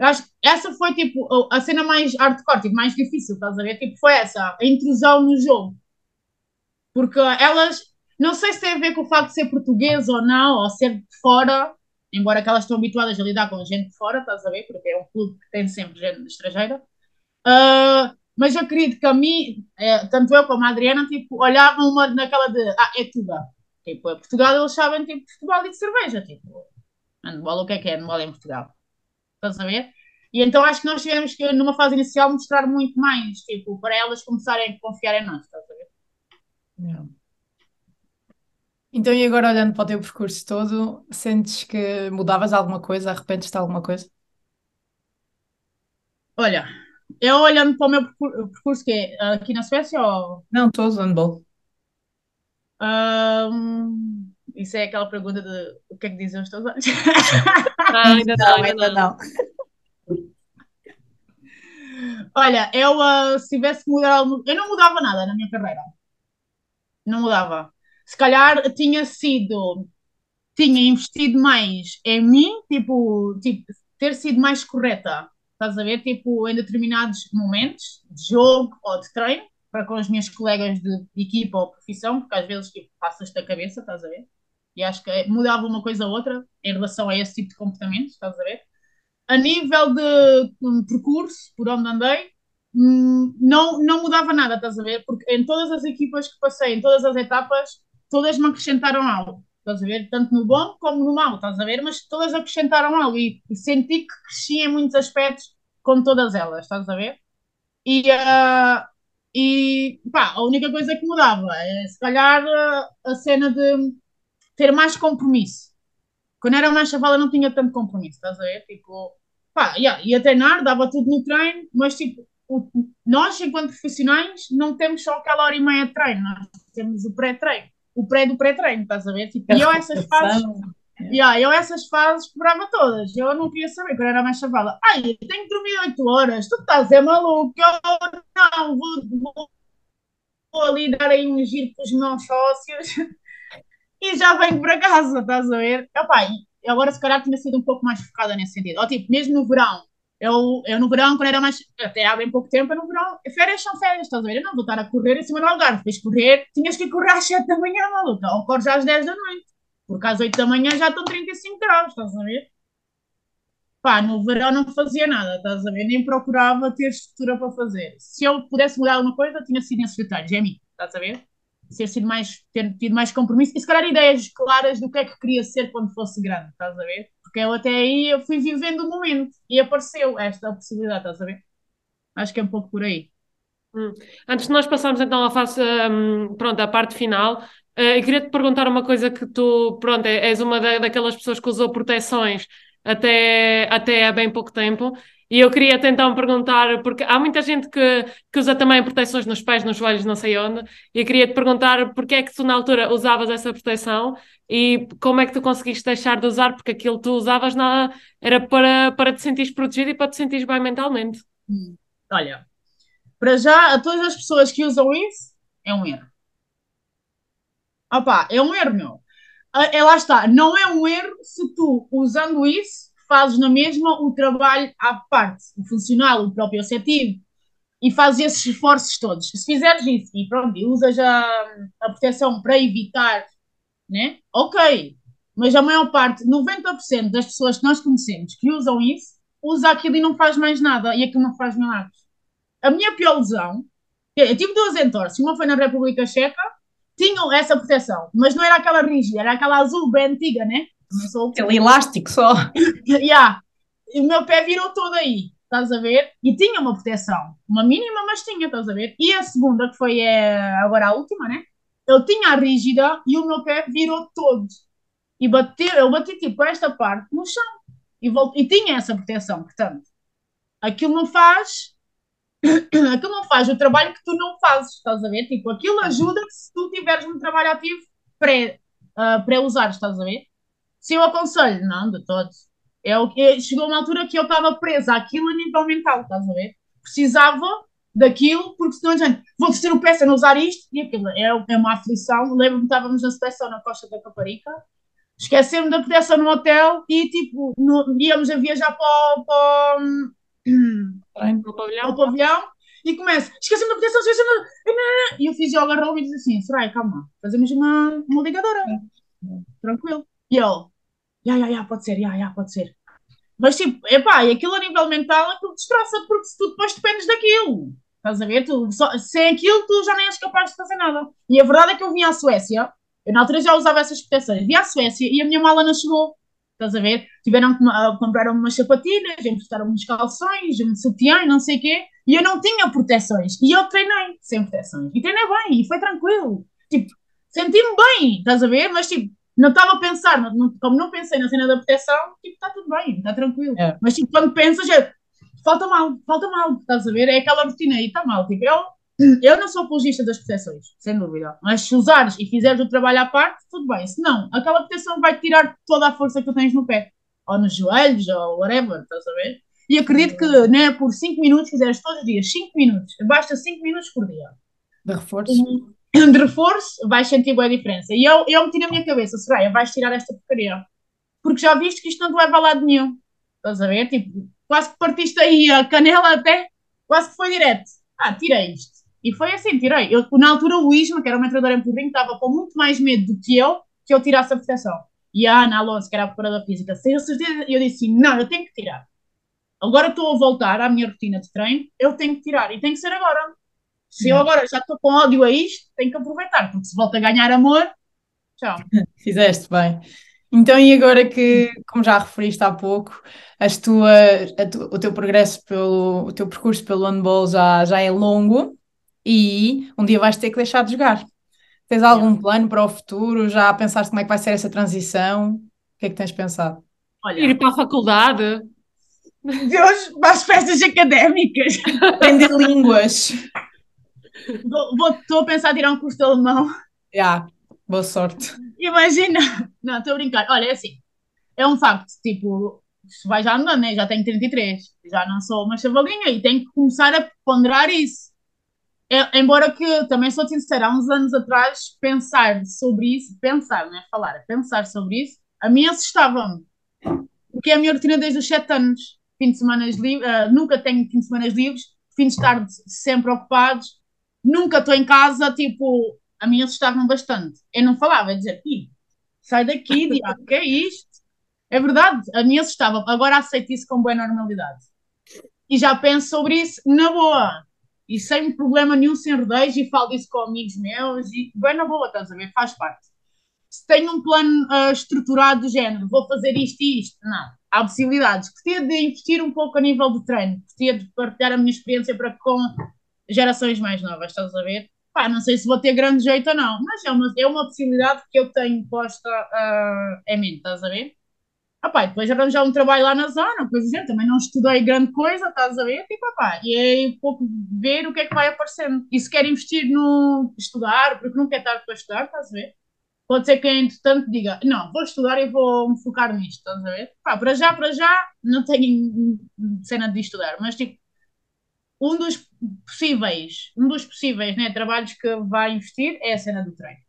acho que essa foi, tipo, a cena mais hardcore, tipo, mais difícil, estás a ver? Tipo, foi essa, a intrusão no jogo. Porque elas, não sei se tem a ver com o facto de ser português ou não, ou ser de fora, embora que elas estão habituadas a lidar com gente de fora, estás a ver? Porque é um clube que tem sempre gente estrangeira. Uh, mas eu acredito que a mim, é, tanto eu como a Adriana, tipo, olhavam uma naquela de, ah, é tudo. Tipo, é Portugal eles sabem, tipo, futebol e de cerveja, tipo, handball, o que é que é handball em Portugal? Estás a ver? E então acho que nós tivemos que, numa fase inicial, mostrar muito mais, tipo, para elas começarem a confiar em nós, estás a ver? Yeah. Então, e agora olhando para o teu percurso todo, sentes que mudavas alguma coisa, arrependes-te de alguma coisa? Olha, eu olhando para o meu percurso, que é aqui na Suécia ou. Não, todo handball. Um, isso é aquela pergunta de o que é que dizem os teus olhos? Ah, ainda não, ainda não. Olha, eu uh, se tivesse que mudar algo, eu não mudava nada na minha carreira. Não mudava. Se calhar tinha sido, tinha investido mais em mim, tipo, tipo ter sido mais correta. Estás a ver? Tipo, em determinados momentos de jogo ou de treino, para com os meus colegas de equipa ou profissão, porque às vezes tipo, passas-te a cabeça, estás a ver? E acho que mudava uma coisa ou outra em relação a esse tipo de comportamento, estás a ver? A nível de um, percurso, por onde andei, hum, não, não mudava nada, estás a ver? Porque em todas as equipas que passei, em todas as etapas, todas me acrescentaram algo, estás a ver? Tanto no bom como no mau, estás a ver? Mas todas acrescentaram algo e, e senti que cresci em muitos aspectos com todas elas, estás a ver? E, uh, e pá, a única coisa que mudava é se calhar a cena de ter mais compromisso. Quando era mais chavala não tinha tanto compromisso, estás a ver? Tipo, pá, yeah, ia treinar, dava tudo no treino, mas tipo, o, nós enquanto profissionais não temos só aquela hora e meia de treino, nós temos o pré-treino, o pré do pré-treino, estás a ver? Tipo, e eu essas fases Yeah, eu essas fases cobrava todas. Eu não queria saber, quando era mais chavala. Ai, eu tenho que dormir 8 horas, tu estás é maluco, eu não vou, vou, vou ali dar aí um giro com os meus sócios e já venho para casa, estás a ver? Epá, agora se calhar tinha sido um pouco mais focada nesse sentido. Ou tipo, mesmo no verão, eu, eu no verão, quando era mais. Até há bem pouco tempo, no verão, férias são férias, estás a ver? Eu não vou estar a correr em cima do Algarve. Fez correr, tinhas que correr às 7 da manhã, maluco. Ou corres às 10 da noite. Porque às 8 da manhã já estão 35 graus, estás a ver? Pá, no verão não fazia nada, estás a ver? Nem procurava ter estrutura para fazer. Se eu pudesse mudar alguma coisa, tinha sido nesses detalhes, é mim, estás a ver? Ser sido mais, ter tido mais compromisso e se calhar ideias claras do que é que queria ser quando fosse grande, estás a ver? Porque eu até aí eu fui vivendo o momento e apareceu esta possibilidade, estás a ver? Acho que é um pouco por aí. Hum. Antes de nós passarmos então à face, um, pronto, à parte final, Uh, eu queria te perguntar uma coisa que tu, pronto, é, és uma da, daquelas pessoas que usou proteções até, até há bem pouco tempo. E eu queria tentar perguntar, porque há muita gente que, que usa também proteções nos pés, nos joelhos, não sei onde, e eu queria te perguntar porque é que tu na altura usavas essa proteção e como é que tu conseguiste deixar de usar, porque aquilo que tu usavas na, era para, para te sentir protegido e para te sentir bem mentalmente. Olha, para já, a todas as pessoas que usam isso, é um erro. Opá, é um erro, meu. Ah, é, lá está, não é um erro se tu, usando isso, fazes na mesma o trabalho à parte, o funcional, o próprio objetivo, e fazes esses esforços todos. Se fizeres isso e pronto, e usas a, a proteção para evitar, né? Ok. Mas a maior parte, 90% das pessoas que nós conhecemos que usam isso, usa aquilo e não faz mais nada, e aquilo não faz milagres. A minha pior lesão, eu tive duas entorses, uma foi na República Checa tinham essa proteção, mas não era aquela rígida, era aquela azul bem antiga, né? Aquele elástico só. yeah. E o meu pé virou todo aí, estás a ver? E tinha uma proteção, uma mínima, mas tinha, estás a ver? E a segunda, que foi é, agora a última, né? Eu tinha a rígida e o meu pé virou todo. E bateu, eu bati tipo esta parte no chão. E, voltei, e tinha essa proteção, portanto. Aquilo não faz aquilo não faz o trabalho que tu não fazes, estás a ver? Tipo, aquilo ajuda se tu tiveres um trabalho ativo pré, uh, pré-usar, estás a ver? Se eu aconselho, não, de todos. Eu, eu, chegou uma altura que eu estava presa àquilo a nível mental, estás a ver? Precisava daquilo, porque senão, gente, vou vestir o pé sem usar isto e aquilo. É, é uma aflição. Lembro-me que estávamos na seleção na Costa da Caparica, esquecemos da proteção no hotel e, tipo, no, íamos a viajar para, para, no pavilhão. pavilhão e começa, esqueci-me da proteção, esqueci E o fisio agarrou e diz assim: Soraya, calma, fazemos uma, uma ligadora. Tranquilo. E ele, já, já, já, pode ser, já, já, pode ser. Mas tipo, epá, e aquilo a nível mental, aquilo destroça, porque se tu depois dependes daquilo. Estás a ver? Tu, só, sem aquilo, tu já nem és capaz de fazer nada. E a verdade é que eu vim à Suécia, eu na altura já usava essas proteções, vim à Suécia e a minha mala não chegou. Estás a ver? Tiveram que uh, comprar umas sapatilhas, emprestaram uns calções, um sutiã não sei o quê, e eu não tinha proteções. E eu treinei sem proteções. E treinei bem, e foi tranquilo. Tipo, senti-me bem, estás a ver? Mas tipo, não estava a pensar, não, não, como não pensei na cena da proteção, tipo, está tudo bem, está tranquilo. É. Mas tipo, quando pensas, é, falta mal, falta mal, estás a ver? É aquela rotina aí, está mal. Tipo, eu, eu não sou apologista das proteções, sem dúvida. Mas se usares e fizeres o trabalho à parte, tudo bem. Se não, aquela proteção vai tirar toda a força que tu tens no pé, ou nos joelhos, ou whatever, estás a ver? E acredito que, né, por 5 minutos, fizeres todos os dias, 5 minutos, basta 5 minutos por dia. De reforço? De reforço, vais sentir boa diferença. E eu, eu meti na minha cabeça, Soraya, vais tirar esta porcaria. Porque já viste que isto não te leva a lado nenhum. Estás a ver? Tipo, quase que partiste aí a canela até, quase que foi direto. Ah, tirei isto. E foi assim, tirei. Eu, na altura, o Isma, que era o meu em Porrinho, estava com muito mais medo do que eu, que eu tirasse a proteção. E a Ana Alonso, que era a preparadora física, sem certeza, eu disse assim, não, eu tenho que tirar. Agora estou a voltar à minha rotina de treino, eu tenho que tirar. E tem que ser agora. Se eu agora já estou com ódio a isto, tenho que aproveitar, porque se volta a ganhar amor, tchau. Fizeste bem. Então, e agora que, como já referiste há pouco, as tua, tu, o teu progresso pelo, o teu percurso pelo handball já, já é longo e um dia vais ter que deixar de jogar. Tens algum plano para o futuro? Já pensaste como é que vai ser essa transição? O que é que tens pensado? Olha, Ir para a faculdade. Deus, para as festas académicas. Aprender línguas. Estou a pensar em tirar um curso de alemão. Já, boa sorte. Imagina. Não, estou a brincar. Olha, é assim. É um facto. Tipo, vai já andando, né? Já tenho 33. Já não sou uma chavalinha e tenho que começar a ponderar isso. É, embora que, também sou sincera, há uns anos atrás, pensar sobre isso, pensar, não é falar, é pensar sobre isso, a mim assustava-me. Porque é a minha rotina desde os 7 anos. Fim de semana livres, uh, nunca tenho fim de semana livres, fins de tarde sempre ocupados, nunca estou em casa, tipo, a mim assustavam bastante. Eu não falava, eu dizia, sai daqui, diabo, que é isto? É verdade, a mim assustava. Agora aceito isso com boa normalidade. E já penso sobre isso na boa. E sem problema nenhum, sem rodeios, e falo disso com amigos meus, e bem na boa, estás a ver? Faz parte. Se tenho um plano uh, estruturado do género, vou fazer isto e isto, não. Há possibilidades. Gostaria de investir um pouco a nível de treino, gostaria de partilhar a minha experiência para com gerações mais novas, estás a ver? Pá, não sei se vou ter grande jeito ou não, mas é uma, é uma possibilidade que eu tenho posta uh, em mim, estás a ver? Ah, pá, depois arranjar um trabalho lá na zona, coisa assim, também não estudei grande coisa, estás a ver? Tipo, pá, e é um pouco ver o que é que vai aparecendo. E se quer investir no estudar, porque não quer estar para estudar, estás a ver? Pode ser que, entretanto, diga, não, vou estudar e vou me focar nisto, estás a ver? Pá, para já, para já, não tenho cena de estudar, mas tipo, um dos possíveis, um dos possíveis né, trabalhos que vai investir é a cena do treino.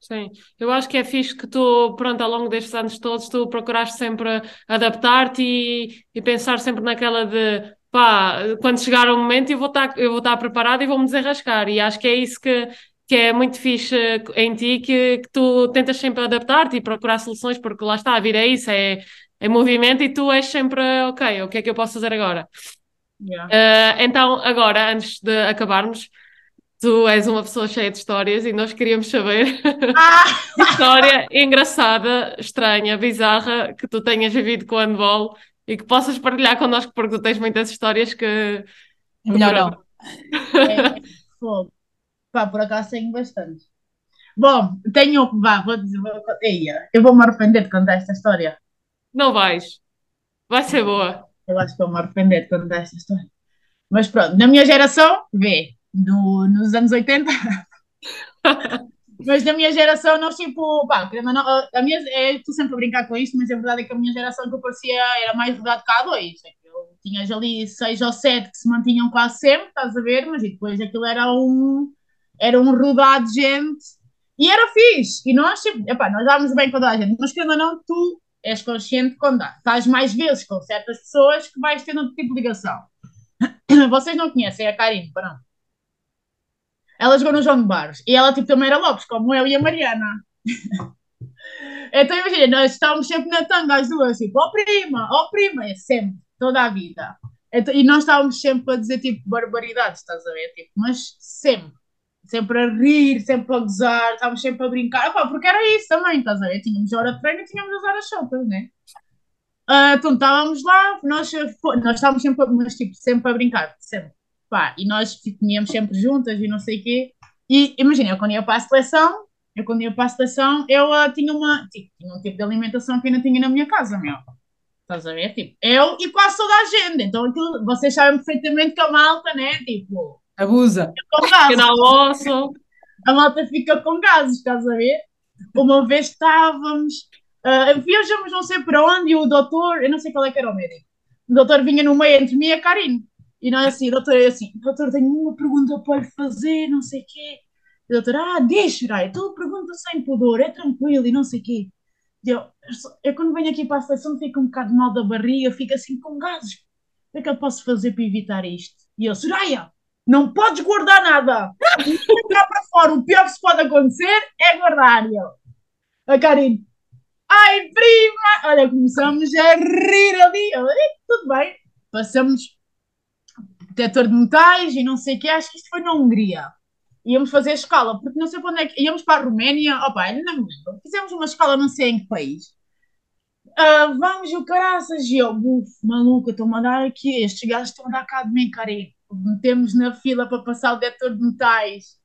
Sim, eu acho que é fixe que tu, pronto, ao longo destes anos todos, tu procuraste sempre adaptar-te e, e pensar sempre naquela de pá, quando chegar o momento eu vou estar, eu vou estar preparado e vou-me desenrascar. E acho que é isso que, que é muito fixe em ti, que, que tu tentas sempre adaptar-te e procurar soluções, porque lá está, a vida é isso, é, é movimento e tu és sempre, ok, o que é que eu posso fazer agora? Yeah. Uh, então, agora, antes de acabarmos, tu és uma pessoa cheia de histórias e nós queríamos saber ah! história engraçada, estranha, bizarra que tu tenhas vivido com o handball e que possas partilhar connosco, porque tu tens muitas histórias que. Melhor não. É, fogo. Pá, por acaso tenho bastante. Bom, tenho. Vá, vou dizer. Vou, eu vou me arrepender de contar esta história. Não vais. Vai ser boa. Eu acho que estou-me a arrepender de contar esta história. Mas pronto, na minha geração, vê, no, nos anos 80. mas na minha geração, nós tipo, pá, não, a minha, é, estou sempre a brincar com isto, mas a verdade é que a minha geração que eu parecia era mais rodado que a dois. É eu tinhas ali seis ou sete que se mantinham quase sempre, estás a ver, mas depois aquilo era um, era um rodado de gente e era fixe. E nós, tipo, epá, nós dávamos bem com toda a gente, mas querendo ou não, tu és consciente quando estás mais vezes com certas pessoas que vais tendo outro tipo de ligação. Vocês não conhecem a Karine, para não? Ela jogou no João de Barros e ela tipo também era Lopes, como eu e a Mariana. então imagina, nós estávamos sempre na tanga as duas, tipo, ó oh, prima, ó oh, prima, é sempre, toda a vida. Então, e nós estávamos sempre a dizer tipo barbaridades, estás a ver? Tipo, mas sempre, sempre a rir, sempre a gozar, estávamos sempre a brincar, Opa, porque era isso também, estás a ver? Tínhamos hora de treino e tínhamos as horas soltas, né? Uh, então estávamos lá, nós, nós estávamos sempre, mas, tipo, sempre a brincar, sempre. Pá, e nós comíamos sempre juntas e não sei o quê. E imagina, eu quando ia para a seleção, eu quando ia para a seleção, eu uh, tinha, uma, tipo, tinha um tipo de alimentação que eu não tinha na minha casa, meu. Estás a ver? Tipo, eu e quase toda a gente. Então aquilo, vocês sabem perfeitamente que a malta, né? Tipo. Abusa. Com gases. A malta fica com gases, estás a ver? Uma vez estávamos. Uh, viajamos não sei para onde e o doutor, eu não sei qual é que era o médico. O doutor vinha no meio entre mim e a Karine. E nós assim, doutor, eu assim, doutor, tenho uma pergunta para lhe fazer, não sei o quê. E o doutor, ah, deixa, Rai, tu pergunta sem pudor, é tranquilo e não sei o quê. Eu, eu quando venho aqui para a seleção fico um bocado mal da barriga, fico assim com gases. O que é que eu posso fazer para evitar isto? E eu, Soraya, não podes guardar nada. Entrar para fora, o pior que se pode acontecer é guardar. Eu, a Karine, ai prima, olha, começamos a rir ali. Eu, tudo bem, passamos detector de metais e não sei o que, acho que isto foi na Hungria íamos fazer escola, porque não sei para onde é que íamos para a Roménia, opa, ainda não me lembro. Fizemos uma escola não sei em que país. Uh, vamos, o caraças, e eu, buf, maluca, estou a mandar aqui, estes gajos estão a dar cá de mim, carinho. Metemos na fila para passar o detector de metais.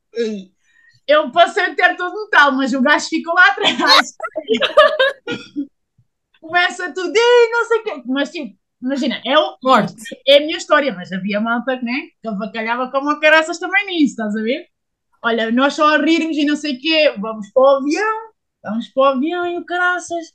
Eu passei o detector de metal, mas o gajo ficou lá atrás. Começa tudo, e não sei o quê. Mas tipo, imagina, é, o, é a minha história, mas havia malta né, que avacalhava como caraças também nisso, estás a ver? olha, nós só a rirmos e não sei o quê, vamos para o avião, vamos para o avião e o caraças.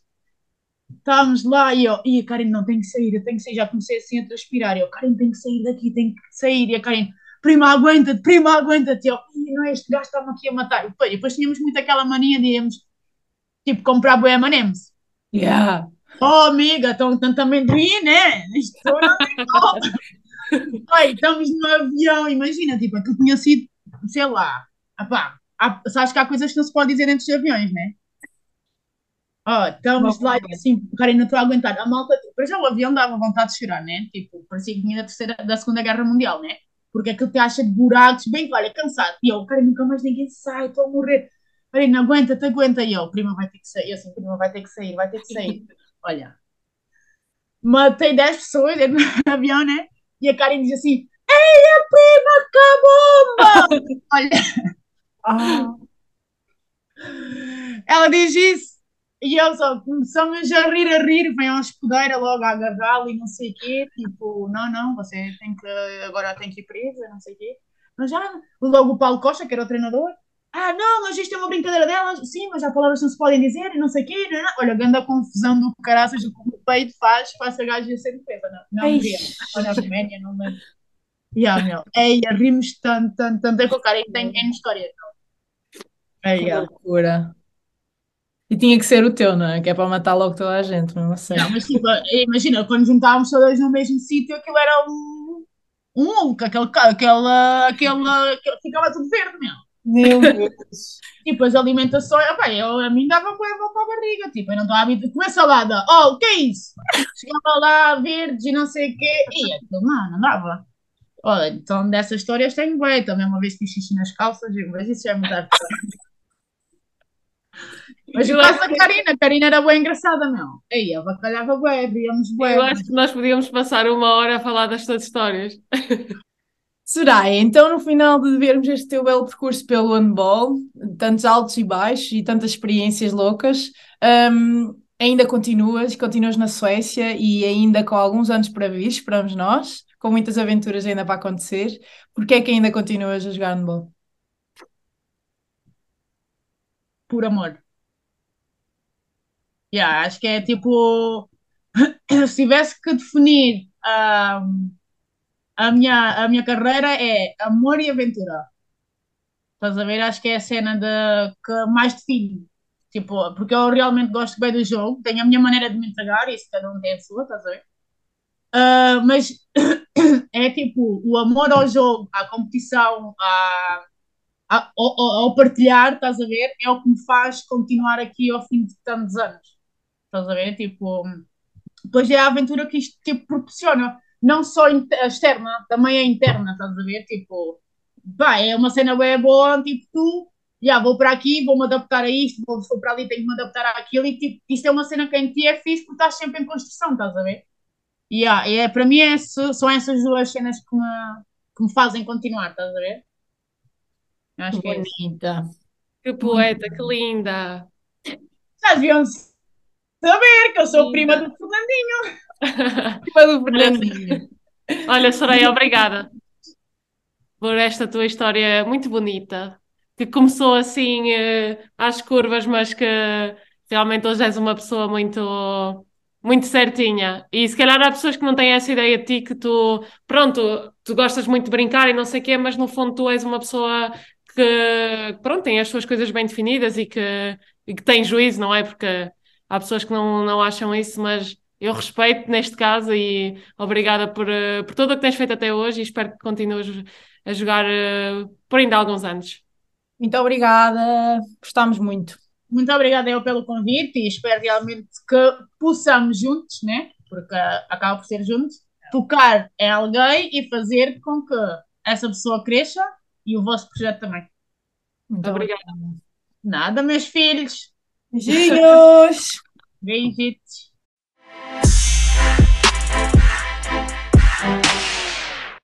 Estávamos lá e eu, e a Karen, não, tem que sair, eu tenho que sair, já comecei assim a transpirar. E eu, Karen, tem que sair daqui, tem que sair. E a Karen, prima, aguenta-te, prima, aguenta-te. E eu, não é este gajo está-me aqui a matar. E depois, depois tínhamos muito aquela mania de irmos, tipo, comprar boi M&M's. Yeah. Oh, amiga, estão tanto amendoim, né? Isto não tem Oi, estamos no avião, imagina, tipo, aquilo tinha sido, sei lá, Apá, há, sabes que há coisas que não se pode dizer dentro dos aviões, né? Oh, estamos lá e assim, cara, não estou a aguentar. A malta, para já o avião dava vontade de chorar, né? Tipo, parecia que vinha da, terceira, da Segunda Guerra Mundial, né? Porque aquilo te acha de buracos, bem, olha, cansado. E eu, cara, nunca mais ninguém sai, estou a morrer. Cara, não aguenta, te aguenta. E eu, prima vai ter que sair. Eu assim, prima vai ter que sair, vai ter que sair. Olha, matei 10 pessoas no avião, né? E a Karen diz assim: Ei, a prima, acabou! Olha. Ah. Ela diz isso e eu só começamos a rir, a rir, vem a hospedeira logo a agarrá-lo e não sei o quê, tipo, não, não, você tem que, agora tem que ir presa, não sei o quê. Mas já, logo o Paulo Costa, que era o treinador, ah, não, mas isto é uma brincadeira delas, sim, mas há palavras que não se podem dizer e não sei o quê, não, não. olha, grande a confusão do caraças do que o peito faz, faz a gaja ser presa, não, não, não, não, na Roménia, não lembro. Yeah, meu, ei, rimos tanto, tanto, tanto, é que o cara tem, tem história, não. É, que loucura. E tinha que ser o teu, não é? Que é para matar logo toda a gente, não sei. Não, mas tipo, imagina, quando juntávamos todas no mesmo sítio, aquilo era um, um Hulk, aquele, aquele, aquele, aquele, ficava tudo verde, meu. Meu Deus. tipo, as alimentações, opa, eu, a mim dava com a para a barriga, tipo, eu não estava habituada. Comer salada, oh, o que é isso? Chegava lá, verdes e não sei o quê, e aquilo, não, não dava. Olha, então dessas histórias tenho bem, também uma vez fiz xixi nas calças, mas isso já é mudar. Mas eu acho que a Karina, a Karina era bem engraçada, meu. Aí, ela bacalhava bem, ríamos bem. Eu acho que nós podíamos passar uma hora a falar destas histórias. Será? Então, no final de vermos este teu belo percurso pelo handball, tantos altos e baixos e tantas experiências loucas, um, ainda continuas, continuas na Suécia e ainda com alguns anos para vir, esperamos nós, com muitas aventuras ainda para acontecer. Porquê é que ainda continuas a jogar handball? Por amor. Yeah, acho que é tipo, se tivesse que definir um, a, minha, a minha carreira é amor e aventura. Estás a ver? Acho que é a cena de, que mais define. Tipo, porque eu realmente gosto bem do jogo, tenho a minha maneira de me entregar, isso cada um tem a sua, estás a ver? Uh, mas é tipo o amor ao jogo, à competição, à, à, ao, ao, partilhar, estás a ver? É o que me faz continuar aqui ao fim de tantos anos. Estás a ver? Tipo, depois é a aventura que isto tipo, proporciona. não só externa, também é interna, estás a ver? Tipo, pá, é uma cena bem boa, tipo, tu, já vou para aqui, vou-me adaptar a isto, vou, vou para ali, tenho que me adaptar àquilo, e tipo, isto é uma cena que em ti é fixe porque estás sempre em construção, estás a ver? E yeah, é, para mim é, são essas duas cenas que me, que me fazem continuar, estás a ver? Acho que é bonita. Que poeta, que linda. Já deviam saber que eu sou linda. prima do Fernandinho. prima do Fernandinho. Olha, Soraya, obrigada por esta tua história muito bonita, que começou assim uh, às curvas, mas que realmente hoje és uma pessoa muito muito certinha. E se calhar há pessoas que não têm essa ideia de ti, que tu, pronto, tu gostas muito de brincar e não sei o quê, mas no fundo tu és uma pessoa que, pronto, tem as suas coisas bem definidas e que, e que tem juízo, não é? Porque há pessoas que não, não acham isso, mas eu respeito neste caso e obrigada por, eh, por tudo o que tens feito até hoje e espero que continues a jogar uh, por ainda alguns anos. Muito obrigada, gostámos muito. Muito obrigada eu pelo convite e espero realmente que possamos juntos, né? Porque acaba por ser juntos, tocar em alguém e fazer com que essa pessoa cresça e o vosso projeto também. Muito obrigada. Nada, meus filhos. Zie je,